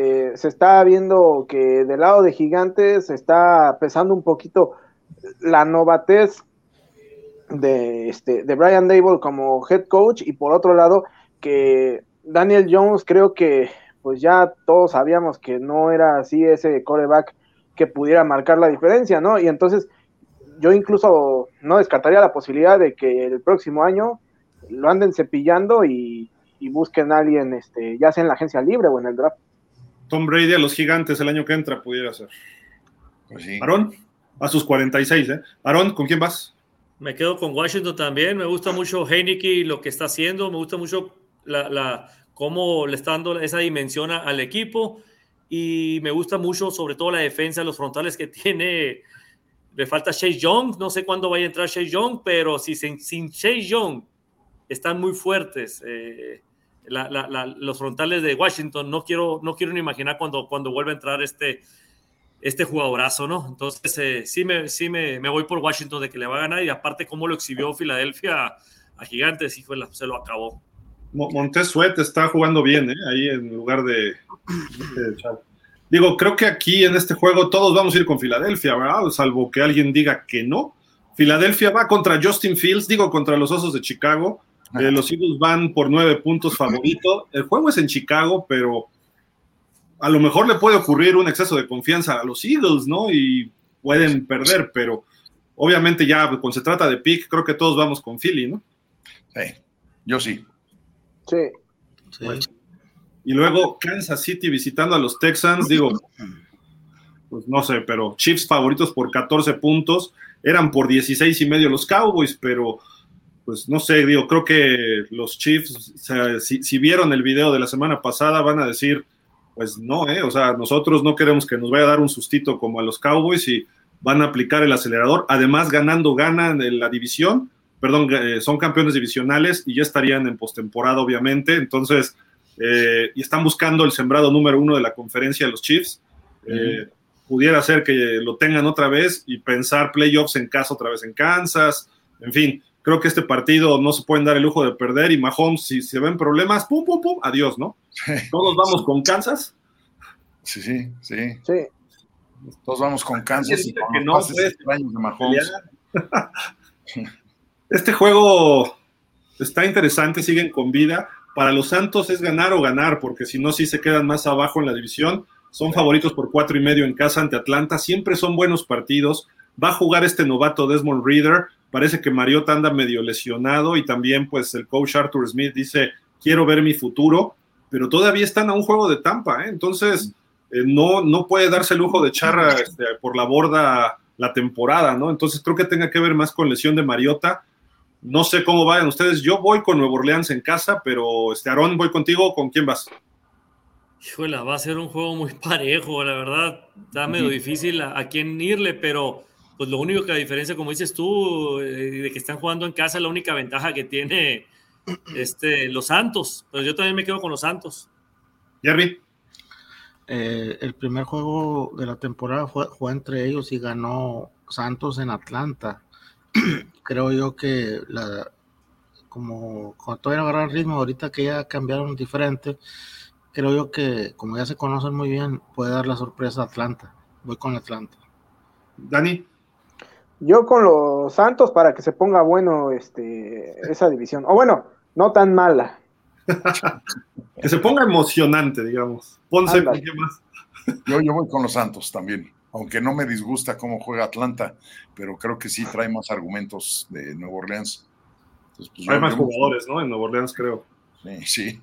eh, se está viendo que del lado de Gigantes se está pesando un poquito la novatez de, este, de Brian Dable como head coach y por otro lado que Daniel Jones creo que pues ya todos sabíamos que no era así ese coreback que pudiera marcar la diferencia, ¿no? Y entonces yo incluso no descartaría la posibilidad de que el próximo año lo anden cepillando y, busquen a alguien, este, ya sea en la agencia libre o en el draft. Tom Brady a los gigantes el año que entra pudiera ser. Pues sí. Aarón, a sus 46, ¿eh? Aarón, ¿con quién vas? Me quedo con Washington también. Me gusta mucho Heineke lo que está haciendo. Me gusta mucho la, la, cómo le está dando esa dimensión al equipo. Y me gusta mucho, sobre todo, la defensa, los frontales que tiene. Le falta Chase Young. No sé cuándo vaya a entrar Chase Young, pero si sin, sin Chase Young están muy fuertes. Eh, los frontales de Washington, no quiero, no quiero ni imaginar cuando, cuando vuelva a entrar este, este jugadorazo, ¿no? Entonces, eh, sí, me, sí me, me, voy por Washington de que le va a ganar y aparte cómo lo exhibió Filadelfia a, Gigantes, hijo, se lo acabó. Montes Sweat está jugando bien, ¿eh? Ahí en lugar de... de Digo, creo que aquí en este juego todos vamos a ir con Filadelfia, ¿verdad? Salvo que alguien diga que no. Filadelfia va contra Justin Fields, digo, contra los Osos de Chicago. Eh, los Eagles van por nueve puntos favorito. El juego es en Chicago, pero a lo mejor le puede ocurrir un exceso de confianza a los Eagles, ¿no? Y pueden perder, pero obviamente ya cuando se trata de pick, creo que todos vamos con Philly, ¿no? Sí, yo sí. Sí. Sí. Bueno. Y luego Kansas City visitando a los Texans, digo, pues no sé, pero Chiefs favoritos por 14 puntos, eran por 16 y medio los Cowboys, pero pues no sé, digo, creo que los Chiefs, o sea, si, si, vieron el video de la semana pasada, van a decir, pues no, ¿eh? o sea, nosotros no queremos que nos vaya a dar un sustito como a los Cowboys y van a aplicar el acelerador, además ganando ganan en la división, perdón, eh, son campeones divisionales y ya estarían en postemporada, obviamente, entonces, eh, y están buscando el sembrado número uno de la conferencia de los Chiefs. Eh, pudiera ser que lo tengan otra vez y pensar playoffs en casa otra vez en Kansas. En fin, creo que este partido no se pueden dar el lujo de perder y Mahomes, si se ven problemas, pum, pum, pum, adiós, ¿no? Todos vamos con Kansas. Sí, sí, sí. Sí. Todos vamos con Kansas y con que no, pases pues, extraños de Mahomes. Este juego está interesante, siguen con vida. Para los Santos es ganar o ganar, porque si no, sí se quedan más abajo en la división. Son favoritos por cuatro y medio en casa ante Atlanta. Siempre son buenos partidos. Va a jugar este novato Desmond Reader. Parece que Mariota anda medio lesionado y también pues el coach Arthur Smith dice, quiero ver mi futuro, pero todavía están a un juego de Tampa. ¿eh? Entonces, eh, no, no puede darse el lujo de echar este, por la borda la temporada, ¿no? Entonces creo que tenga que ver más con lesión de Mariota. No sé cómo vayan ustedes. Yo voy con Nuevo Orleans en casa, pero este Aarón, voy contigo. ¿Con quién vas? Híjole, va a ser un juego muy parejo, la verdad. Está medio difícil a, a quién irle, pero pues lo único que a diferencia, como dices tú, eh, de que están jugando en casa, la única ventaja que tiene este, los Santos. Pero yo también me quedo con los Santos. Jerry. Eh, el primer juego de la temporada fue, fue entre ellos y ganó Santos en Atlanta. Creo yo que la, como cuando todavía no agarran ritmo, ahorita que ya cambiaron diferente, creo yo que como ya se conocen muy bien, puede dar la sorpresa a Atlanta. Voy con Atlanta. Dani. Yo con los Santos para que se ponga bueno este, esa división. O bueno, no tan mala. que se ponga emocionante, digamos. Ponce, Ándale. ¿qué más? Yo, yo voy con los Santos también, aunque no me disgusta cómo juega Atlanta, pero creo que sí trae más argumentos de Nueva Orleans. Entonces, pues, Hay yo- más jugadores, ¿no? En Nueva Orleans, creo. Sí, sí.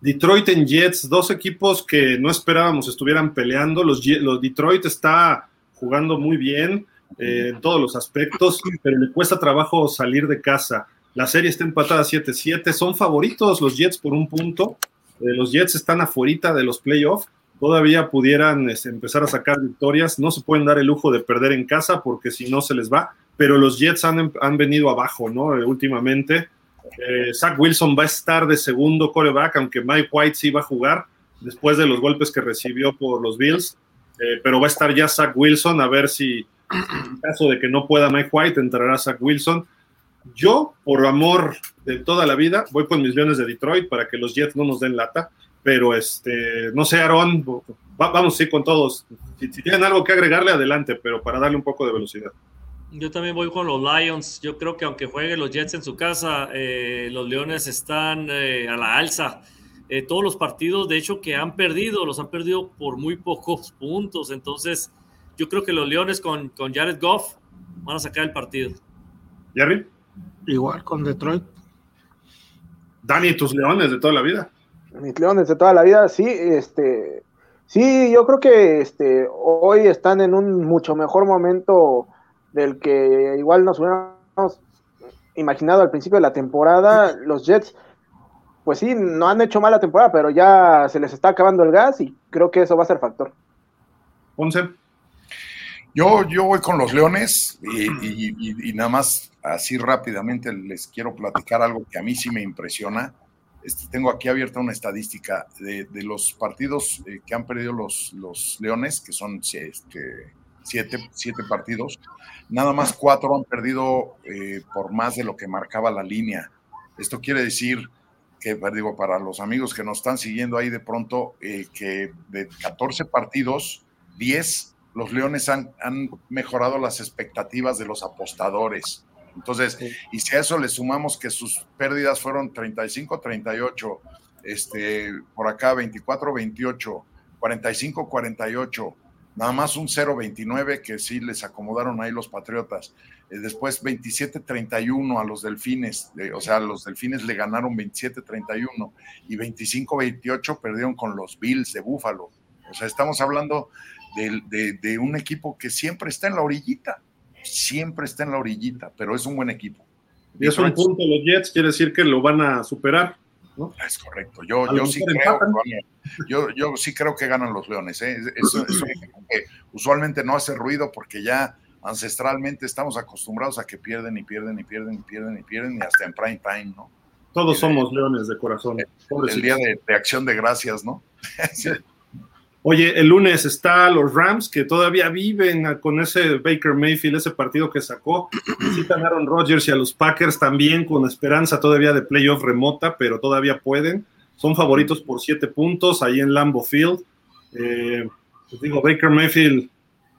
Detroit en Jets, dos equipos que no esperábamos estuvieran peleando. Los, los Detroit está jugando muy bien eh, en todos los aspectos, pero le cuesta trabajo salir de casa. La serie está empatada 7-7. Son favoritos los Jets por un punto. Eh, los Jets están afuera de los playoffs. Todavía pudieran este, empezar a sacar victorias. No se pueden dar el lujo de perder en casa porque si no se les va. Pero los Jets han, han venido abajo, ¿no? Eh, últimamente. Zach Wilson va a estar de segundo coreback, aunque Mike White sí va a jugar después de los golpes que recibió por los Bills. Pero va a estar ya Zach Wilson, a ver si en caso de que no pueda Mike White, entrará Zach Wilson. Yo, por amor de toda la vida, voy con mis Leones de Detroit para que los Jets no nos den lata. Pero este, no sé, Aaron, va- vamos sí con todos. Si, si tienen algo que agregarle, adelante, pero para darle un poco de velocidad. Yo también voy con los Lions. Yo creo que aunque jueguen los Jets en su casa, eh, los Leones están eh, a la alza. Eh, todos los partidos, de hecho, que han perdido, los han perdido por muy pocos puntos. Entonces, yo creo que los Leones con, con Jared Goff van a sacar el partido. Jerry, Igual con Detroit. Dani, tus Leones de toda la vida. Mis leones de toda la vida, sí, este, sí, yo creo que este, hoy están en un mucho mejor momento del que igual nos hubiéramos imaginado al principio de la temporada. Los Jets, pues sí, no han hecho mala temporada, pero ya se les está acabando el gas y creo que eso va a ser factor. Ponce. Yo, yo voy con los Leones y, nada más así rápidamente les quiero platicar algo que a mí sí me impresiona. Este, tengo aquí abierta una estadística de, los partidos eh, que han perdido los, los Leones, que son este, siete, siete partidos. Nada más cuatro han perdido eh, por más de lo que marcaba la línea. Esto quiere decir que, pues, digo, para los amigos que nos están siguiendo ahí de pronto, que de 14 partidos, 10 los Leones han, han mejorado las expectativas de los apostadores. Entonces, y si a eso le sumamos que sus pérdidas fueron 35-38, este, por acá 24-28, 45-48, nada más un 0-29 que sí les acomodaron ahí los Patriotas. Eh, después 27-31 a los Delfines, eh, o sea, los Delfines le ganaron 27-31 y 25-28 perdieron con los Bills de Búfalo. O sea, estamos hablando de, de- de un equipo que siempre está en la orillita, siempre está en la orillita, pero es un buen equipo. Y es un punto los Jets, quiere decir que lo van a superar. Es correcto. Yo, yo sí creo, que yo, yo sí creo que ganan los Leones. ¿eh? Es, es un equipo que usualmente no hace ruido porque ya ancestralmente estamos acostumbrados a que pierden y pierden y pierden y pierden y pierden y hasta en prime time, ¿no? Todos somos leones de corazón. El día de, de acción de gracias, ¿no? Sí. Oye, el lunes está los Rams que todavía viven con ese Baker Mayfield, ese partido que sacó. Visitan a Aaron Rodgers y a los Packers también con esperanza todavía de playoff remota, pero todavía pueden. Son favoritos por siete puntos ahí en Lambo Field. Eh, pues digo, Baker Mayfield,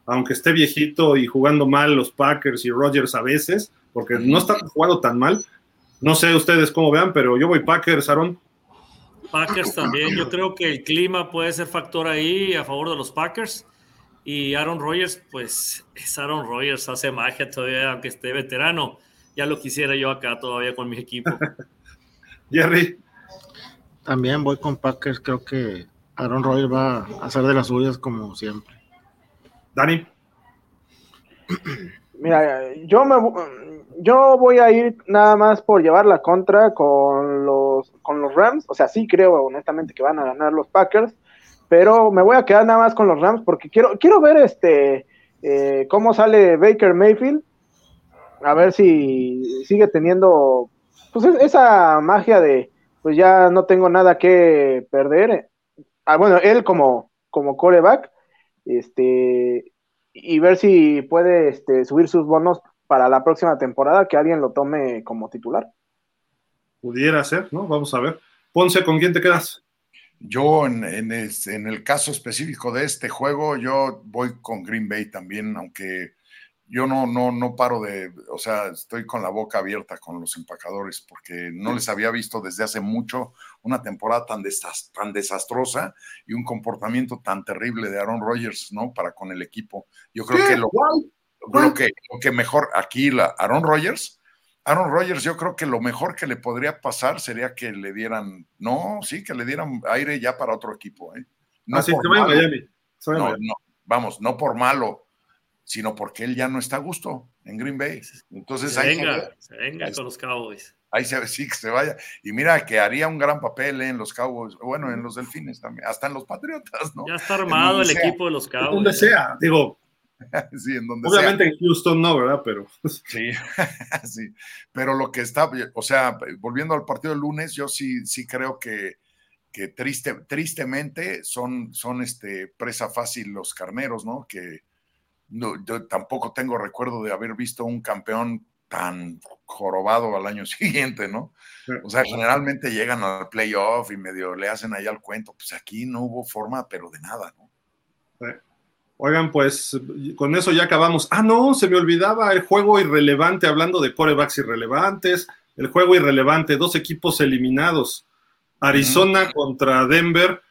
aunque esté viejito y jugando mal los Packers y Rodgers a veces, porque no está jugando tan mal. No sé ustedes cómo vean, pero yo voy Packers, Aaron. Packers también. Yo creo que el clima puede ser factor ahí a favor de los Packers. Y Aaron Rodgers, pues es Aaron Rodgers, hace magia todavía, aunque esté veterano. Ya lo quisiera yo acá todavía con mi equipo. Jerry. También voy con Packers. Creo que Aaron Rodgers va a hacer de las suyas como siempre. Dani. Mira, yo me yo voy a ir nada más por llevar la contra con los, con los Rams. O sea, sí creo honestamente que van a ganar los Packers, pero me voy a quedar nada más con los Rams porque quiero, quiero ver este eh, cómo sale Baker Mayfield. A ver si sigue teniendo pues esa magia de pues ya no tengo nada que perder. Ah, bueno, él como, como coreback, este, y ver si puede este, subir sus bonos para la próxima temporada que alguien lo tome como titular. Pudiera ser, ¿no? Vamos a ver. Ponce, ¿con quién te quedas? Yo, en, el caso específico de este juego, yo voy con Green Bay también, aunque yo no, no, no paro de, o sea, estoy con la boca abierta con los empacadores, porque no les había visto desde hace mucho una temporada tan, tan desastrosa y un comportamiento tan terrible de Aaron Rodgers, ¿no? Para con el equipo. Yo creo que lo, lo que, lo que mejor aquí, la Aaron Rodgers, Aaron Rodgers, yo creo que lo mejor que le podría pasar sería que le dieran, no, sí, que le dieran aire ya para otro equipo. ¿eh? No ah, por malo. Miami. No, no, vamos, no por malo, sino porque él ya no está a gusto en Green Bay. Entonces, se venga, se venga con los Cowboys. Ahí se, sí, que se vaya. Y mira que haría un gran papel ¿eh? en los Cowboys, bueno, en los Delfines también, hasta en los Patriotas, ¿no? Ya está armado el equipo de los Cowboys. Donde sea, digo, sí, en donde Obviamente en Houston no, ¿verdad? Pero. Sí, sí. Pero lo que está, o sea, volviendo al partido del lunes, yo sí, sí creo que, que triste, tristemente son, son este, presa fácil los carneros, ¿no? Que no, yo tampoco tengo recuerdo de haber visto un campeón tan jorobado al año siguiente, ¿no? O sea, generalmente llegan al playoff y medio le hacen ahí al cuento. Pues aquí no hubo forma, pero de nada, ¿no? Sí. Oigan, pues con eso ya acabamos. Ah, no, se me olvidaba el juego irrelevante, hablando de corebacks irrelevantes. El juego irrelevante, dos equipos eliminados. Arizona contra Denver.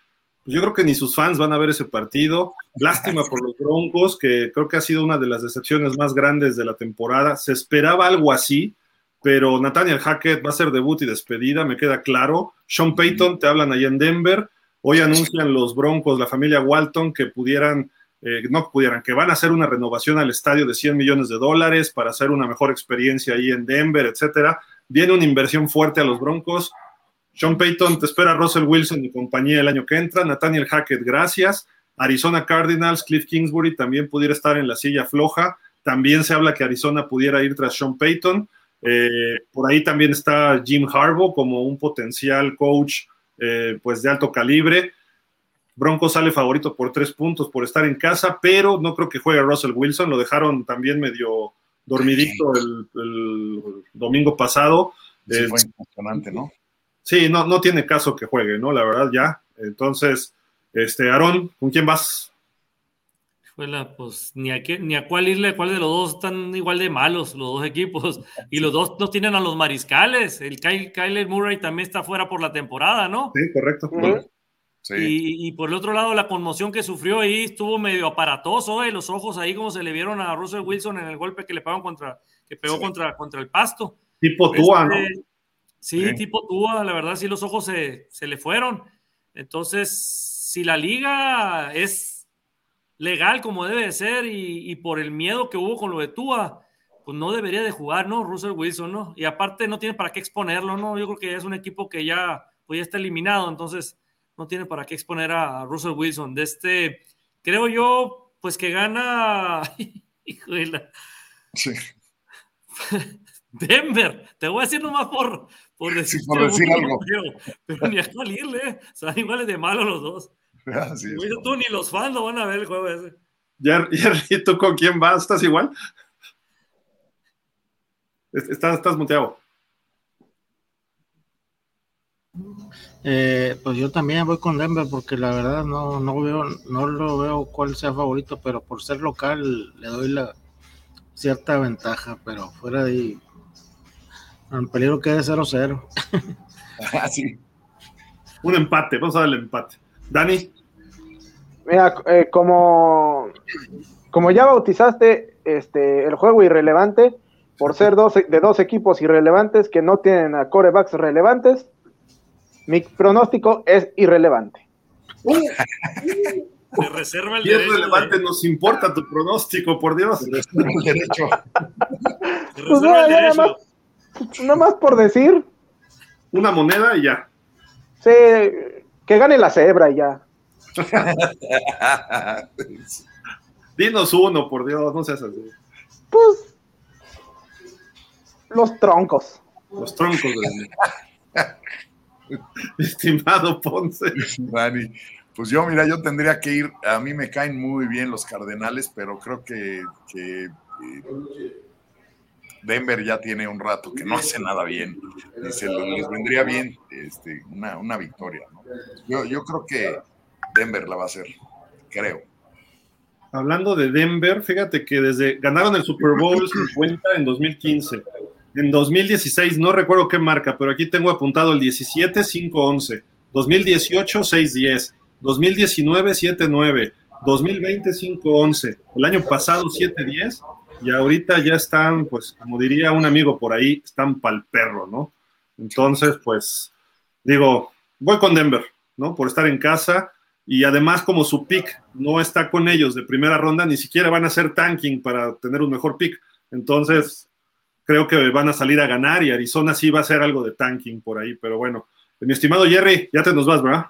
Pues yo creo que ni sus fans van a ver ese partido. Lástima por los Broncos, que creo que ha sido una de las decepciones más grandes de la temporada. Se esperaba algo así, pero Nathaniel Hackett va a ser debut y despedida, me queda claro. Sean Payton, te hablan ahí en Denver. Hoy anuncian los Broncos, la familia Walton, que pudieran eh, no pudieran, que van a hacer una renovación al estadio de 100 millones de dólares para hacer una mejor experiencia ahí en Denver, etcétera. Viene una inversión fuerte a los Broncos. Sean Payton, te espera Russell Wilson y compañía el año que entra. Nathaniel Hackett, gracias. Arizona Cardinals, Cliff Kingsbury también pudiera estar en la silla floja. También se habla que Arizona pudiera ir tras Sean Payton. Eh, por ahí también está Jim Harbaugh como un potencial coach eh, pues de alto calibre. Broncos sale favorito por tres puntos por estar en casa, pero no creo que juegue Russell Wilson. Lo dejaron también medio dormidito el, domingo pasado. Sí, fue impresionante, ¿no? Sí, no, no tiene caso que juegue, ¿no? La verdad, ya. Entonces, este, Aarón, ¿con quién vas? pues ni a, qué, ni a cuál irle, cuál de los dos están igual de malos, los dos equipos. Y los dos no tienen a los mariscales. El Kyle, Kyler Murray también está fuera por la temporada, ¿no? Sí, correcto. Y, por el otro lado, la conmoción que sufrió ahí estuvo medio aparatoso, eh, los ojos ahí como se le vieron a Russell Wilson en el golpe que le pegó contra, que pegó contra, contra el pasto. Tipo Tua, ¿no? Este, sí, tipo Tua, la verdad, sí, los ojos se, se le fueron. Entonces, si la liga es legal como debe de ser y, y, por el miedo que hubo con lo de Tua, pues no debería de jugar, ¿no? Russell Wilson, ¿no? Y aparte no tiene para qué exponerlo, ¿no? Yo creo que es un equipo que ya, pues ya está eliminado, entonces no tiene para qué exponer a Russell Wilson. De este, creo yo, pues que gana. Híjole. Sí. Denver, te voy a decir nomás por, por decir, por decir algo. Pero, ni a cuál irle, son iguales de malos los dos. Así tú ni los fans lo van a ver el juego ese. Jerry, ¿tú con quién vas? ¿Estás igual? Estás, estás muteado. Eh, pues yo también voy con Denver porque la verdad no, no veo, no lo veo cuál sea favorito, pero por ser local le doy la cierta ventaja, pero fuera de ahí, el peligro quede 0-0. Así. Un empate, vamos a darle empate. Dani. Mira, eh, como, como ya bautizaste este, el juego irrelevante, por ser dos, de dos equipos irrelevantes que no tienen a corebacks relevantes, mi pronóstico es irrelevante. Se reserva el derecho. irrelevante, nos importa tu pronóstico, por Dios. Se reserva el derecho. Se pues nada, el derecho. Nada más, nada más por decir. Una moneda y ya. Sí, que gane la cebra y ya. Dinos uno, por Dios, no seas así. Pues los troncos. Los troncos. De... Estimado Ponce. pues yo, mira, yo tendría que ir, a mí me caen muy bien los Cardenales, pero creo que, que eh, Denver ya tiene un rato que no hace nada bien. Se les vendría bien este, una, victoria. Yo, yo creo que Denver la va a hacer, creo. Hablando de Denver, fíjate que desde ganaron el Super Bowl 50 en 2015. En 2016, no recuerdo qué marca, pero aquí tengo apuntado el 17, 5-11. 2018, 6-10. 2019, 7-9. 2020, 5-11. El año pasado, 7-10 y ahorita ya están, pues, como diría un amigo por ahí, están pa'l perro, ¿no? Entonces, pues, digo, voy con Denver, ¿no? Por estar en casa y además como su pick no está con ellos de primera ronda, ni siquiera van a hacer tanking para tener un mejor pick. Entonces, creo que van a salir a ganar y Arizona sí va a hacer algo de tanking por ahí, pero bueno. Mi estimado Jerry, ya te nos vas, ¿verdad?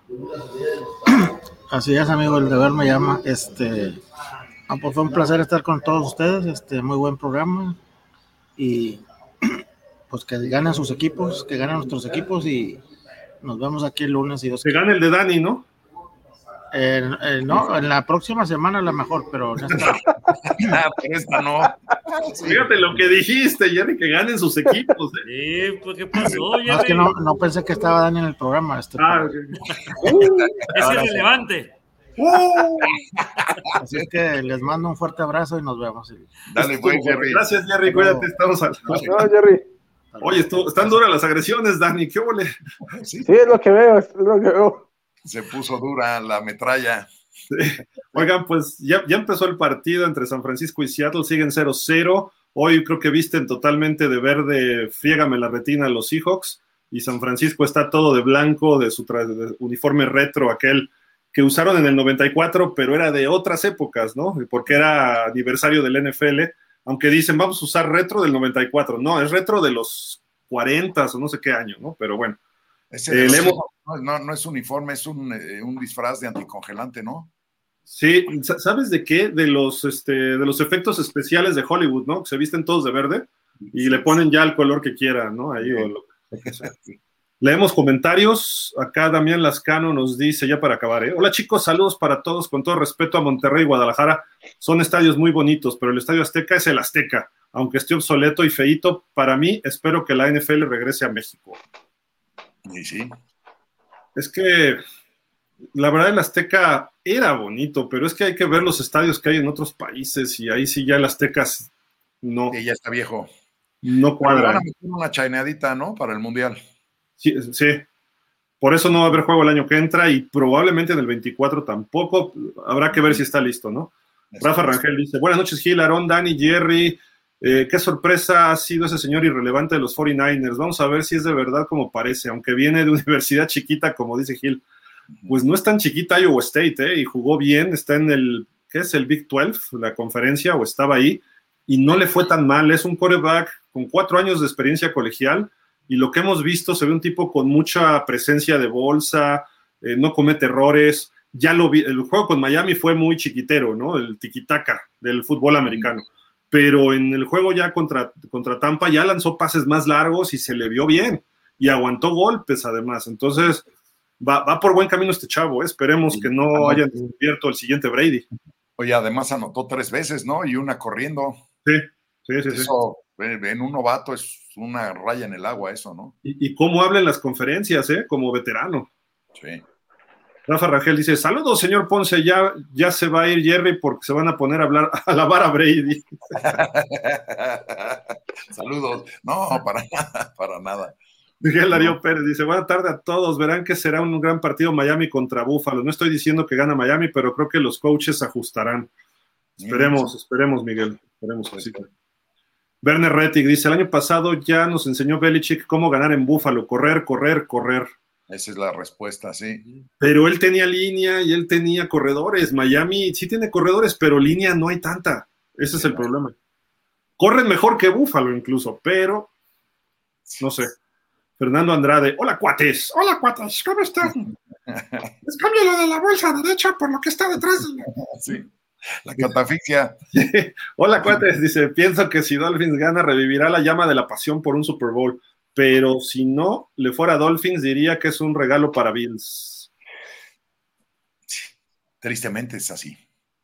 Así es, amigo, el deber me llama. Este, Ah, pues fue un placer estar con todos ustedes, este muy buen programa y pues que ganen sus equipos, que ganen nuestros equipos y nos vemos aquí el lunes y dos. Que gane el de Dani, ¿no? No, en la próxima semana a lo mejor, pero en esta... ah, pero esta no. Fíjate lo que dijiste, Jerry, que ganen sus equipos. ¿eh? Sí, pues ¿qué pasó, Jerry? No, es que no, no, pensé que estaba Dani en el programa. Este, ah, uh, es irrelevante. ¡Uh! Así es que les mando un fuerte abrazo y nos vemos. Dale, buen Jerry. Gracias, Jerry. Cuídate, estamos al. Jerry. Oye, están duras las agresiones, Dani. ¿Qué huele? Sí. es lo que veo, es lo que veo. Se puso dura la metralla. Oigan, pues ya, ya empezó el partido entre San Francisco y Seattle, siguen 0-0. Hoy creo que visten totalmente de verde, friégame la retina los Seahawks, y San Francisco está todo de blanco, de su uniforme retro, aquel que usaron en el 94, pero era de otras épocas, ¿no? Porque era aniversario del NFL, aunque dicen vamos a usar retro del 94, no, es retro de los 40 o no sé qué año, ¿no? Pero bueno. Eh, no, no, es uniforme, es un, eh, un, disfraz de anticongelante, ¿no? Sí, ¿sabes de qué? De los, este, de los efectos especiales de Hollywood, ¿no? Se visten todos de verde y le ponen ya el color que quieran, ¿no? Ahí o lo, que sea. Leemos comentarios. Acá Damián Lascano nos dice, ya para acabar, ¿eh? Hola chicos, saludos para todos. Con todo respeto a Monterrey y Guadalajara, son estadios muy bonitos, pero el Estadio Azteca es el Azteca. Aunque esté obsoleto y feito, para mí espero que la NFL regrese a México. Y sí. Es que la verdad el Azteca era bonito, pero es que hay que ver los estadios que hay en otros países y ahí sí ya el Azteca no. Y ya está viejo. No cuadra. Van a meter una chaineadita, ¿no? Para el Mundial. Sí, sí. Por eso no va a haber juego el año que entra y probablemente en el 24 tampoco. Habrá que ver si está listo, ¿no? Rafa Rangel dice, buenas noches Gil, Aaron, Dani, Jerry. Eh, qué sorpresa ha sido ese señor irrelevante de los 49ers. Vamos a ver si es de verdad como parece, aunque viene de universidad chiquita, como dice Gil. Pues no es tan chiquita Iowa State, ¿eh? Y jugó bien, está en el, ¿qué es? El Big 12, la conferencia, o estaba ahí, y no le fue tan mal. Es un quarterback con cuatro años de experiencia colegial y lo que hemos visto se ve un tipo con mucha presencia de bolsa, eh, no comete errores. Ya lo vi, el juego con Miami fue muy chiquitero, ¿no? El tiquitaca del fútbol americano. Pero en el juego ya contra, contra Tampa ya lanzó pases más largos y se le vio bien y aguantó golpes además. Entonces, va, va por buen camino este chavo. ¿eh? Esperemos que no haya descubierto el siguiente Brady. Oye, además anotó tres veces, ¿no? Y una corriendo. Sí, sí, sí. Eso, en un novato es una raya en el agua, eso, ¿no? Y, y cómo habla en las conferencias, ¿eh? Como veterano. Sí. Rafa Rangel dice: Saludos, señor Ponce. Ya, ya se va a ir Jerry porque se van a poner a hablar a lavar a Brady. Saludos. No, para nada, para nada. Miguel Darío Pérez dice: Buenas tardes a todos. Verán que será un gran partido Miami contra Búfalo. No estoy diciendo que gana Miami, pero creo que los coaches ajustarán. Esperemos, esperemos, Miguel. Esperemos que sí. Werner Rettig dice: El año pasado ya nos enseñó Belichick cómo ganar en Búfalo: correr, correr, correr. Esa es la respuesta, sí. Pero él tenía línea y él tenía corredores. Miami sí tiene corredores, pero línea no hay tanta. Ese es el problema. Corren mejor que Búfalo incluso, pero no sé. Fernando Andrade, hola cuates. Hola cuates, ¿cómo están? Les cambio lo de la bolsa derecha por lo que está detrás de Sí. La catafixia. hola cuates, dice, pienso que si Dolphins gana revivirá la llama de la pasión por un Super Bowl pero si no le fuera a Dolphins, diría que es un regalo para Bills. Sí, tristemente es así.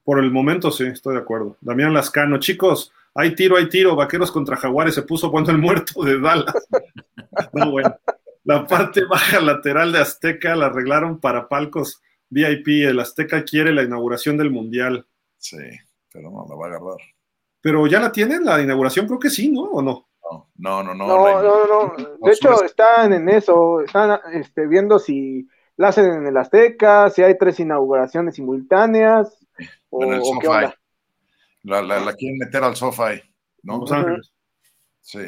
Por el momento sí, estoy de acuerdo. Damián Lascano, chicos, hay tiro, hay tiro, vaqueros contra jaguares, se puso cuando el muerto de Dallas. no, bueno. La parte baja lateral de Azteca la arreglaron para palcos VIP. El Azteca quiere la inauguración del Mundial. Sí, pero no la va a agarrar. Pero ya la tienen, la inauguración, creo que sí, ¿no? ¿O no? No, no, no. No, no, no. De hecho, están en eso. Están este, viendo si la hacen en el Azteca, si hay tres inauguraciones simultáneas. O, en el o qué onda. La, la, la quieren meter al SoFi, ¿no? Los Ángeles. Sí.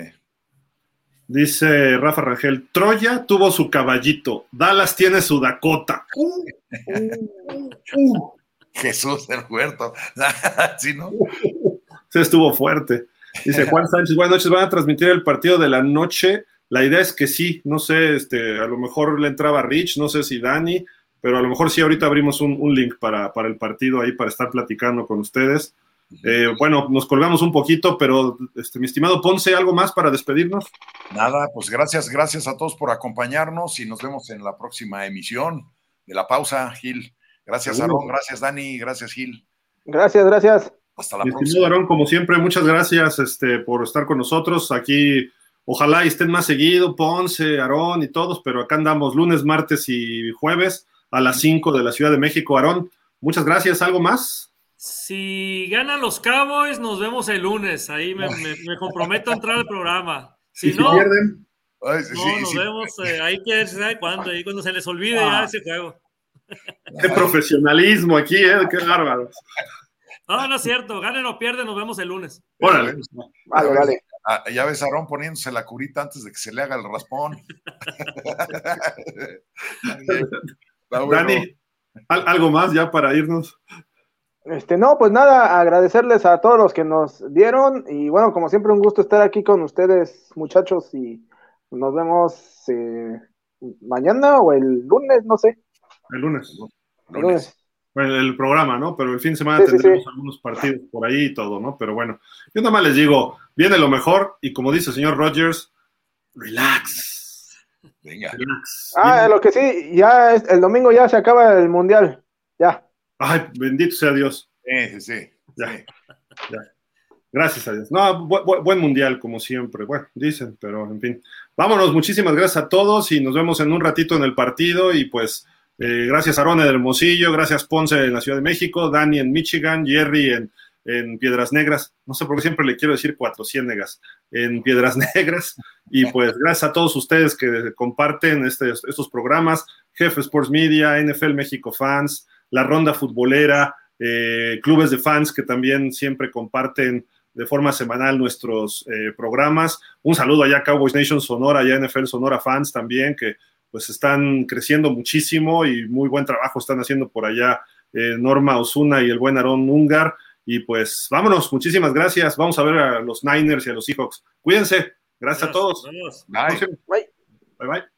Dice Rafa Rangel, Troya tuvo su caballito, Dallas tiene su Dakota. Jesús del huerto. ¿Sí, no? Se estuvo fuerte. Dice Juan Sánchez, buenas noches, van a transmitir el partido de la noche. La idea es que sí, no sé, este, a lo mejor le entraba Rich, no sé si Dani, pero a lo mejor sí ahorita abrimos un, un link para, para, el partido ahí para estar platicando con ustedes. Eh, bueno, nos colgamos un poquito, pero este, mi estimado Ponce, ¿algo más para despedirnos? Nada, pues gracias, gracias a todos por acompañarnos y nos vemos en la próxima emisión de la pausa, Gil. Gracias, Aaron, gracias, Dani, gracias, Gil. Gracias, gracias. Hasta la Mi próxima. estimado Aarón, como siempre, muchas gracias este, por estar con nosotros. Aquí, ojalá y estén más seguido, Ponce, Aarón y todos, pero acá andamos lunes, martes y jueves a las 5 de la Ciudad de México. Aarón, muchas gracias. ¿Algo más? Si ganan los Cowboys, nos vemos el lunes. Ahí me, me, me comprometo a entrar al programa. Si Y si no, pierden, sí, no, nos sí. vemos eh, ahí que sabe cuándo, ahí cuando se les olvide ya ese juego. qué profesionalismo aquí, ¿eh? Qué bárbaros. No, no es cierto. Ganen o pierden, nos vemos el lunes. Órale. Vale, vale. Ah, ya ves a Aarón poniéndose la curita antes de que se le haga el raspón. Bueno. Dani, ¿al- ¿algo más ya para irnos? Este, no, pues nada, agradecerles a todos los que nos dieron y bueno, como siempre un gusto estar aquí con ustedes, muchachos, y nos vemos eh, mañana o el lunes, no sé. El lunes. El lunes. Bueno, el programa, ¿no? Pero el fin de semana Sí, tendremos sí. algunos partidos por ahí y todo, ¿no? Pero bueno, yo nada más les digo, viene lo mejor y como dice el señor Rogers, relax. Venga. relax. Ah, Viene- lo que sí, ya es- el domingo ya se acaba el mundial, ya. Ay, bendito sea Dios. Sí, sí, sí. Ya. Gracias a Dios. No, bu- bu- buen mundial, como siempre. Bueno, dicen, pero en fin. Vámonos, muchísimas gracias a todos y nos vemos en un ratito en el partido. Y pues, eh, gracias Aaron en Hermosillo, gracias Ponce en la Ciudad de México, Dani en Michigan, Jerry en, en Piedras Negras. No sé por qué siempre le quiero decir cuatro ciénegas en Piedras Negras. Y pues, gracias a todos ustedes que comparten este- estos programas: Jefe Sports Media, NFL México Fans, La Ronda Futbolera. eh, clubes de fans que también siempre comparten de forma semanal nuestros eh, programas. Un saludo allá a Cowboys Nation Sonora, allá NFL Sonora Fans también, que pues están creciendo muchísimo y muy buen trabajo están haciendo por allá eh, Norma Osuna y el buen Aarón Ungar. Y pues vámonos, muchísimas gracias. Vamos a ver a los Niners y a los Seahawks. Cuídense. Gracias a todos. Bye. Bye bye.